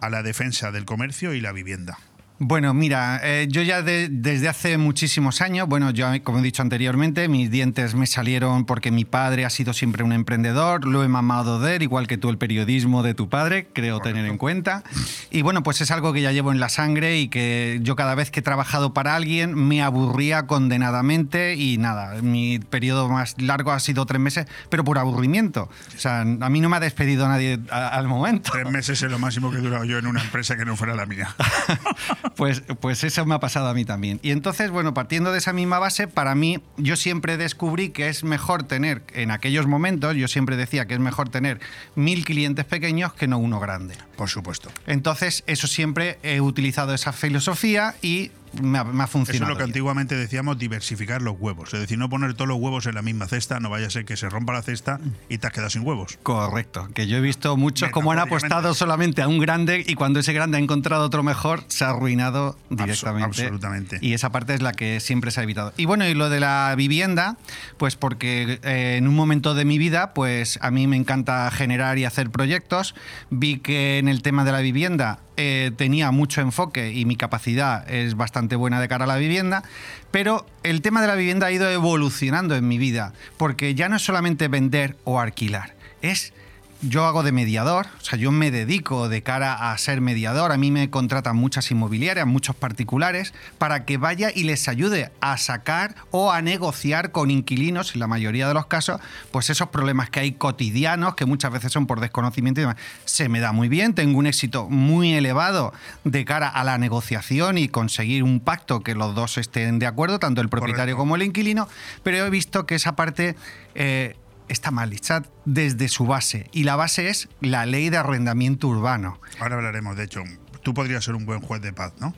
a la defensa del comercio y la vivienda? Bueno, mira, eh, yo ya de- desde hace muchísimos años, bueno, yo como he dicho anteriormente, mis dientes me salieron porque mi padre ha sido siempre un emprendedor, lo he mamado de él, igual que tú el periodismo de tu padre, creo tener en cuenta. Y bueno, pues es algo que ya llevo en la sangre y que yo cada vez que he trabajado para alguien me aburría condenadamente y nada, mi periodo más largo ha sido tres meses, pero por aburrimiento. O sea, a mí no me ha despedido nadie a- al momento. Tres meses es lo máximo que he durado yo en una empresa que no fuera la mía. Pues, pues eso me ha pasado a mí también. Y entonces, bueno, partiendo de esa misma base, para mí, yo siempre descubrí que es mejor tener, en aquellos momentos, yo siempre decía que es mejor tener mil clientes pequeños que no uno grande. Por supuesto. Entonces, eso siempre he utilizado esa filosofía y me ha, me ha Eso funcionado. es lo que antiguamente decíamos, diversificar los huevos. Es decir, no poner todos los huevos en la misma cesta, no vaya a ser que se rompa la cesta y te has quedado sin huevos. Correcto, que yo he visto muchos como han apostado solamente a un grande y cuando ese grande ha encontrado otro mejor, se ha arruinado directamente. absolutamente. Y esa parte es la que siempre se ha evitado. Y bueno, y lo de la vivienda, pues porque eh, en un momento de mi vida, pues a mí me encanta generar y hacer proyectos. Vi que en el tema de la vivienda eh, tenía mucho enfoque y mi capacidad es bastante buena de cara a la vivienda, pero el tema de la vivienda ha ido evolucionando en mi vida, porque ya no es solamente vender o alquilar, es yo hago de mediador, o sea, yo me dedico de cara a ser mediador. A mí me contratan muchas inmobiliarias, muchos particulares, para que vaya y les ayude a sacar o a negociar con inquilinos, en la mayoría de los casos, pues esos problemas que hay cotidianos, que muchas veces son por desconocimiento y demás. Se me da muy bien, tengo un éxito muy elevado de cara a la negociación y conseguir un pacto que los dos estén de acuerdo, tanto el propietario como el inquilino, pero he visto que esa parte... eh, está mal hecha desde su base. Y la base es la ley de arrendamiento urbano. Ahora hablaremos, de hecho, tú podrías ser un buen juez de paz, ¿no?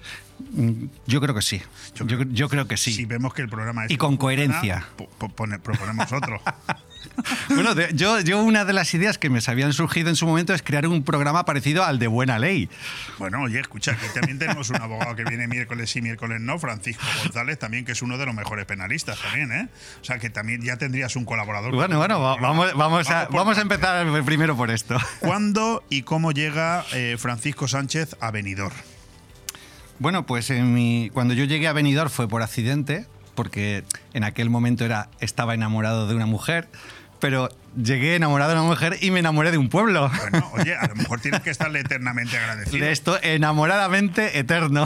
Mm, Yo creo que sí. Yo, yo creo que sí. Si vemos que el programa es Y con coherencia. proponemos otro. Bueno, de- yo, yo una de las ideas que me habían surgido en su momento es crear un programa parecido al de Buena Ley. Bueno, oye, escucha, aquí también tenemos un abogado que viene miércoles sí, miércoles no, Francisco González, también, que es uno de los mejores penalistas también, ¿eh? O sea, que también ya tendrías un colaborador. Bueno, bueno, va- vamos, vamos, a, vamos a empezar primero por esto. ¿Cuándo y cómo llega eh, Francisco Sánchez a Benidorm? Bueno, pues en mi, cuando yo llegué a Benidorm fue por accidente, porque en aquel momento era, estaba enamorado de una mujer, pero llegué enamorado de una mujer y me enamoré de un pueblo. Bueno, oye, a lo mejor tienes que estarle eternamente agradecido. De esto enamoradamente eterno.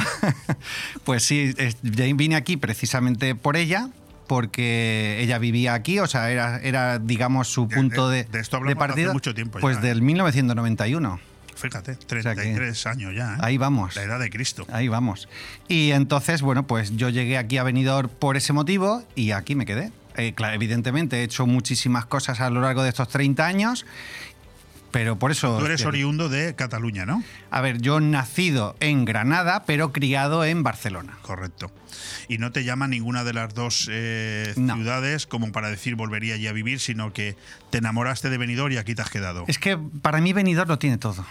pues sí, ya vine aquí precisamente por ella, porque ella vivía aquí, o sea, era, era digamos, su punto de, de esto hablamos partida. hace mucho tiempo ya, Pues ¿eh? del 1991. Fíjate, sea que- 33 años ya, ¿eh? Ahí vamos. La edad de Cristo. Ahí vamos. Y entonces, bueno, pues yo llegué aquí a Benidorm por ese motivo y aquí me quedé. Eh, claro, evidentemente he hecho muchísimas cosas a lo largo de estos 30 años Pero por eso... Tú eres oriundo de Cataluña, ¿no? A ver, yo nacido en Granada, pero criado en Barcelona. Correcto. Y no te llama ninguna de las dos eh, ciudades como para decir volvería allí a vivir, sino que te enamoraste de Benidorm y aquí te has quedado. Es que para mí Benidorm lo tiene todo.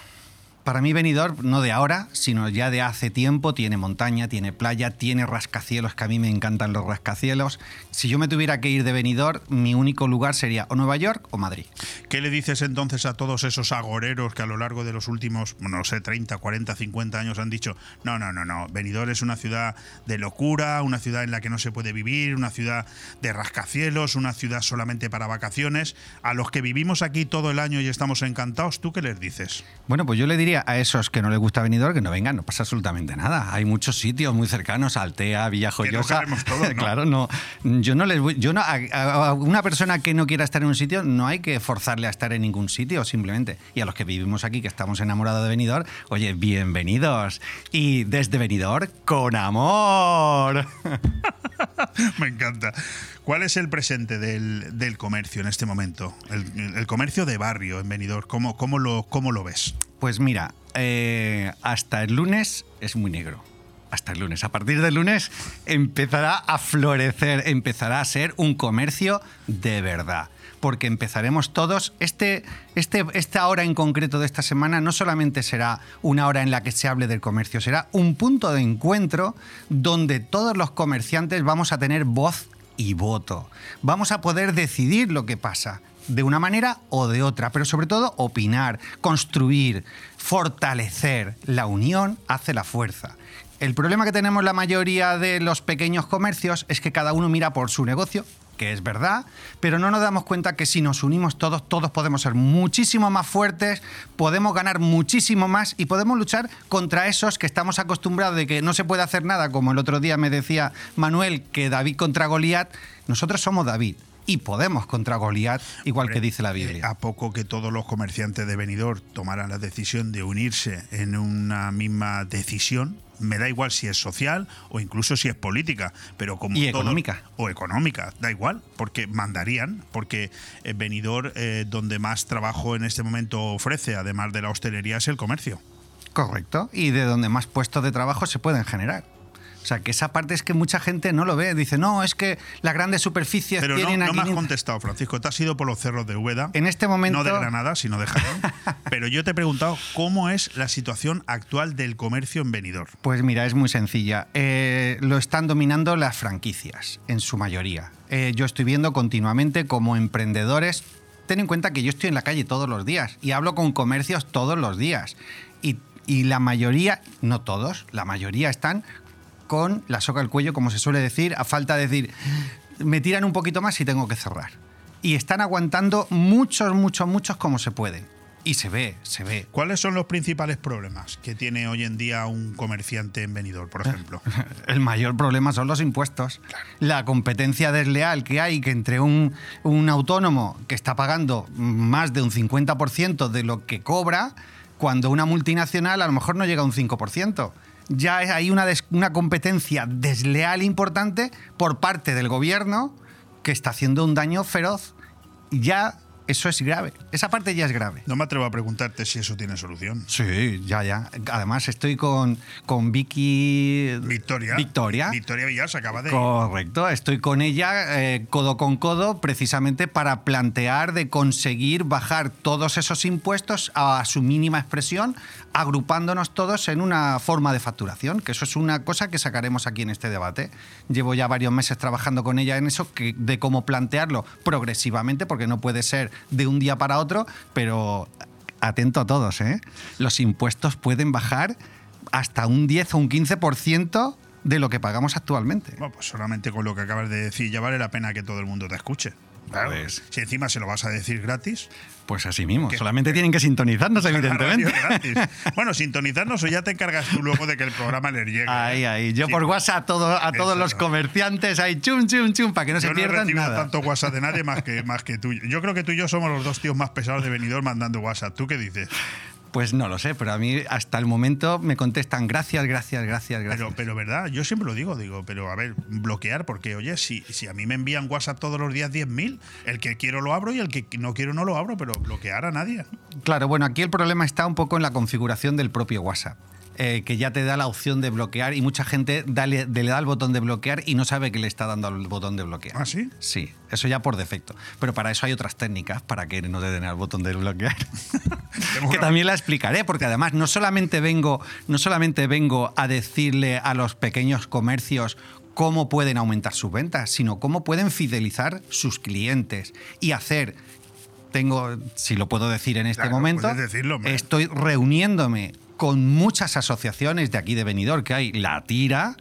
Para mí Benidorm, no de ahora, sino ya de hace tiempo, tiene montaña, tiene playa, tiene rascacielos, que a mí me encantan los rascacielos. Si yo me tuviera que ir de Benidorm, mi único lugar sería o Nueva York o Madrid. ¿Qué le dices entonces a todos esos agoreros que a lo largo de los últimos, no sé, 30, 40, 50 años han dicho, no, no, no, no, Benidorm es una ciudad de locura, una ciudad en la que no se puede vivir, una ciudad de rascacielos, una ciudad solamente para vacaciones? A los que vivimos aquí todo el año y estamos encantados, ¿tú qué les dices? Bueno, pues yo le diría a esos que no les gusta Benidorm que no vengan, no pasa absolutamente nada. Hay muchos sitios muy cercanos, Altea, Villajoyosa. ¿no? claro, no. Yo no les voy, yo no a una persona que no quiera estar en un sitio no hay que forzarle a estar en ningún sitio, simplemente. Y a los que vivimos aquí, que estamos enamorados de Benidorm, oye, bienvenidos. Y desde Benidorm con amor. Me encanta. ¿Cuál es el presente del, del comercio en este momento? El, el comercio de barrio en Benidorm, ¿cómo, cómo, lo, cómo lo ves? Pues mira, eh, hasta el lunes es muy negro. Hasta el lunes. A partir del lunes empezará a florecer, empezará a ser un comercio de verdad. Porque empezaremos todos. Este, este, esta hora en concreto de esta semana no solamente será una hora en la que se hable del comercio, será un punto de encuentro donde todos los comerciantes vamos a tener voz y voto. Vamos a poder decidir lo que pasa de una manera o de otra, pero sobre todo opinar, construir, fortalecer. La unión hace la fuerza. El problema que tenemos la mayoría de los pequeños comercios es que cada uno mira por su negocio, que es verdad, pero no nos damos cuenta que si nos unimos todos, todos podemos ser muchísimo más fuertes, podemos ganar muchísimo más y podemos luchar contra esos que estamos acostumbrados de que no se puede hacer nada, como el otro día me decía Manuel que David contra Goliat, nosotros somos David. Y podemos contra Goliat, igual que dice la Biblia. A poco que todos los comerciantes de Benidorm tomaran la decisión de unirse en una misma decisión, me da igual si es social o incluso si es política, pero como Y todo- económica. o económica, da igual, porque mandarían, porque eh, Benidorm eh, donde más trabajo en este momento ofrece, además de la hostelería, es el comercio. Correcto. Y de donde más puestos de trabajo se pueden generar. O sea, que esa parte es que mucha gente no lo ve. Dice, no, es que las grandes superficies Pero no, tienen no aquí... me has contestado, Francisco. Te has ido por los cerros de Úbeda. En este momento- No de Granada, sino de Jaén. Pero yo te he preguntado cómo es la situación actual del comercio en Benidorm. Pues mira, es muy sencilla. Eh, lo están dominando las franquicias, en su mayoría. Eh, yo estoy viendo continuamente como emprendedores. Ten en cuenta que yo estoy en la calle todos los días y hablo con comercios todos los días. Y, y la mayoría, no todos, la mayoría están con la soga al cuello, como se suele decir, a falta de decir, me tiran un poquito más y tengo que cerrar. Y están aguantando muchos, muchos, muchos como se pueden. Y se ve, se ve. ¿Cuáles son los principales problemas que tiene hoy en día un comerciante en Benidorm, por ejemplo? El mayor problema son los impuestos. La competencia desleal que hay que entre un, un autónomo que está pagando más de un 50% de lo que cobra, cuando una multinacional a lo mejor no llega a un 5%. Ya hay una, des- una competencia desleal importante por parte del gobierno que está haciendo un daño feroz. Ya eso es grave. Esa parte ya es grave. No me atrevo a preguntarte si eso tiene solución. Sí, ya, ya. Además estoy con, con Vicky... Victoria. Victoria. Victoria Villar se acaba de. Correcto, estoy con ella eh, codo con codo precisamente para plantear de conseguir bajar todos esos impuestos a su mínima expresión, agrupándonos todos en una forma de facturación, que eso es una cosa que sacaremos aquí en este debate. Llevo ya varios meses trabajando con ella en eso, de cómo plantearlo progresivamente, porque no puede ser de un día para otro, pero atento a todos, ¿eh? los impuestos pueden bajar hasta un 10 o un 15% de lo que pagamos actualmente. Bueno, pues solamente con lo que acabas de decir ya vale la pena que todo el mundo te escuche. Claro. Si encima se lo vas a decir gratis. Pues así mismo. Que- Solamente tienen que sintonizarnos, evidentemente. Bueno, sintonizarnos o ya te encargas tú luego de que el programa les llegue. Ahí, ahí. Yo Sí. por WhatsApp a, todo- a todos los comerciantes, ahí chum, chum, chum, para que no Yo se pierdan no he recibido nada. tanto WhatsApp de nadie más que, más que tú. Yo creo que tú y yo somos los dos tíos más pesados de venidor mandando WhatsApp. ¿Tú qué dices? Pues no lo sé, pero a mí hasta el momento me contestan gracias, gracias, gracias, gracias. Pero, pero verdad, yo siempre lo digo, digo, pero a ver, bloquear, porque oye, si, si a mí me envían WhatsApp todos los días 10.000, el que quiero lo abro y el que no quiero no lo abro, pero bloquear a nadie. Claro, bueno, aquí el problema está un poco en la configuración del propio WhatsApp. Eh, que ya te da la opción de bloquear y mucha gente dale- le da el botón de bloquear y no sabe que le está dando al botón de bloquear. ¿Ah, sí? Sí, eso ya por defecto. Pero para eso hay otras técnicas para que no te den al botón de bloquear. que también la explicaré, porque además no solamente vengo, no solamente vengo a decirle a los pequeños comercios cómo pueden aumentar sus ventas, sino cómo pueden fidelizar sus clientes y hacer tengo, si lo puedo decir en este Claro, momento, decirlo, estoy reuniéndome con muchas asociaciones de aquí de Benidorm, que hay La Tira,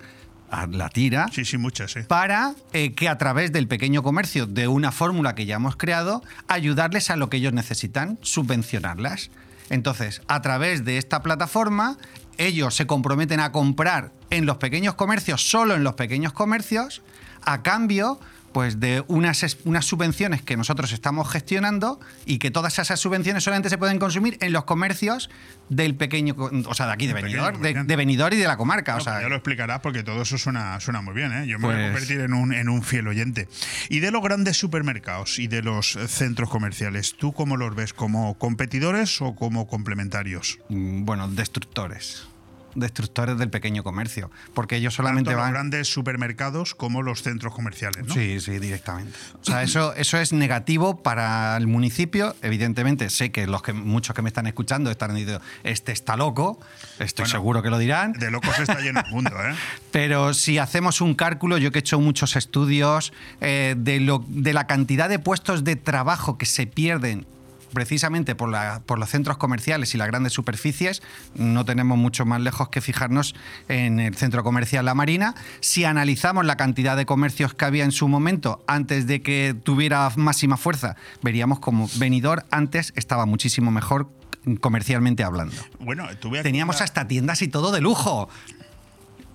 La Tira, Sí, sí, muchas, para eh, que a través del pequeño comercio, de una fórmula que ya hemos creado, ayudarles a lo que ellos necesitan, subvencionarlas. Entonces, a través de esta plataforma, ellos se comprometen a comprar en los pequeños comercios, solo en los pequeños comercios, a cambio pues de unas, unas subvenciones que nosotros estamos gestionando y que todas esas subvenciones solamente se pueden consumir en los comercios del pequeño, o sea, de aquí de Benidorm, de, de Benidorm y de la comarca. o No, sea, pues ya lo explicarás porque todo eso suena, suena muy bien. ¿eh? Yo me voy a Pues- convertir en un, en un fiel oyente. Y de los grandes supermercados y de los centros comerciales, ¿tú cómo los ves? ¿Como competidores o como complementarios? Mm, bueno, destructores. Destructores del pequeño comercio. Porque ellos solamente Tanto los van. grandes supermercados como los centros comerciales, ¿no? Sí, sí, directamente. O sea, eso, eso es negativo para el municipio. Evidentemente, sé que los que muchos que me están escuchando están diciendo, este está loco. Estoy Bueno, seguro que lo dirán. De locos está lleno el mundo, ¿eh? Pero si hacemos un cálculo, yo que he hecho muchos estudios eh, de, lo, de la cantidad de puestos de trabajo que se pierden precisamente por, la- por los centros comerciales y las grandes superficies, no tenemos mucho más lejos que fijarnos en el centro comercial La Marina. Si analizamos la cantidad de comercios que había en su momento antes de que tuviera máxima fuerza, veríamos como Benidorm antes estaba muchísimo mejor comercialmente hablando. Bueno, tuve Teníamos hasta tiendas y todo de lujo.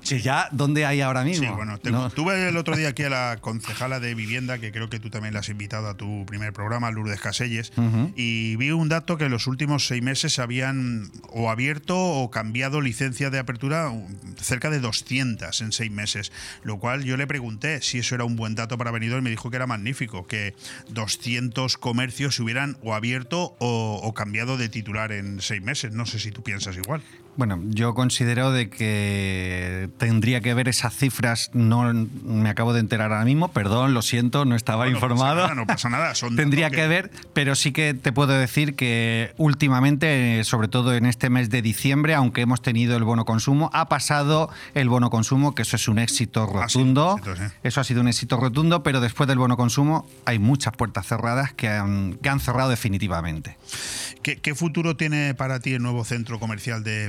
Que ya, ¿dónde hay ahora mismo? Sí, bueno, No. tuve el otro día aquí a la concejala de vivienda, que creo que tú también la has invitado a tu primer programa, Lourdes Caselles, y vi un dato que en los últimos seis meses se habían o abierto o cambiado licencia de apertura cerca de 200 en seis meses, lo cual yo le pregunté si eso era un buen dato para Benidorm y me dijo que era magnífico, que 200 comercios se hubieran o abierto o, o cambiado de titular en seis meses. No sé si tú piensas igual. Bueno, yo considero de que tendría que ver esas cifras, no me acabo de enterar ahora mismo, perdón, lo siento, no estaba No pasa informado. nada, no pasa nada, son Tendría que ver, pero sí que te puedo decir que últimamente, sobre todo en este mes de diciembre, aunque hemos tenido el bono consumo, ha pasado el bono consumo, que eso es un éxito rotundo. éxito, sí. Eso ha sido un éxito rotundo, pero después del bono consumo hay muchas puertas cerradas que han, que han cerrado definitivamente. ¿Qué, qué futuro tiene para ti el nuevo centro comercial de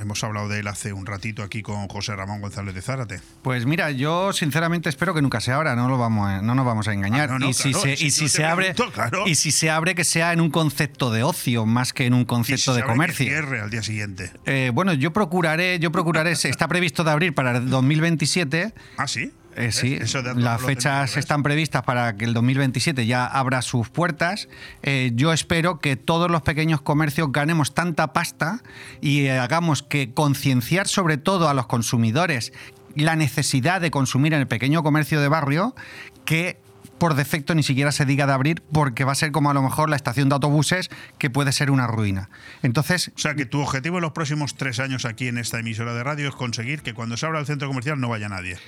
Hemos hablado de él hace un ratito aquí con José Ramón González de Zárate. Pues mira, yo sinceramente espero que nunca sea ahora, no, lo vamos a- no nos vamos a engañar. Ah, no, no, y si, claro, se, si y si abre, pregunto, claro. y si se abre que sea en un concepto de ocio más que en un Y si concepto de que comercio. cierre al día siguiente. Eh, bueno, yo procuraré, yo procuraré, está previsto de abrir para el 2027. ¿Ah, sí? Eh, sí, las fechas están previstas para que el 2027 ya abra sus puertas. Eh, yo espero que todos los pequeños comercios ganemos tanta pasta y eh, hagamos que concienciar sobre todo a los consumidores la necesidad de consumir en el pequeño comercio de barrio que por defecto ni siquiera se diga de abrir porque va a ser como a lo mejor la estación de autobuses que puede ser una ruina. Entonces, O sea, que tu objetivo en los próximos tres años aquí en esta emisora de radio es conseguir que cuando se abra el centro comercial no vaya nadie.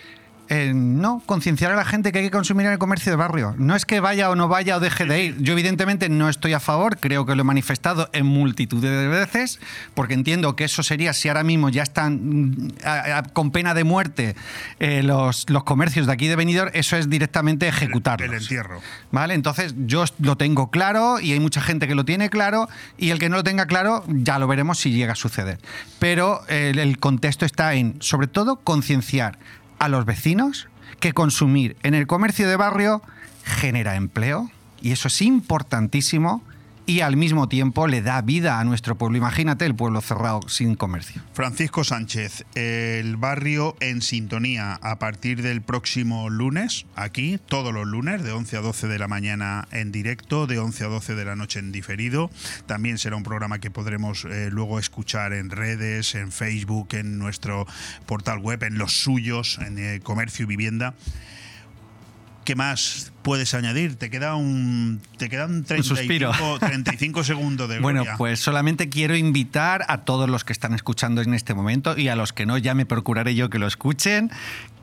Eh, no, concienciar a la gente que hay que consumir en el comercio de barrio. No es que vaya o no vaya o deje de ir. Yo evidentemente no estoy a favor, creo que lo he manifestado en multitud de veces, porque entiendo que eso sería si ahora mismo ya están mm, a- a- con pena de muerte eh, los, los comercios de aquí de Benidorm, eso es directamente ejecutarlos. El entierro. ¿Vale? Entonces yo lo tengo claro y hay mucha gente que lo tiene claro y el que no lo tenga claro ya lo veremos si llega a suceder. Pero eh, el contexto está en, sobre todo, concienciar a los vecinos que consumir en el comercio de barrio genera empleo y eso es importantísimo y al mismo tiempo le da vida a nuestro pueblo. Imagínate el pueblo cerrado sin comercio. Francisco Sánchez, el barrio en sintonía a partir del próximo lunes, aquí, todos los lunes, de 11 a 12 de la mañana en directo, de 11 a 12 de la noche en diferido. También será un programa que podremos eh, luego escuchar en redes, en Facebook, en nuestro portal web, en los suyos, en eh, Comercio y Vivienda. ¿Qué más puedes añadir? Te queda un te quedan 35, 35 segundos de Bueno, pues solamente quiero invitar a todos los que están escuchando en este momento y a los que no, ya me procuraré yo que lo escuchen,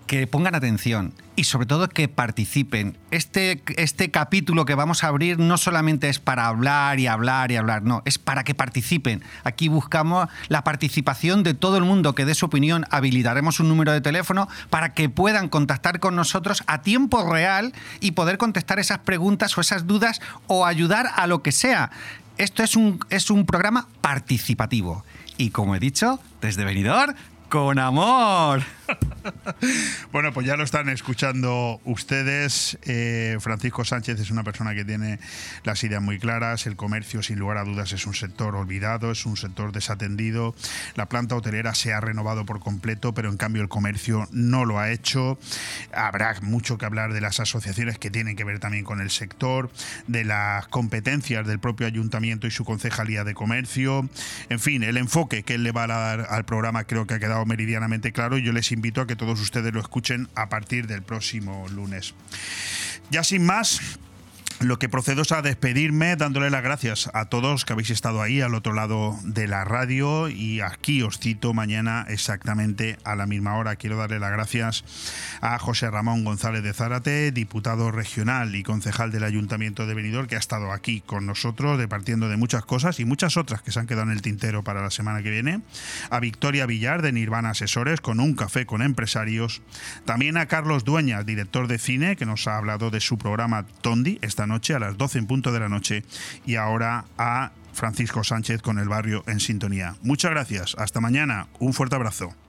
que pongan atención y sobre todo que participen. Este, este capítulo que vamos a abrir no solamente es para hablar y hablar y hablar, no, es para que participen. Aquí buscamos la participación de todo el mundo que dé su opinión. Habilitaremos un número de teléfono para que puedan contactar con nosotros a tiempo real y poder contestar esas preguntas o esas dudas o ayudar a lo que sea. Esto es un, es un programa participativo. Y como he dicho, desde Benidorm, con amor. Bueno, pues ya lo están escuchando ustedes. Eh, Francisco Sánchez es una persona que tiene las ideas muy claras. El comercio, sin lugar a dudas, es un sector olvidado, es un sector desatendido. La planta hotelera se ha renovado por completo, pero en cambio el comercio no lo ha hecho. Habrá mucho que hablar de las asociaciones que tienen que ver también con el sector, de las competencias del propio ayuntamiento y su concejalía de comercio. En fin, el enfoque que él le va a dar al programa creo que ha quedado meridianamente claro yo les invito a que todos ustedes lo escuchen a partir del próximo lunes. Ya sin más, lo que procedo es a despedirme dándole las gracias a todos que habéis estado ahí al otro lado de la radio y aquí os cito mañana exactamente a la misma hora. Quiero darle las gracias a José Ramón González de Zárate, diputado regional y concejal del Ayuntamiento de Benidorm, que ha estado aquí con nosotros departiendo de muchas cosas y muchas otras que se han quedado en el tintero para la semana que viene. A Victoria Villar de Nirvana Asesores con un café con empresarios. También a Carlos Dueñas, director de cine, que nos ha hablado de su programa Tondi esta noche a las 12 en punto de la noche. Y ahora a Francisco Sánchez con el barrio en sintonía. Muchas gracias. Hasta mañana. Un fuerte abrazo.